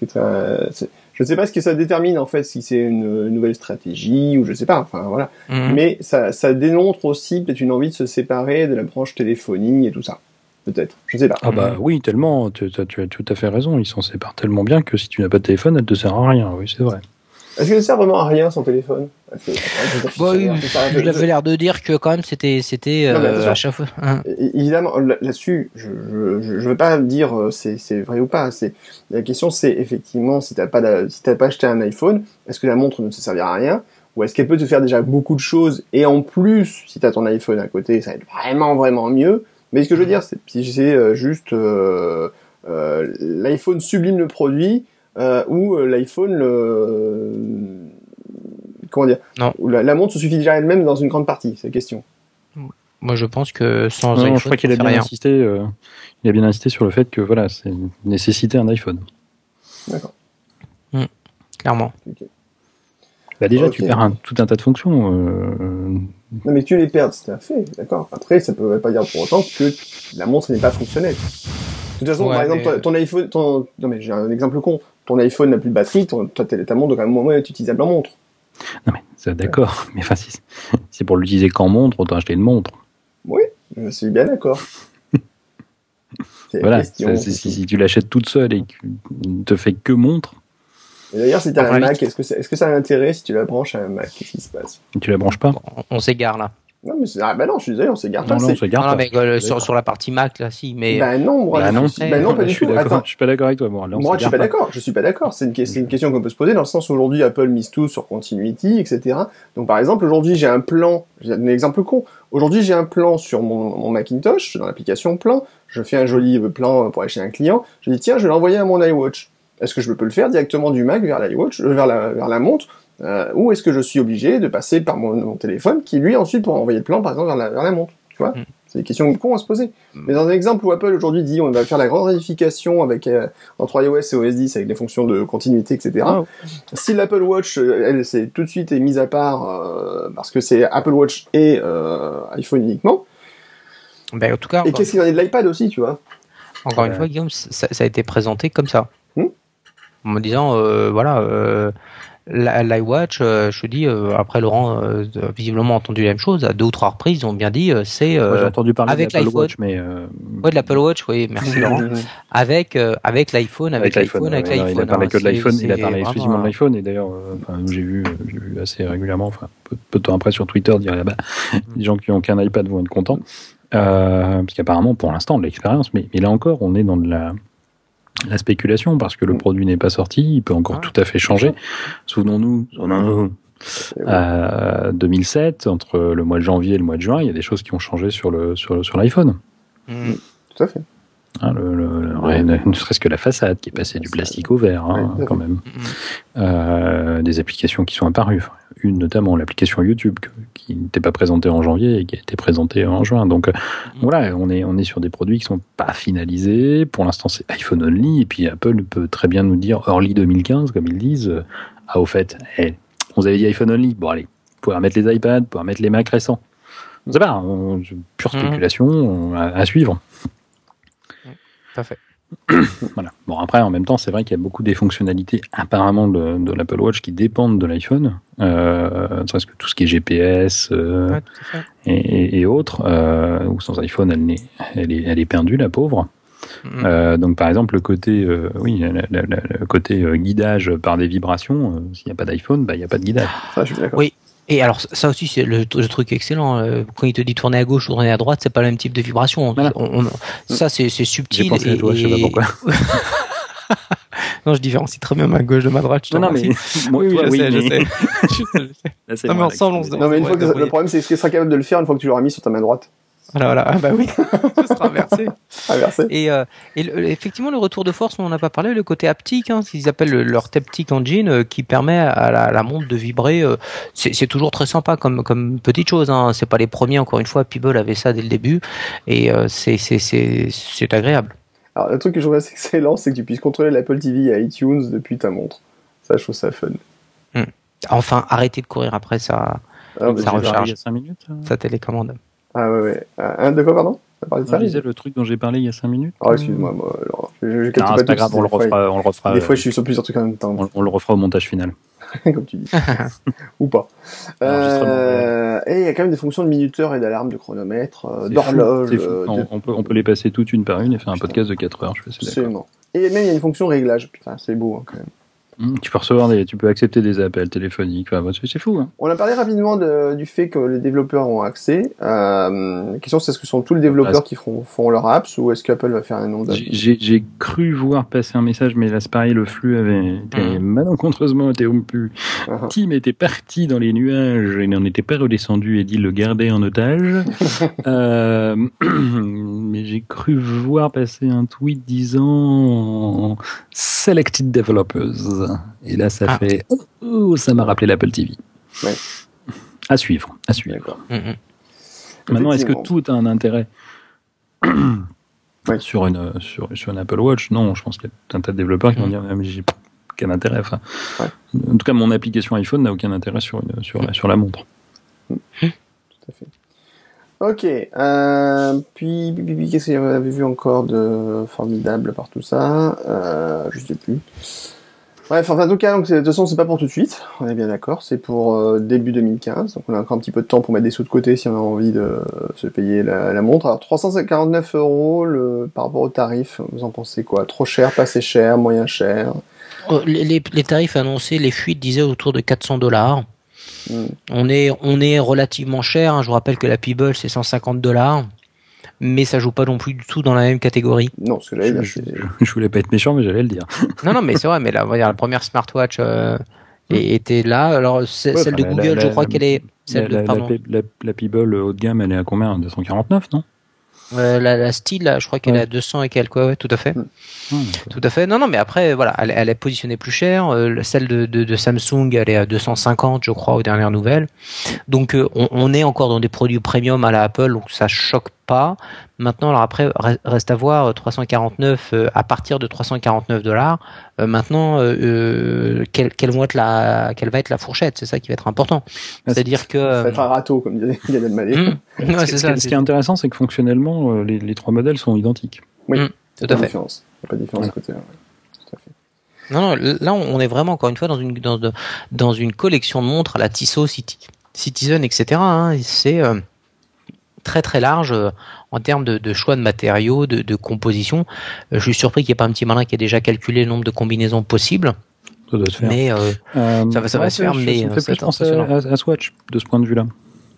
Je ne sais pas ce que ça détermine en fait, si c'est une, une nouvelle stratégie ou je sais pas. Enfin voilà. Mhm. Mais ça, ça démontre aussi peut-être une envie de se séparer de la branche téléphonie et tout ça. Peut-être. Je sais pas. Ah bah oui, tellement, tu, tu- tu as tout à fait raison, ils s'en séparent tellement bien que si tu n'as pas de téléphone, elle te sert à rien, oui c'est vrai. Est-ce que ça sert vraiment à rien son téléphone? Que- Bah ça- il avait l'air de dire que quand même c'était c'était euh, à chaque fois hein. Évidemment, là- là-dessus, je je, veux pas dire euh, c'est c'est vrai ou pas. C'est la question, c'est effectivement si t'as pas si t'as pas acheté un iPhone, est-ce que la montre ne te servira à rien? Ou est-ce qu'elle peut te faire déjà beaucoup de choses et en plus, si t'as ton iPhone à côté, ça va être vraiment vraiment mieux? Mais ce que je veux dire, c'est si c'est euh, juste euh, euh, l'iPhone sublime le produit euh, ou l'iPhone le comment dire Non. La, la montre se suffit déjà elle-même dans une grande partie. C'est la question. moi je pense que sans Non, iPhone je crois qu'il a bien rien. insisté, euh, il a bien insisté sur le fait que voilà, c'est nécessité un iPhone. D'accord. clairement Bah déjà, tu perds un- tout un tas de fonctions. Non, mais tu les perds, c'est un fait, d'accord. Après, ça peut pas dire pour autant que la montre n'est pas fonctionnelle. De toute façon, Ouais, par exemple, mais- ton, ton iPhone, ton, non mais j'ai un exemple con. Ton iPhone n'a plus de batterie, ton, ta, ta montre doit quand même moins être utilisable en montre. Non mais d'accord, <laughs> mais enfin si c'est pour l'utiliser qu'en montre, autant acheter une montre. Je suis bien d'accord. <laughs> Voilà, si, si tu l'achètes toute seule et que tu ne te fais que montre, D'ailleurs, si t'as un. Mac, est-ce que, c'est- est-ce que ça a un intérêt si tu la branches à un Mac? Qu'est-ce qui se passe? Tu la branches pas? on, on s'égare là Non, mais c'est, ah bah non, je suis désolé, on s'égare pas. Non, on pas. mais euh, sur, la partie Mac là si mais Bah non, moi, Bah je non. suis- bah non, pas je du suis tout. d'accord, Attends, je suis pas d'accord avec toi. Là, on Moi, je suis s'égare pas d'accord. Je suis pas d'accord. C'est une, que- c'est une question qu'on peut se poser dans le sens où aujourd'hui Apple mise tout sur continuity, etc. Donc, par exemple, aujourd'hui, j'ai un plan. J'ai un exemple con. Aujourd'hui, j'ai un plan sur mon, mon Macintosh dans l'application plan. Je fais un joli euh, plan pour aller chez un client. Je dis tiens, je vais l'envoyer à mon iWatch. Est-ce que je peux le faire directement du Mac vers l'iWatch, euh, vers la, vers la montre, euh, ou est-ce que je suis obligé de passer par mon, mon téléphone, qui lui ensuite pourra envoyer le plan, par exemple, vers la, vers la montre. Tu vois? Mm. C'est des questions cons à se poser. Mais dans un exemple où Apple aujourd'hui dit on va faire la grande réunification avec euh, entre iOS et OS 10 avec des fonctions de continuité, etc. Ah. Si l'Apple Watch, euh, elle, c'est tout de suite est mise à part euh, parce que c'est Apple Watch et euh, iPhone uniquement. ben, en tout cas Et qu'est-ce qu'il en est de l'iPad aussi, tu vois? Encore une fois Guillaume ça, ça a été présenté comme ça Hmm. En me disant euh, voilà euh, l'iWatch, euh, je te dis, après Laurent a visiblement entendu la même chose, à deux ou trois reprises, ils ont bien dit, c'est euh, avec de l'Apple l'iPhone. Watch, mais euh, ouais, de l'Apple Watch, oui, merci <laughs> Laurent, avec euh, avec l'iPhone, avec l'iPhone, avec ouais, l'iPhone. Il a parlé hein, que de l'iPhone, il a parlé exclusivement de l'iPhone, et d'ailleurs, enfin, j'ai vu, j'ai vu assez régulièrement, enfin, peu, peu de temps après sur Twitter, dire, ah bah, les gens qui ont qu'un iPad vont être contents, parce qu'apparemment, pour l'instant, de l'expérience, mais, mais là encore, on est dans de la, la spéculation, parce que le Mm. produit n'est pas sorti, il peut encore Ah, tout à fait changer. Souvenons-nous, souvenons-nous, euh, 2007, entre le mois de janvier et le mois de juin, il y a des choses qui ont changé sur le sur, sur l'iPhone. Hmm. Tout à fait. Hein, le, le- le- ouais, ne serait-ce que la façade qui est passée du plastique au verre, hein, Ouais, quand même. Euh, des applications qui sont apparues. Enfin, Une notamment, l'application YouTube, que- qui n'était pas présentée en janvier et qui a été présentée en juin. Donc euh, voilà, on est, on est sur des produits qui sont pas finalisés. Pour l'instant, c'est iPhone only. Et puis Apple peut très bien nous dire early 2015, comme ils disent. euh, Ah, au fait, on vous avait dit iPhone only. Bon, allez, vous pouvez remettre les iPads, vous pouvez remettre les Macs récents. On sait pas, on- pure spéculation on- à, à suivre. Tout à fait. Voilà. Bon, après, en même temps, c'est vrai qu'il y a beaucoup des fonctionnalités apparemment de, de l'Apple Watch qui dépendent de l'iPhone. Euh, parce que tout ce qui est GPS euh, Ouais, et, et- et autres, euh, ou sans iPhone, elle, est, elle est perdue, la pauvre. Mhm. Euh, donc, par exemple, le côté, euh, oui, la- la- la- le côté euh, guidage par des vibrations, euh, s'il n'y a pas d'iPhone, bah, il n'y a pas de guidage. Ça, je suis d'accord. Oui. Et alors, ça aussi, c'est le, le truc excellent. euh, Quand il te dit tourner à gauche ou tourner à droite, c'est pas le même type de vibration. Voilà. On- on- ça, c'est J'ai subtil. pensé à et- toi, je sais pas pourquoi. <laughs> non, je différencie très bien ma gauche de ma droite. je Non, non, mais <laughs> oui, oui, toi, je oui, sais, je mais- sais. <laughs> Je sais, je sais. Là, c'est Non, mais ensemble, on se Non, mais une fois que Ouais, le problème, c'est ce qu'il sera capable de le faire une fois que tu l'auras mis sur ta main droite. Voilà, voilà. Ah, bah oui, <laughs> ça sera inversé. Inversé. Et, euh, et le- effectivement, le retour de force, on n'en a pas parlé, le côté haptique, hein, qu'ils appellent le- leur Taptic Engine, euh, qui permet à la, la montre de vibrer. euh, c'est toujours très sympa comme, comme petite chose. Hein. C'est pas les premiers, encore une fois. Peeble avait ça dès le début, et euh, c'est agréable. Alors, le truc que je trouve assez excellent, c'est que tu puisses contrôler l'Apple TV et iTunes depuis ta montre. Ça, je trouve ça fun. Enfin, arrêtez de courir après sa, Ah, Ça recharge. Il y a 5 minutes. hein. sa télécommande. Ah ouais, ouais. Un de quoi, pardon? T'as parlé de Je ça disais le truc dont j'ai parlé il y a 5 minutes. Oh, excuse-moi, moi, alors, je, je, je capte Non, c'est pas grave, on le refera, on le refera. Des fois, je suis sur plusieurs trucs en même temps, on, on le refera au montage final. <laughs> comme tu dis. <laughs> Ou pas. Euh, et il y a quand même des fonctions de minuteur et d'alarme, de chronomètre, euh, d'horloge. euh, On, de- on peut, on peut les passer toutes une par une et faire un Putain. podcast de 4 heures. Je suis. Absolument. Et même, il y a une fonction réglage. Putain, c'est beau, hein, quand même. Hum, Tu peux recevoir des, tu peux accepter des appels téléphoniques. Enfin, c'est fou. Hein. On a parlé rapidement de- du fait que les développeurs ont accès. Euh, la question, c'est est-ce que ce sont tous les développeurs Ah, qui font, font leurs apps ou est-ce qu'Apple va faire un nom J'ai- J'ai cru voir passer un message, mais là, c'est pareil, le flux avait été Mhm. malencontreusement interrompu. Mhm. Tim était parti dans les nuages et n'en était pas redescendu et dit le garder en otage. <laughs> Euh, <clears throat> mais j'ai cru voir passer un tweet disant Selected Developers. Et là, ça Ah. fait oh, ça m'a rappelé l'Apple TV. Ouais. À suivre, à suivre. Mm, mm. Maintenant, est-ce que tout a un intérêt Ouais. sur, une, sur, sur une Apple Watch? Non, je pense qu'il y a tout un tas de développeurs qui vont Mm. dire mais j'ai aucun intérêt. Enfin, Ouais. En tout cas, mon application iPhone n'a aucun intérêt sur, une, sur, la, sur la montre. Tout à fait. Ok. Euh, puis, puis, puis, puis, qu'est-ce qu'il y avait vu encore de formidable par tout ça? Euh, Je sais plus. Bref, enfin, en tout cas, donc, de toute façon, c'est pas pour tout de suite. On est bien d'accord. C'est pour euh, début 2015. Donc, on a encore un petit peu de temps pour mettre des sous de côté si on a envie de se payer la, la montre. Alors, 349 euros le, par rapport au tarif. Vous en pensez quoi? Trop cher, pas assez cher, moyen cher? Oh, Les, les- les tarifs annoncés, les fuites disaient autour de 400 dollars. Hmm. On est, on est relativement cher. hein. Je vous rappelle que la Peeble c'est 150 dollars, mais ça joue pas non plus du tout dans la même catégorie. Non, ce que j'allais Je, <laughs> je, voulais pas être méchant, mais j'allais le dire. Non, non, mais c'est vrai. Mais là, on va dire la première smartwatch euh, et- était là. Alors Ouais, celle de la- Google, la- je crois qu'elle est. La, Celle de, la, pardon. la, la, la Peeble haut de gamme, elle est à combien? 249, non? Euh, la, la Steel, là, je crois qu'elle Ouais. est à 200 et quelques. Ouais, ouais, tout à fait. Hmm. Ah, Tout à fait. Non, non, mais après, voilà, elle, elle est positionnée plus cher. Euh, celle de, de, de Samsung, elle est à 250, je crois, aux dernières nouvelles. Donc, euh, on, on est encore dans des produits premium à la Apple, donc ça choque pas. Maintenant, alors après, re- reste à voir, euh, 349, euh, à partir de 349 dollars. Euh, maintenant, euh, euh, quelle, quelle, vont être la, quelle va être la fourchette? C'est ça qui va être important. Ah, C'est-à-dire que. Ça va être un râteau, comme disait Gad Elmaleh. hum, ouais, Ce qui- c'est ce, ça. qui- ce c'est- qui est intéressant, c'est que fonctionnellement, euh, les, les trois modèles sont identiques. Tout Pas à de fait. Il n'y a pas de différence Ouais. de côté. ouais. Tout à fait. Non, non, là, on est vraiment encore une fois dans une dans, dans une collection de montres à la Tissot, City, Citizen, etc. hein, et c'est euh, très très large euh, en termes de, de choix de matériaux, de, de composition. Euh, je suis surpris qu'il n'y ait pas un petit malin qui ait déjà calculé le nombre de combinaisons possibles, Ça doit se faire. mais euh, Euh, ça va- ça va ouais, se faire, mais, ça me fait plus être penser à, Swatch de ce point de vue-là.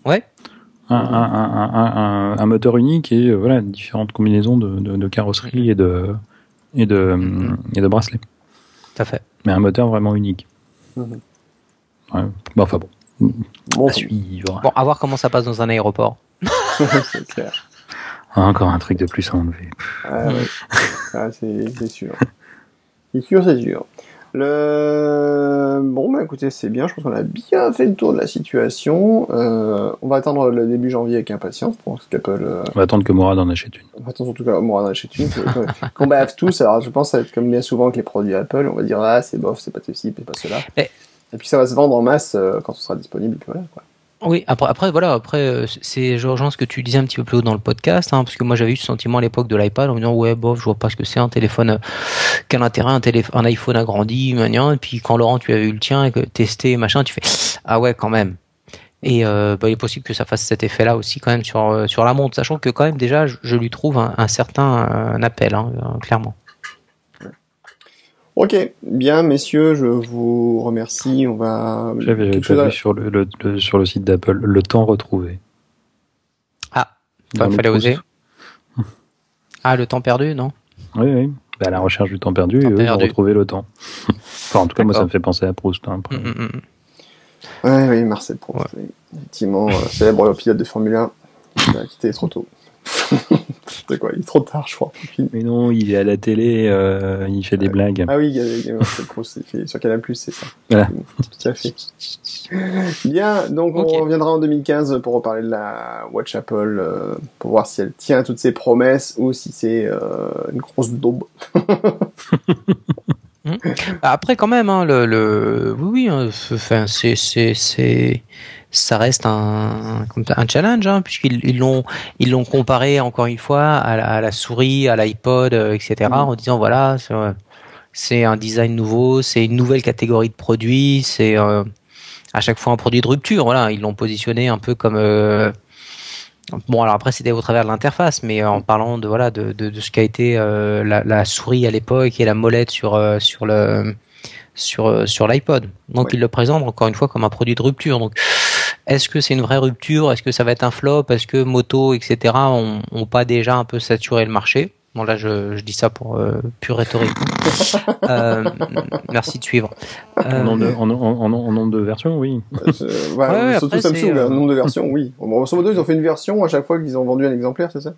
ouais, Un, un, un, un, un, un moteur unique et euh, voilà différentes combinaisons de, de, de carrosserie et de et de et de bracelets. tout à fait. Mais un moteur vraiment unique. Mhm. Ouais. Bon, enfin bon, Bon, à suivre. Bon, à voir comment ça passe dans un aéroport. <laughs> c'est clair. Ah, encore un truc de plus à enlever. Ah, ouais. Ah, c'est sûr. C'est sûr, c'est sûr. Le... Bon, bah écoutez, c'est bien. Je pense qu'on a bien fait le tour de la situation. Euh, on va attendre le début janvier avec impatience pour qu'Apple. Euh... On va attendre que Mourad en achète une. On va attendre en tout cas moi en achète une. Qu'on bave tous. Alors, je pense que ça va être comme bien souvent avec les produits Apple. On va dire, ah, c'est bof, c'est pas ceci, c'est pas cela. Et puis ça va se vendre en masse euh, quand ce sera disponible. et puis voilà, quoi. Oui, après, après voilà, après euh, c'est je rejoins ce que tu disais un petit peu plus haut dans le podcast, hein, parce que moi j'avais eu ce sentiment à l'époque de l'iPad en me disant ouais bof, je vois pas ce que c'est un téléphone, euh, quel intérêt un téléphone, un iPhone agrandi, et puis quand Laurent tu as eu le tien et que testé machin, tu fais ah ouais quand même. Et euh, bah, il est possible que ça fasse cet effet-là aussi quand même sur sur la montre, sachant que quand même déjà je, lui trouve un, certain appel, hein, clairement. Ok, bien, messieurs, je vous remercie. On va. J'avais à- vu sur le, le- le- sur le site d'Apple le temps retrouvé. Ah, il fallait oser. Ah, le temps perdu, non? Oui, oui. Bah, à la recherche du temps perdu, Temps et eux, ils ont perdu. retrouvé le temps. enfin, en tout cas, moi, ça me fait penser à Proust. hein. Mm, mm, mm. Ouais, oui, Marcel Proust. oui. Effectivement, euh, célèbre pilote de Formule 1 qui a quitté trop tôt. <laughs> C'était quoi Il est trop tard, je crois. Mais non, il est à la télé, euh, il fait des blagues. Ah oui, il sur Canal+, c'est ça. Voilà. Tout à fait. Bien, donc on reviendra en 2015 pour reparler de la Watch Apple, euh, pour voir si elle tient toutes ses promesses ou si c'est euh, une grosse daube. <laughs> Après, quand même, hein, le, le, oui, oui, hein, enfin, c'est, c'est, c'est, ça reste un, un challenge, hein, puisqu'ils ils l'ont, ils l'ont comparé encore une fois à la, à la souris, à l'iPod, euh, etc., Mhm. en disant voilà, c'est, euh, c'est un design nouveau, c'est une nouvelle catégorie de produits, c'est euh, à chaque fois un produit de rupture. Voilà, ils l'ont positionné un peu comme euh, Bon, alors après, c'était au travers de l'interface, mais en parlant de voilà de, de, de ce qu'a été euh, la, la souris à l'époque et la molette sur euh, sur le sur sur l'iPod. Donc, Ouais. ils le présentent encore une fois comme un produit de rupture. Donc, est-ce que c'est une vraie rupture? Est-ce que ça va être un flop? Est-ce que moto, etc. ont, ont pas déjà un peu saturé le marché? Bon, là, je, je dis ça pour euh, pure rhétorique. <laughs> euh, merci de suivre. Euh, En nombre de, en, en, en- en nombre de versions, oui. Ouais, Ouais, surtout après, Samsung, le euh, nombre de versions, oui. Bon, grosso modo, ils ont fait une version à chaque fois qu'ils ont vendu un exemplaire, c'est ça?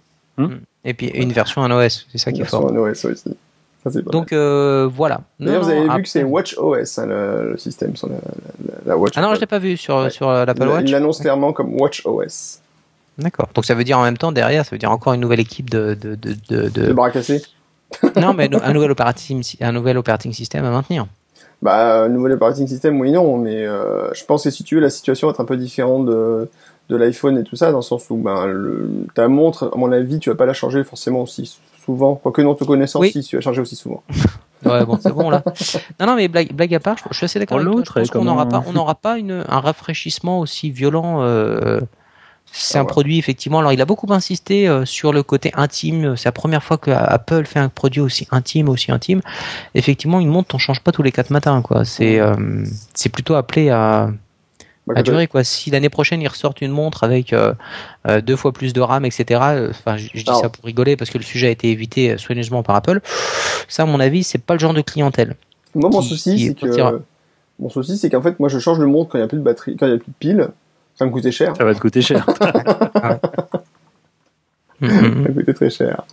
Et puis une version un OS, c'est ça Une qui est version fort. en OS aussi. Ça, pas. Donc euh, voilà. D'ailleurs, vous avez non, vu que c'est Watch OS, hein, le, le système sur la, la, la Watch. Ah non, je l'ai pas vu sur Ouais. sur euh, l'Apple Watch. Il l'annonce clairement comme Watch OS. D'accord. Donc ça veut dire en même temps derrière, ça veut dire encore une nouvelle équipe de de de, de, de- bras cassé <laughs> non mais <laughs> un nouvel operating un nouvel operating system à maintenir. Bah, nouvel operating system, oui, non, mais euh, je pense que si tu veux, la situation être un peu différente de, de l'iPhone et tout ça, dans le sens où ben, le, ta montre, à mon avis, tu vas pas la changer forcément aussi souvent. Quoique non, te connaissant, Oui. si, tu vas changer aussi souvent. <laughs> Ouais bon c'est bon là. Non non mais blague blague à part, je, je suis assez d'accord. L'autre, Je pense qu'on comment- n'aura pas on n'aura pas une un rafraîchissement aussi violent. euh, c'est Ah un ouais. produit effectivement. Alors il a beaucoup insisté euh, sur le côté intime. C'est la première fois que Apple fait un produit aussi intime, aussi intime. Effectivement, une montre t'en change pas tous les quatre matins quoi. C'est euh, c'est plutôt appelé à à quand durer quoi. Si l'année prochaine ils ressortent une montre avec euh, euh, deux fois plus de RAM, etc. euh, Enfin, je, je dis ça pour rigoler parce que le sujet a été évité soigneusement par Apple. Ça, à mon avis, c'est pas le genre de clientèle. Moi, mon qui- souci, c'est que, mon souci, c'est qu'en fait, moi, je change de montre quand il y a plus de batterie, quand il y a plus de piles. Ça me coûtait cher. Ça va te coûter cher. <laughs> Mm, mm, mm. Ça coûtait très cher.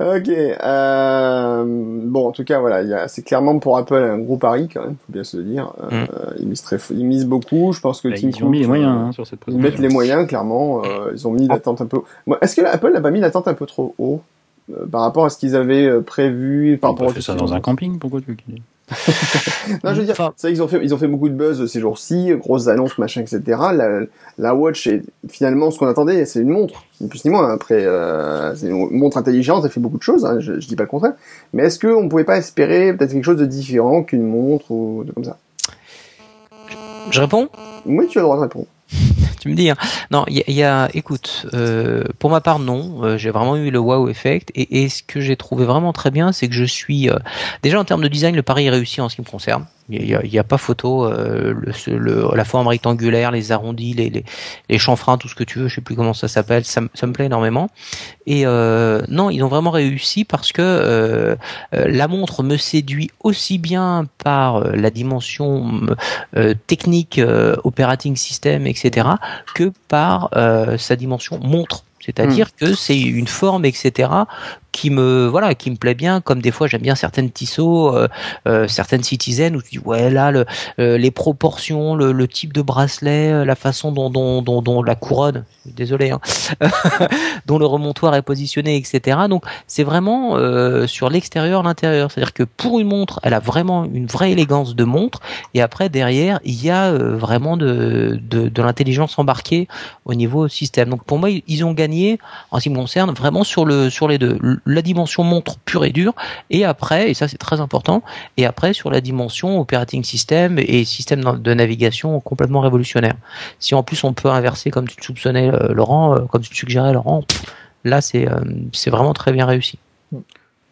Ok. Euh, bon, en tout cas, voilà, il y a, c'est clairement pour Apple un gros pari quand même, faut bien se le dire. Euh, ils misent très, ils misent beaucoup. Je pense que Bah, Tim ils ont mis les Cook, moyens euh, hein, sur cette Ils mettent les moyens, clairement. Euh, ils ont mis l'attente un peu. Est-ce que Apple n'a pas mis l'attente un peu trop haut euh, par rapport à ce qu'ils avaient euh, prévu par rapport fait au ça dans un camping, pourquoi tu veux qu'il ait Non, je veux dire, Enfin- c'est vrai qu'ils ont fait, ils ont fait beaucoup de buzz ces jours-ci, grosses annonces, machin, etc. La, la Watch est finalement ce qu'on attendait, c'est une montre, ni plus ni moins. Après, euh, c'est une montre intelligente, elle fait beaucoup de choses, hein, je, je dis pas le contraire. Mais est-ce qu'on pouvait pas espérer peut-être quelque chose de différent qu'une montre ou de comme ça? Je réponds? Oui, tu as le droit de répondre. Tu me dis. hein. Non, il y, a-. Écoute, euh, pour ma part, non. Euh, j'ai vraiment eu le wow effect. Et, et ce que j'ai trouvé vraiment très bien, c'est que je suis euh, déjà en termes de design, le pari est réussi en ce qui me concerne. Il y a, pas photo. euh, le, ce- le- la forme rectangulaire, les arrondis, les, les, les chanfreins, tout ce que tu veux. Je sais plus comment ça s'appelle. Ça, me- ça me plaît énormément. Et euh, non, ils ont vraiment réussi parce que euh, la montre me séduit aussi bien par la dimension technique, operating system, etc., que par sa dimension montre. C'est-à-dire que c'est une forme, etc., qui me voilà qui me plaît bien comme des fois j'aime bien certaines Tissot euh, euh, certaines Citizen où tu dis ouais là le, euh, les proportions le, le type de bracelet euh, la façon dont dont, dont, dont la couronne désolé hein, <laughs> dont le remontoir est positionné etc donc c'est vraiment euh, sur l'extérieur l'intérieur. C'est à dire que pour une montre elle a vraiment une vraie élégance de montre. Et après derrière il y a euh, vraiment de de, de l'intelligence embarquée au niveau système. Donc pour moi ils- ont gagné en ce qui me concerne vraiment sur le sur les deux la dimension montre pure et dure et après et ça c'est très important et après sur la dimension operating system et système de navigation complètement révolutionnaire si en plus on peut inverser comme tu le soupçonnais euh, Laurent euh, comme tu le suggérais Laurent là c'est euh, c'est vraiment très bien réussi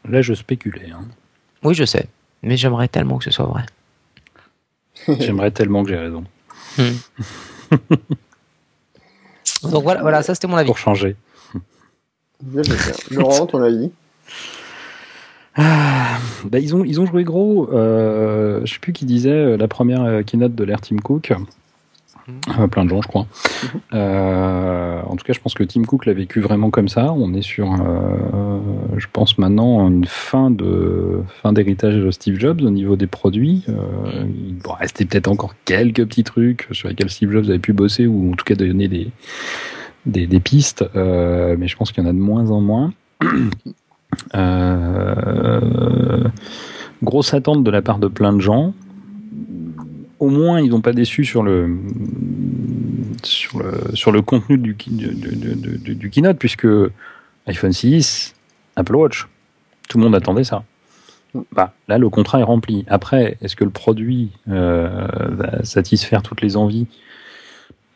Là, je spéculais. hein. oui je sais mais j'aimerais tellement que ce soit vrai <laughs> J'aimerais tellement que j'ai raison. <laughs> donc voilà voilà ça c'était mon avis Pour changer. Laurent, ton avis Bah, ils, ont, ils ont joué gros. Euh, je sais plus qui disait euh, la première euh, keynote de l'Air Tim Cook. Euh, plein de gens, je crois. Euh, en tout cas, je pense que Tim Cook l'a vécu vraiment comme ça. On est sur, euh, je pense maintenant, une fin de fin d'héritage de Steve Jobs au niveau des produits. Euh, il bon, restait peut-être encore quelques petits trucs sur lesquels Steve Jobs avait pu bosser ou en tout cas donner des des, des pistes, euh, mais je pense qu'il y en a de moins en moins. <clears throat> Euh, grosse attente de la part de plein de gens. Au moins, ils n'ont pas déçu sur le sur le sur le contenu du du- du- du keynote puisque iPhone 6, Apple Watch, tout le monde attendait ça. Bah, là, le contrat est rempli. Après, est-ce que le produit euh, va satisfaire toutes les envies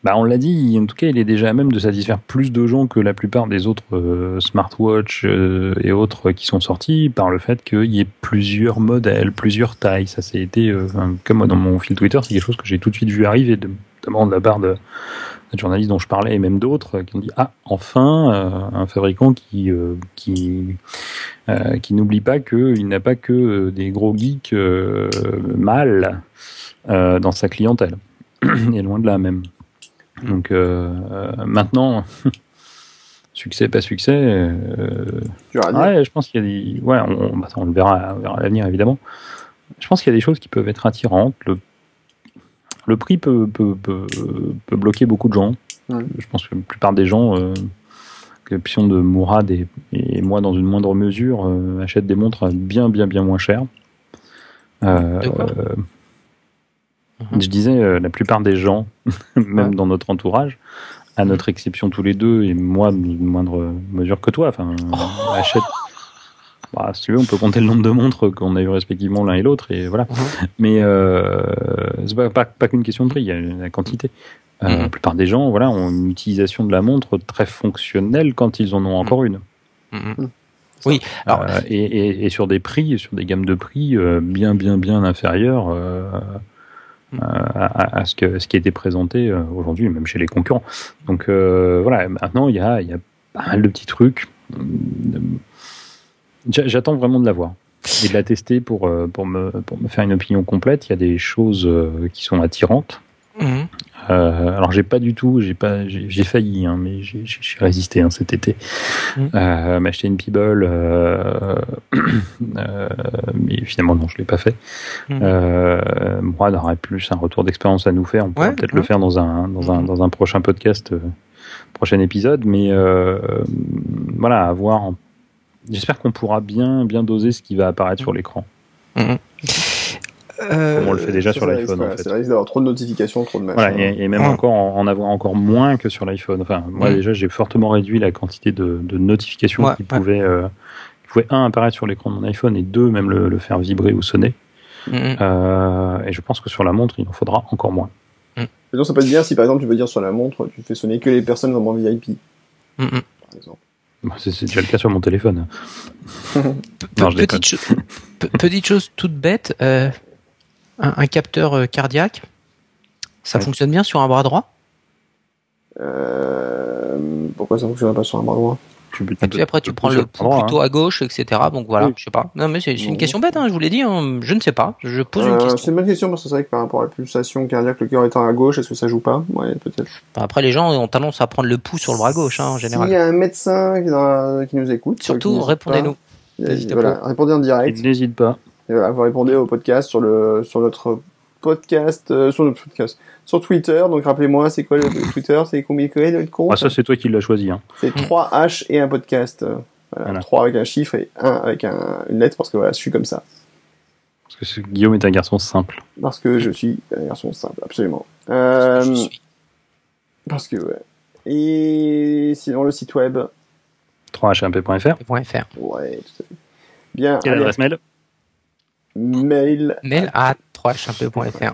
bah, on l'a dit, en tout cas, il est déjà à même de satisfaire plus de gens que la plupart des autres euh, smartwatches euh, et autres qui sont sortis par le fait qu'il y ait plusieurs modèles, plusieurs tailles. Ça, c'est été, euh, comme moi dans mon fil Twitter, c'est quelque chose que j'ai tout de suite vu arriver, notamment de la part de, de journalistes dont je parlais et même d'autres qui ont dit ah enfin euh, un fabricant qui qui qui n'oublie pas qu'il n'a pas que des gros geeks mâles dans sa clientèle <clears throat> et loin de là même. Donc euh, euh, maintenant, <laughs> succès pas succès, euh, ouais, je pense qu'il y a des, ouais, on, bah, on le verra, on verra à l'avenir évidemment. Je pense qu'il y a des choses qui peuvent être attirantes. Le, le prix peut, peut, peut, peut bloquer beaucoup de gens. Ouais. Je pense que la plupart des gens, euh, l'exception de Mourad et, et moi dans une moindre mesure, euh, achètent des montres bien bien bien moins chères. Euh, Mhm. je disais, euh, la plupart des gens, <laughs> même Ouais. dans notre entourage, à notre exception tous les deux, et moi, dans une moindre mesure que toi, enfin, Oh. achète. Bah, si tu veux, on peut compter le nombre de montres qu'on a eu respectivement l'un et l'autre, et voilà. Mhm. Mais euh, c'est pas, pas, pas qu'une question de prix, il y a la quantité. Euh. La plupart des gens, voilà, ont une utilisation de la montre très fonctionnelle quand ils en ont encore une. Mhm. Oui, alors Euh, et, et, et sur des prix, sur des gammes de prix euh, bien, bien, bien inférieures euh, Mm. À, à- ce, que, ce qui été présenté euh, aujourd'hui, même chez les concurrents. Donc euh, voilà, maintenant il y a, pas mal de petits trucs. J'a- J'attends vraiment de la voir et de la tester pour, euh, me, faire une opinion complète. Il y a des choses euh, qui sont attirantes. Mhm. Euh, alors j'ai pas du tout, j'ai pas, j'ai failli, hein, mais j'ai résisté hein, cet été. Mm. Euh, M'acheter une Peeble, euh, <clears throat> euh, mais finalement non, je l'ai pas fait. Mm. Euh, moi, on aurait plus un retour d'expérience à nous faire. On pourra Ouais, peut-être ouais. le faire dans un dans un Mm. dans un prochain podcast, prochain épisode. Mais voilà, à voir. J'espère qu'on pourra bien bien doser ce qui va apparaître sur l'écran. Mhm. Comme on le fait déjà Ça, sur l'iPhone. en fait. Ça risque d'avoir trop de notifications, trop de machin. Voilà, et, et même Ouais. encore en, en avoir encore moins que sur l'iPhone. Enfin, moi Mm. déjà, j'ai fortement réduit la quantité de, de notifications Ouais, qui ouais. pouvaient, euh, qui pouvaient un apparaître sur l'écran de mon iPhone et deux même le, le faire vibrer ou sonner. Mhm. Euh, et je pense que sur la montre, il en faudra encore moins. Sinon, ça peut être bien si par exemple tu veux dire sur la montre, tu fais sonner que les personnes vraiment VIP, Mhm. par exemple. Bon, C'est déjà le cas sur mon téléphone. <laughs> Non, petite, cho- petite chose toute bête, euh, un, un capteur euh, cardiaque, ça Ouais. fonctionne bien sur un bras droit? Euh, pourquoi ça fonctionnerait pas sur un bras droit? Tu, peux- Et puis après, tu prends le au endroit, plutôt hein. à gauche, etc. Donc voilà, Oui. je sais pas. Non, mais c'est une question bête, hein, je vous l'ai dit. hein. Je ne sais pas. Je pose une Euh, question. c'est une bonne question parce que c'est vrai que par rapport à la pulsation cardiaque, le cœur étant à gauche, est-ce que ça joue pas? Ouais, peut-être. Enfin, après, les gens ont tendance à prendre le pouls sur le bras gauche, hein, en général. S'il y a un médecin qui, dans la- qui nous écoute, Surtout, répondez-nous. voilà, pas. répondez en direct. Et N'hésite pas. Et voilà, vous répondez au podcast sur le sur notre podcast euh, sur notre podcast sur Twitter. Donc rappelez-moi, c'est quoi le, le Twitter C'est combien de compte Ah, ça, c'est toi qui l'as choisi. Hein. C'est 3 H et un podcast. Euh, Voilà, Voilà. 3 avec un chiffre et 1 avec un, une lettre parce que voilà, je suis comme ça. Parce que ce- Guillaume est un garçon simple. Parce que je suis un garçon simple, absolument. Euh, Je suis. parce que ouais. Et sinon le site web, 3hmp.fr. Point .fr. ouais, tout à fait. Bien, Quelle allez, adresse mail? Mail. Mail à 3hmp.fr.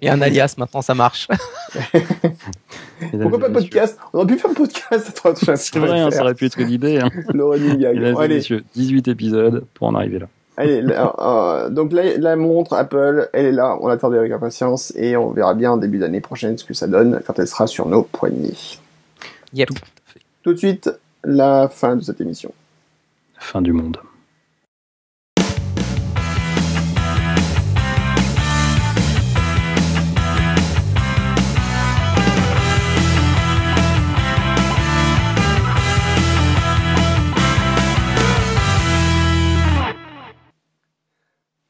Et un alias, maintenant, ça marche. <laughs> Pourquoi pas podcast? On aurait pu faire un podcast à 3 C'est vrai, hein, ça aurait pu être une idée. Hein. Le running gag. Mesdames Bon, et allez, messieurs, 18 épisodes pour en arriver là. allez la- euh, donc la, la montre Apple, elle est là, on l'attendait avec impatience et on verra bien en début d'année prochaine ce que ça donne quand elle sera sur nos poignets. Yep. Tout de suite, la fin de cette émission. Fin du monde.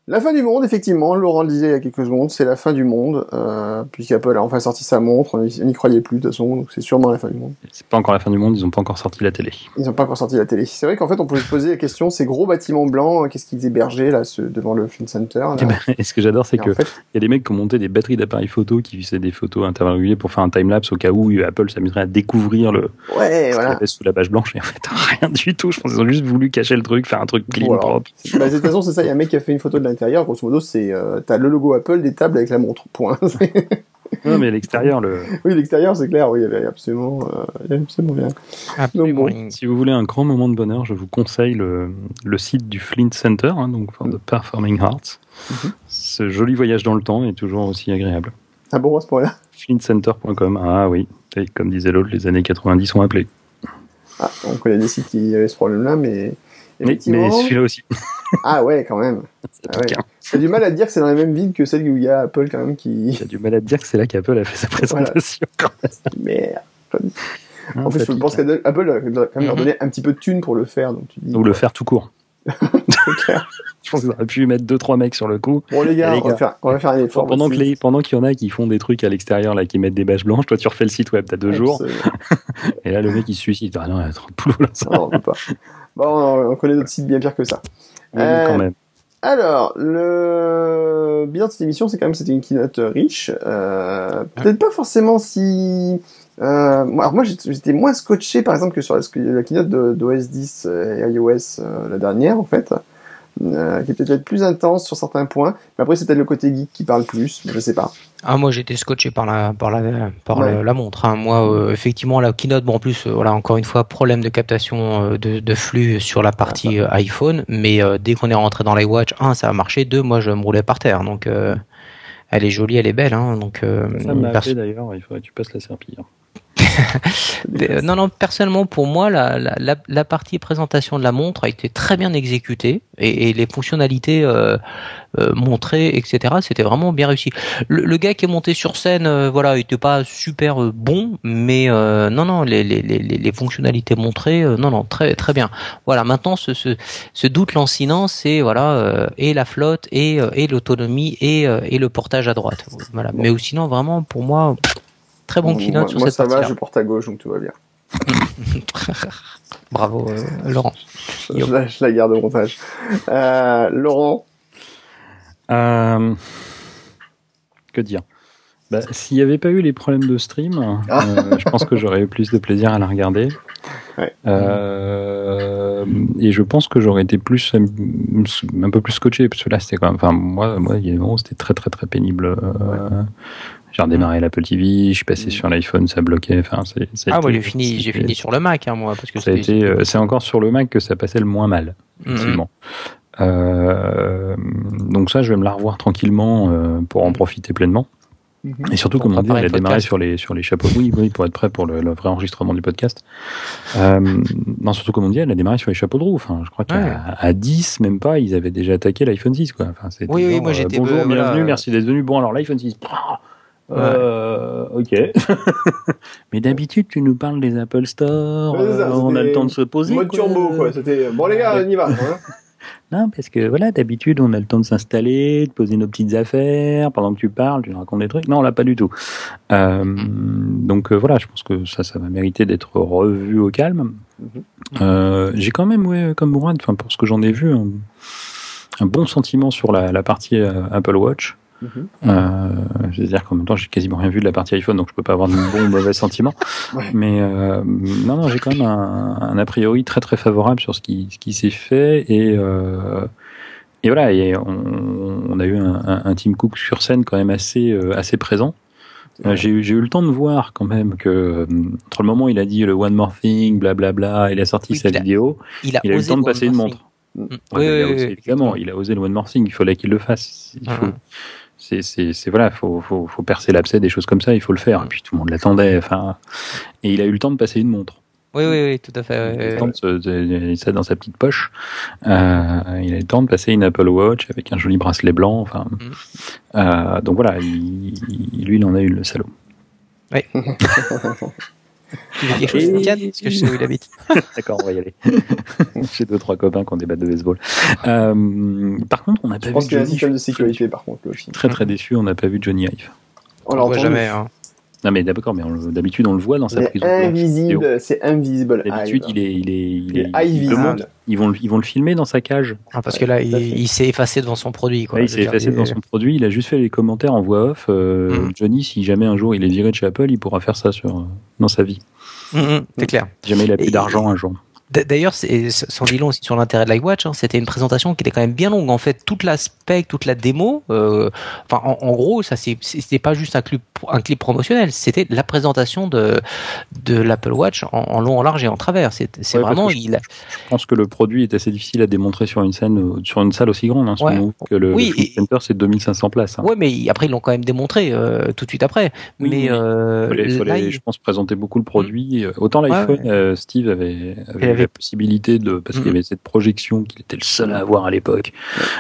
La fin du monde, effectivement, Laurent le disait il y a quelques secondes, c'est la fin du monde, euh, puisqu'Apple a enfin sorti sa montre, on n'y croyait plus de toute façon, donc c'est sûrement la fin du monde. C'est pas encore la fin du monde, ils ont pas encore sorti la télé. Ils n'ont pas encore sorti la télé. C'est vrai qu'en fait, on peut se poser la question, ces gros bâtiments blancs, qu'est-ce qu'ils hébergeaient là, ce- devant le Film Center là Eh ben, <laughs> Et ce que j'adore, c'est Et en que fait, il y a des mecs qui ont monté des batteries d'appareils photo qui faisaient des photos à intervalles réguliers pour faire un timelapse au cas où Apple s'amuserait à découvrir le ouais, qu'il voilà. avait sous la page blanche et en fait <laughs> rien du tout. Je pense qu'ils ont juste voulu cacher le truc, faire un truc clean, Voilà. propre. Bah, de toute façon, c'est ça, il y a un mec qui a fait une photo de l'intérieur, grosso modo, c'est, euh, t'as le logo Apple, des tables avec la montre, point. <laughs> Non, mais à l'extérieur, le... oui, l'extérieur, c'est clair, oui, il y avait absolument, euh, il y avait absolument bien. Absolument. bon. si vous voulez un grand moment de bonheur, je vous conseille le, le site du Flint Center, hein, donc for the Performing Arts. Mhm. Ce joli voyage dans le temps est toujours aussi agréable. Ah bon, à ce point-là? Flintcenter.com, ah oui, et comme disait l'autre, les années 90 sont appelées. Ah, on connaît des sites qui avaient ce problème-là, mais, Mais, celui-là aussi, <laughs> Ah ouais, quand même. <laughs> Ah ouais. J'ai du mal à dire que c'est dans la même ville que celle où il y a Apple, quand même, qui, <laughs> J'ai du mal à dire que c'est là qu'Apple a fait sa présentation. merde. Hein, En plus, ça je pique. pense qu'Apple a quand même leur Mhm. donner un petit peu de thunes pour le faire, donc tu dis. Ou le faire tout court. Je pense qu'ils auraient pu mettre deux trois mecs sur le coup. Bon, les gars, Les on, va faire, on va faire un effort. Pendant aussi. que les, pendant qu'il y en a qui font des trucs à l'extérieur là, qui mettent des bâches blanches, toi tu refais le site web, t'as deux jours, Absolument. <laughs> et là le mec il se suicide. Ah non, il y a trop de boulot là, ça. Non, on peut pas. Bon, on connaît d'autres sites bien pires que ça. Euh, quand même. Alors, le bilan de cette émission, c'est quand même c'était une keynote riche. Euh, Peut-être pas forcément si. Euh, moi, alors moi, j'étais moins scotché, par exemple, que sur la, la keynote de- d'OS 10 et iOS euh, la dernière, en fait, euh, qui est peut-être plus intense sur certains points. Mais après, c'est peut-être le côté geek qui parle plus. Je sais pas. Ah, moi j'étais scotché par la par la par Ouais. la montre. hein. Moi, euh, effectivement, la keynote, bon en plus, euh, voilà, encore une fois, problème de captation euh, de, de flux sur la partie euh, iPhone. Mais euh, dès qu'on est rentré dans l'iWatch, un, ça a marché. Deux, moi je me roulais par terre. Donc euh, elle est jolie, elle est belle. Hein, donc euh, Ça m'a d'ailleurs, il faudrait que tu passes la serpillière. Euh, Non, non, personnellement, pour moi, la, la, partie présentation de la montre a été très bien exécutée et, et les fonctionnalités euh, euh, montrées, etc., c'était vraiment bien réussi. Le, le gars qui est monté sur scène, euh, voilà, il était pas super bon, mais non, non, les, les, les, les fonctionnalités montrées, non, non, très, très bien. Voilà, maintenant, ce, ce, ce doute lancinant, c'est voilà, et la flotte, et, et l'autonomie, et, et le portage à droite. Voilà. Mais sinon, vraiment, pour moi, très bon keynote moi, sur moi, cette ça va, partie-là. je porte à gauche, donc tout va bien. <laughs> Bravo, euh, Laurent. Je la, je la garde au montage. Euh, Laurent, Euh, que dire? Bah, S'il n'y avait pas eu les problèmes de stream, Ah. euh, je pense que j'aurais eu plus de plaisir à la regarder. Ouais. Euh, et je pense que j'aurais été plus un, peu plus scotché parce que là c'était quand même enfin moi moi c'était très très très pénible euh, j'ai redémarré l'Apple TV je suis passé sur l'iPhone ça bloquait enfin c'est Ah, été- moi j'ai fini, j'ai fini sur le Mac, hein, moi, parce que ça été euh, c'est encore sur le Mac que ça passait le moins mal Mhm. effectivement. Euh, donc ça, je vais me la revoir tranquillement euh, pour en profiter pleinement. Et surtout, comme on dit, elle a démarré sur les, sur les chapeaux. Oui, oui, pour être prêt pour le, le vrai enregistrement du podcast. Euh, non, surtout, comme on dit, elle a démarré sur les chapeaux de roue. Enfin, je crois qu'à Ouais. à 10, même pas, ils avaient déjà attaqué l'iPhone 6, quoi. Enfin, c'était Oui, oui, moi, j'étais, Bonjour, voilà. bienvenue, merci d'être venu. Bon, alors, l'iPhone 6. Euh, ok. <laughs> Mais d'habitude, tu nous parles des Apple Store. Ouais, c'est ça, euh, on a le temps de se poser. Mode turbo, quoi. C'était, bon, les gars, on y va. hein. <laughs> Non, parce que voilà, d'habitude, on a le temps de s'installer, de poser nos petites affaires, pendant que tu parles, tu nous racontes des trucs. Non, là, pas du tout. Euh, donc euh, voilà, je pense que ça, ça va mériter d'être revu au calme. Mhm. Euh, J'ai quand même, ouais, comme Mourad, pour ce que j'en ai vu, un, un bon sentiment sur la, la partie Apple Watch. Mhm. Euh, C'est-à-dire qu'en même temps, j'ai quasiment rien vu de la partie iPhone, donc je peux pas avoir de bon ou mauvais sentiment. <laughs> Ouais. Mais euh, non, non, j'ai quand même un, un a priori très très favorable sur ce qui, ce qui s'est fait et euh, et voilà, et on, on a eu un, un, un Tim Cook sur scène quand même assez euh, assez présent. J'ai eu j'ai eu le temps de voir quand même que entre le moment où il a dit le one more thing, blablabla, il a sorti Oui, sa il a- vidéo, Il a, il a eu le temps de passer une one more montre. Ouais, Oui, évidemment, il a osé le one more thing. Il fallait qu'il le fasse. Il faut, Mhm. C'est, voilà, faut, faut, faut percer l'abcès, des choses comme ça, il faut le faire. Et puis tout le monde l'attendait. Enfin, et il a eu le temps de passer une montre. Oui, oui, oui, tout à fait. Il a eu le temps de se, de- il a ça dans sa petite poche. Euh, il a eu le temps de passer une Apple Watch avec un joli bracelet blanc. Enfin, Mhm. euh, donc voilà, il, lui, il en a eu le salaud. <laughs> Tu veux quelque chose, Et- Yann Parce que je sais où il habite. <laughs> D'accord, on va y aller. <laughs> J'ai deux trois copains qui ont des battes de baseball. Euh, par contre, on n'a pas Je vu pense qu'il y a un système de sécurité, par contre. Très très déçu, on n'a pas vu Johnny Ive. On On l'a le voit entendu. jamais. hein. Non mais d'accord, mais d'habitude on le voit dans sa prise invisible, c'est invisible. D'habitude, il est, il est, il Il est, il le montre. Ils vont, le- ils vont le filmer dans sa cage. Ah, parce Ouais, que là, il, s'est effacé devant son produit. Quoi. Il s'est effacé devant son produit. Il a juste fait les commentaires en voix off. Euh, Mhm. Johnny, si jamais un jour il est viré de chez Apple, il pourra faire ça sur, euh, dans sa vie. Hum, c'est clair. Si jamais il a plus d'argent un jour. D'ailleurs, sans dire long aussi sur l'intérêt de l'iWatch, hein, c'était une présentation qui était quand même bien longue. En fait, toute l'aspect, toute la démo, euh, enfin, en, en gros, ça c'était pas juste un clip, un clip promotionnel, c'était la présentation de de l'Apple Watch en, en long, en large et en travers. C'est Ouais, vraiment, je- il, Je pense que le produit est assez difficile à démontrer sur une scène, euh, sur une salle aussi grande. Hein, Ouais. que le, Oui, le et- Center, c'est 2500 places. Hein. ouais, mais il- après ils l'ont quand même démontré euh, tout de suite après. Oui, mais euh, fallait, fallait, là, il- je pense, présenter beaucoup le produit. Euh, Autant l'iPhone, Ouais, Steve Il avait- la possibilité de, parce qu'il y Mhm. avait cette projection qu'il était le seul à avoir à l'époque.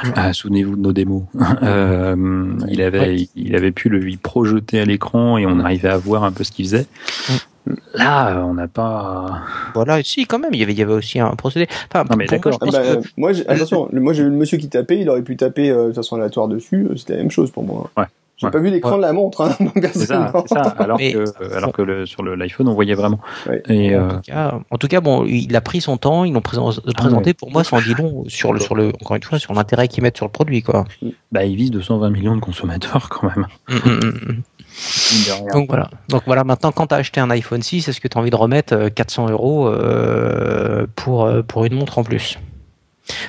Mhm. Ah, Souvenez-vous de nos démos. <laughs> Euh, il avait, il avait pu le lui projeter à l'écran et on arrivait à voir un peu ce qu'il faisait. Là, euh, on n'a pas. voilà, si quand même, il y avait, il y avait aussi un procédé. Enfin, Non, mais moi, d'accord. je Ah bah, que- moi, j'ai- attention, le- moi j'ai eu le monsieur qui tapait, il aurait pu taper euh, de façon aléatoire dessus, euh, c'était la même chose pour moi. Ouais. J'ai Ouais. pas vu l'écran Ouais. de la montre, hein, <laughs> C'est ça. Alors Mais- que, euh, alors que le, sur l'iPhone, on voyait vraiment. Ouais. Et, En euh, tout, cas, en tout cas, bon, il a pris son temps, ils l'ont présent- présenté. Pour moi, ça en dit long sur le, sur le, encore une fois, sur l'intérêt qu'ils mettent sur le produit, quoi. bah, il vise 220 millions de consommateurs quand même. <laughs> Donc voilà. Donc voilà. Maintenant, quand tu as acheté un iPhone 6, est-ce que tu as envie de remettre euh, 400 euros euh, pour euh, pour une montre en plus?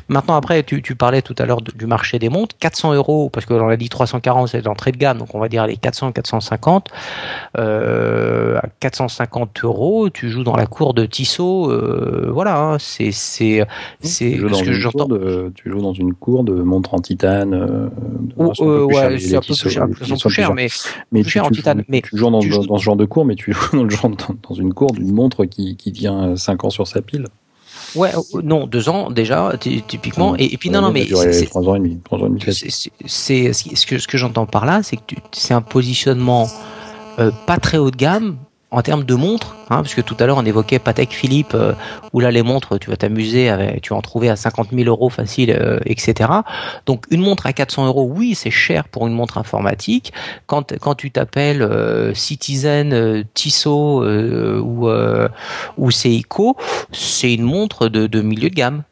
Maintenant, après, tu, tu parlais tout à l'heure du marché des montres. 400 euros, parce que l'on a dit 340, c'est l'entrée de gamme, donc on va dire les 400, 450. Euh, à 450 euros, tu joues dans la cour de Tissot. euh, voilà, hein, c'est c'est c'est ce dans que j'entends. cour tu joues dans une cour de montres en titane. Euh, Ou- c'est un peu euh, plus cher, ouais, c'est un peu plus plus, mais mais plus cher en tu, titane, mais tu joues dans, dans- dans ce genre de cours, mais tu joues <laughs> dans, le genre, dans, dans une cour d'une montre qui, qui tient 5 ans sur sa pile. Ouais, euh, non, deux ans déjà, ty- typiquement. Et, et puis non, non, mais c'est 3 ans et demi. 3 ans et demi c'est ce que ce que j'entends par là, c'est que tu- c'est un positionnement euh, pas très haut de gamme en termes de montres, hein, parce tout à l'heure on évoquait Patek Philippe, euh, où là les montres, tu vas t'amuser, tu vas en trouver à 50 000 euros facile, euh, etc. Donc une montre à 400 euros, oui, c'est cher pour une montre informatique. Quand quand tu t'appelles euh, Citizen, euh, Tissot euh, ou ou Seiko, c'est une montre de, de milieu de gamme.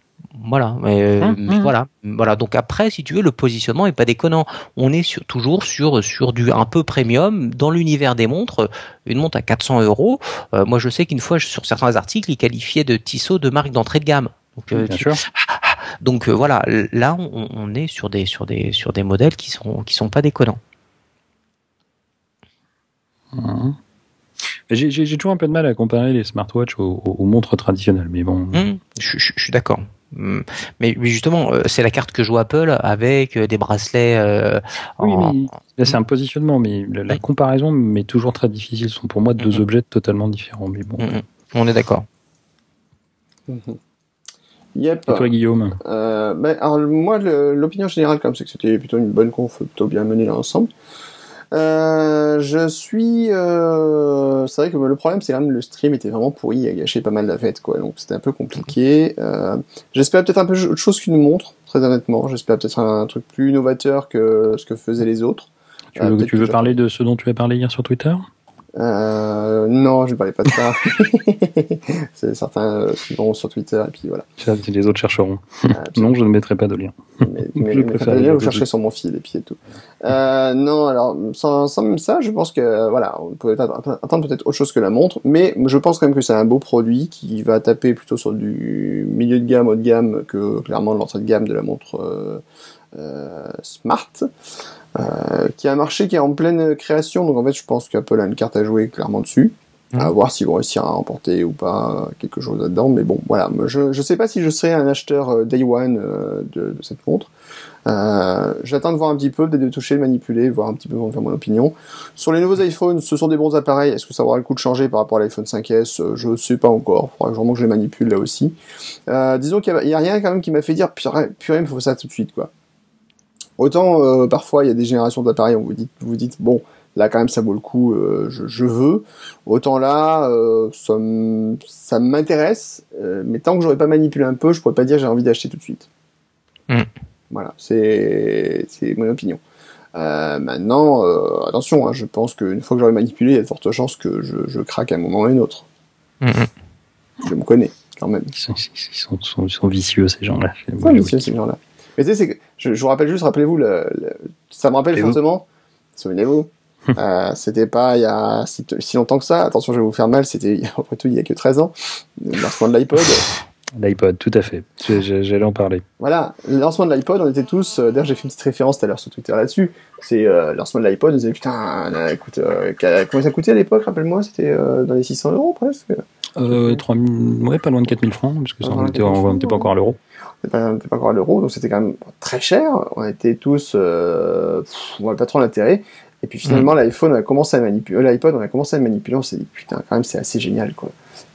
Voilà, mais, euh, mais hum. voilà, voilà. Donc après, si tu veux, le positionnement est pas déconnant. On est sur, toujours sur sur du un peu premium dans l'univers des montres. Une montre à 400 euros. euh, moi, je sais qu'une fois, sur certains articles, ils qualifiaient de Tissot de marque d'entrée de gamme. Donc, euh, Bien tu- sûr. <laughs> donc euh, voilà, là, on, on est sur des sur des sur des modèles qui sont qui sont pas déconnants. Mhm. J'ai toujours un peu de mal à comparer les smartwatches aux, aux- aux montres traditionnelles, mais bon. Hum, je, je- je suis d'accord. Hum, mais, mais justement, euh, c'est la carte que joue Apple avec euh, des bracelets. euh, Oui, en- mais c'est un positionnement, mais la, comparaison m'est toujours très difficile. Ce sont pour moi deux objets totalement différents. Mais bon. On est d'accord. Yep. Et toi, Guillaume? Euh, ben, alors moi, l'opinion générale, comme c'est que c'était plutôt une bonne conf, plutôt bien menée l'ensemble. Euh, je suis, euh, c'est vrai que le problème, c'est quand même le stream était vraiment pourri, il a gâché pas mal la fête, quoi. Donc c'était un peu compliqué. Euh, J'espère peut-être un peu autre chose qu'une montre, très honnêtement. J'espère peut-être un, truc plus innovateur que ce que faisaient les autres. Tu Euh, veux, peut-être tu veux parler de ce dont tu as parlé hier sur Twitter? Euh, non, je ne parlais pas de ça. <laughs> c'est certains euh, suivront sur Twitter et puis voilà. Ça, Les autres chercheront. Euh, <laughs> Non, je ne mettrai pas de lien. mais, mais, Je préfère les bien, vous cherchez sur mon fil et puis et tout. Euh, non, alors sans, sans même ça, je pense que euh, voilà, on peut att- attendre peut-être autre chose que la montre, mais je pense quand même que c'est un beau produit qui va taper plutôt sur du milieu de gamme, haut de gamme que clairement l'entrée de gamme de la montre euh, Smart, euh, qui a un marché qui est en pleine création, donc en fait je pense qu'Apple a une carte à jouer clairement dessus. À Mhm. voir s'ils vont réussir à remporter ou pas quelque chose là-dedans, mais bon, voilà. Je je sais pas si je serai un acheteur euh, day one euh, de, de cette montre. Euh, J'attends de voir un petit peu, peut-être de toucher, de manipuler, voir un petit peu, me faire mon opinion. Sur les nouveaux iPhones, ce sont des bons appareils. Est-ce que ça aura le coup de changer par rapport à l'iPhone 5S Euh, Je sais pas encore. Il faudra vraiment que je les manipule là aussi. Euh, disons qu'il y a- il y, a rien quand même qui m'a fait dire purée, purée, il faut ça tout de suite, quoi. Autant euh, parfois il y a des générations d'appareils, on vous dit, vous dites bon, là quand même ça vaut le coup, euh, je, je veux. Autant là, euh, ça m'intéresse, euh, mais tant que j'aurais pas manipulé un peu, je pourrais pas dire j'ai envie d'acheter tout de suite. Mm. Voilà, c'est c'est mon opinion. Euh, maintenant, euh, attention, hein, je pense qu'une fois que j'aurai manipulé, il y a de fortes chances que je, je craque à un moment ou à un autre. Hum, hum. Je me connais quand même. Ils sont, ils sont, ils sont- ils sont vicieux, ces gens-là. Ouais, mais c'est ces gens-là. Mais tu sais, je, je vous rappelle juste, rappelez-vous, le, le- ça me rappelle fortement. Souvenez-vous. euh, c'était pas il y a si, si longtemps que ça. Attention, je vais vous faire mal. C'était après tout il y a que 13 ans. Le lancement de l'iPod. <laughs> L'iPod, tout à fait. J'allais en parler. Voilà, le lancement de l'iPod, on était tous. euh, D'ailleurs, j'ai fait une petite référence tout à l'heure sur Twitter là-dessus. C'est euh, le lancement de l'iPod. On disait putain, euh, écoute, euh, combien ça coûtait à l'époque Rappelle-moi, c'était dans les 600 euros presque. Euh, 3000, ouais, pas loin de 4000 francs, parce que ça, on était 4000 on francs, n'était pas encore à l'euro. C'était pas, pas encore à l'euro, donc c'était quand même très cher. On était tous, euh, pff, on voit pas trop l'intérêt. Et puis finalement, l'iPhone, on a commencé à manipuler, euh, l'iPod, on a commencé à manipuler, on s'est dit, putain, quand même, c'est assez génial, quoi.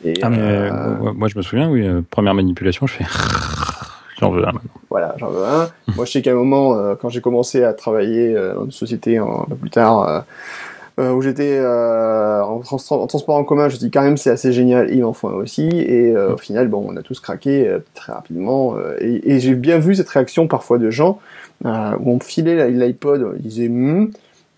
Et, Ah, mais euh, euh, moi, je me souviens, oui, euh, première manipulation, je fais. <laughs> J'en veux un maintenant. voilà, j'en veux un. Moi, je sais qu'à un moment, euh, quand j'ai commencé à travailler euh, dans une société un peu plus tard, euh, où j'étais euh, en, trans- en transport en commun, je me dis quand même c'est assez génial, il en faut un aussi. Et euh, au final, bon, on a tous craqué euh, très rapidement. euh, et et j'ai bien vu cette réaction parfois de gens euh, où on me filait l'iPod, ils disaient hmm,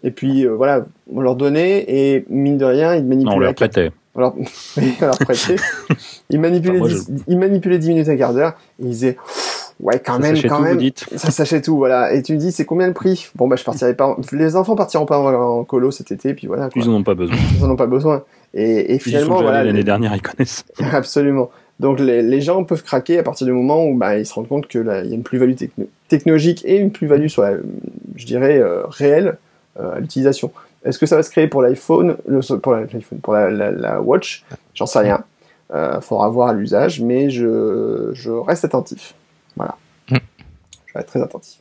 et puis euh, voilà, on leur donnait et mine de rien, ils manipulaient. Non, on leur prêtait. alors, <laughs> leur prêtait. <laughs> Ils manipulaient, Enfin, moi, 10, ils manipulaient 10 minutes, un quart d'heure. Et ils disaient, ouais, quand Ça même, quand où, même. vous dites Ça s'achète tout, voilà. Et tu me dis, c'est combien le prix? Bon, bah, je partirai pas, en- <laughs> les enfants partiront pas en, colo cet été, puis voilà, quoi. Ils en ont pas besoin. Ils en ont pas besoin. Et, et Ils y sont finalement, voilà. l'année les- dernière, ils connaissent. <laughs> Absolument. Donc, les, les gens peuvent craquer à partir du moment où, bah, ils se rendent compte que là, il y a une plus-value techno- technologique et une plus-value sur la, je dirais, euh, réelle, euh, à l'utilisation. Est-ce que ça va se créer pour l'iPhone, pour la- l'iPhone, pour la, la, la Watch? J'en sais rien. Euh, faudra voir à l'usage, mais je, je reste attentif. Voilà. Mm. Je reste très attentif.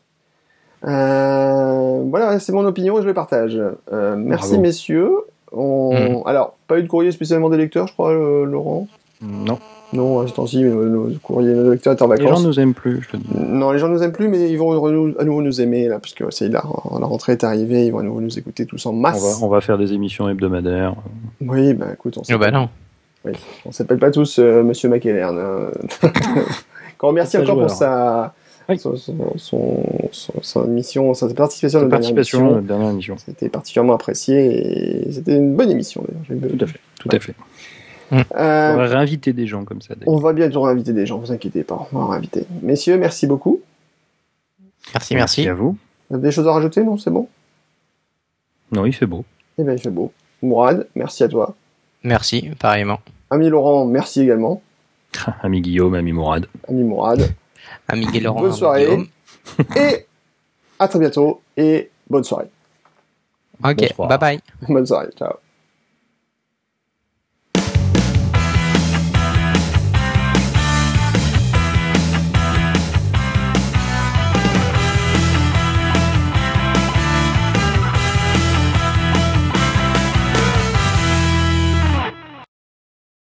Euh, voilà, c'est mon opinion et je le partage. Euh, merci Bravo. messieurs. On... Alors, pas eu de courrier spécialement des lecteurs, je crois, euh, Laurent? Non. Non, à ce temps-ci, nos, nos courriers, nos lecteurs étaient en Les gens vacances. nous aiment plus, je te dis. Non, les gens nous aiment plus, mais ils vont à nouveau nous aimer là, parce que c'est la, la rentrée est arrivée, ils vont à nouveau nous écouter tous en On masse. va, on va faire des émissions hebdomadaires. Oui, bah écoute, on Oh, s'appelle, bah non. on s'appelle pas tous euh, Monsieur McElern. <laughs> Qu'on remercie encore pour sa, Oui. son, son, son, mission, sa participation à notre dernière émission. notre dernière émission. C'était particulièrement apprécié et c'était une bonne émission d'ailleurs. Tout à fait. Tout à fait. Euh, On va réinviter des gens comme ça. d'ailleurs. on va bientôt réinviter des gens, vous inquiétez pas, on va réinviter. Messieurs, merci beaucoup. Merci, merci. à vous. Vous avez des choses à rajouter, non C'est bon? Non, il fait beau. Eh bien, il fait beau. Mourad, merci à toi. Merci, pareillement. Ami Laurent, merci également. Ami Guillaume, ami Mourad. Ami Mourad. Laurent. Bonne soirée. Guillaume. <laughs> Et à très bientôt et bonne soirée. Ok, Bonsoir. bye bye. Bonne soirée, ciao.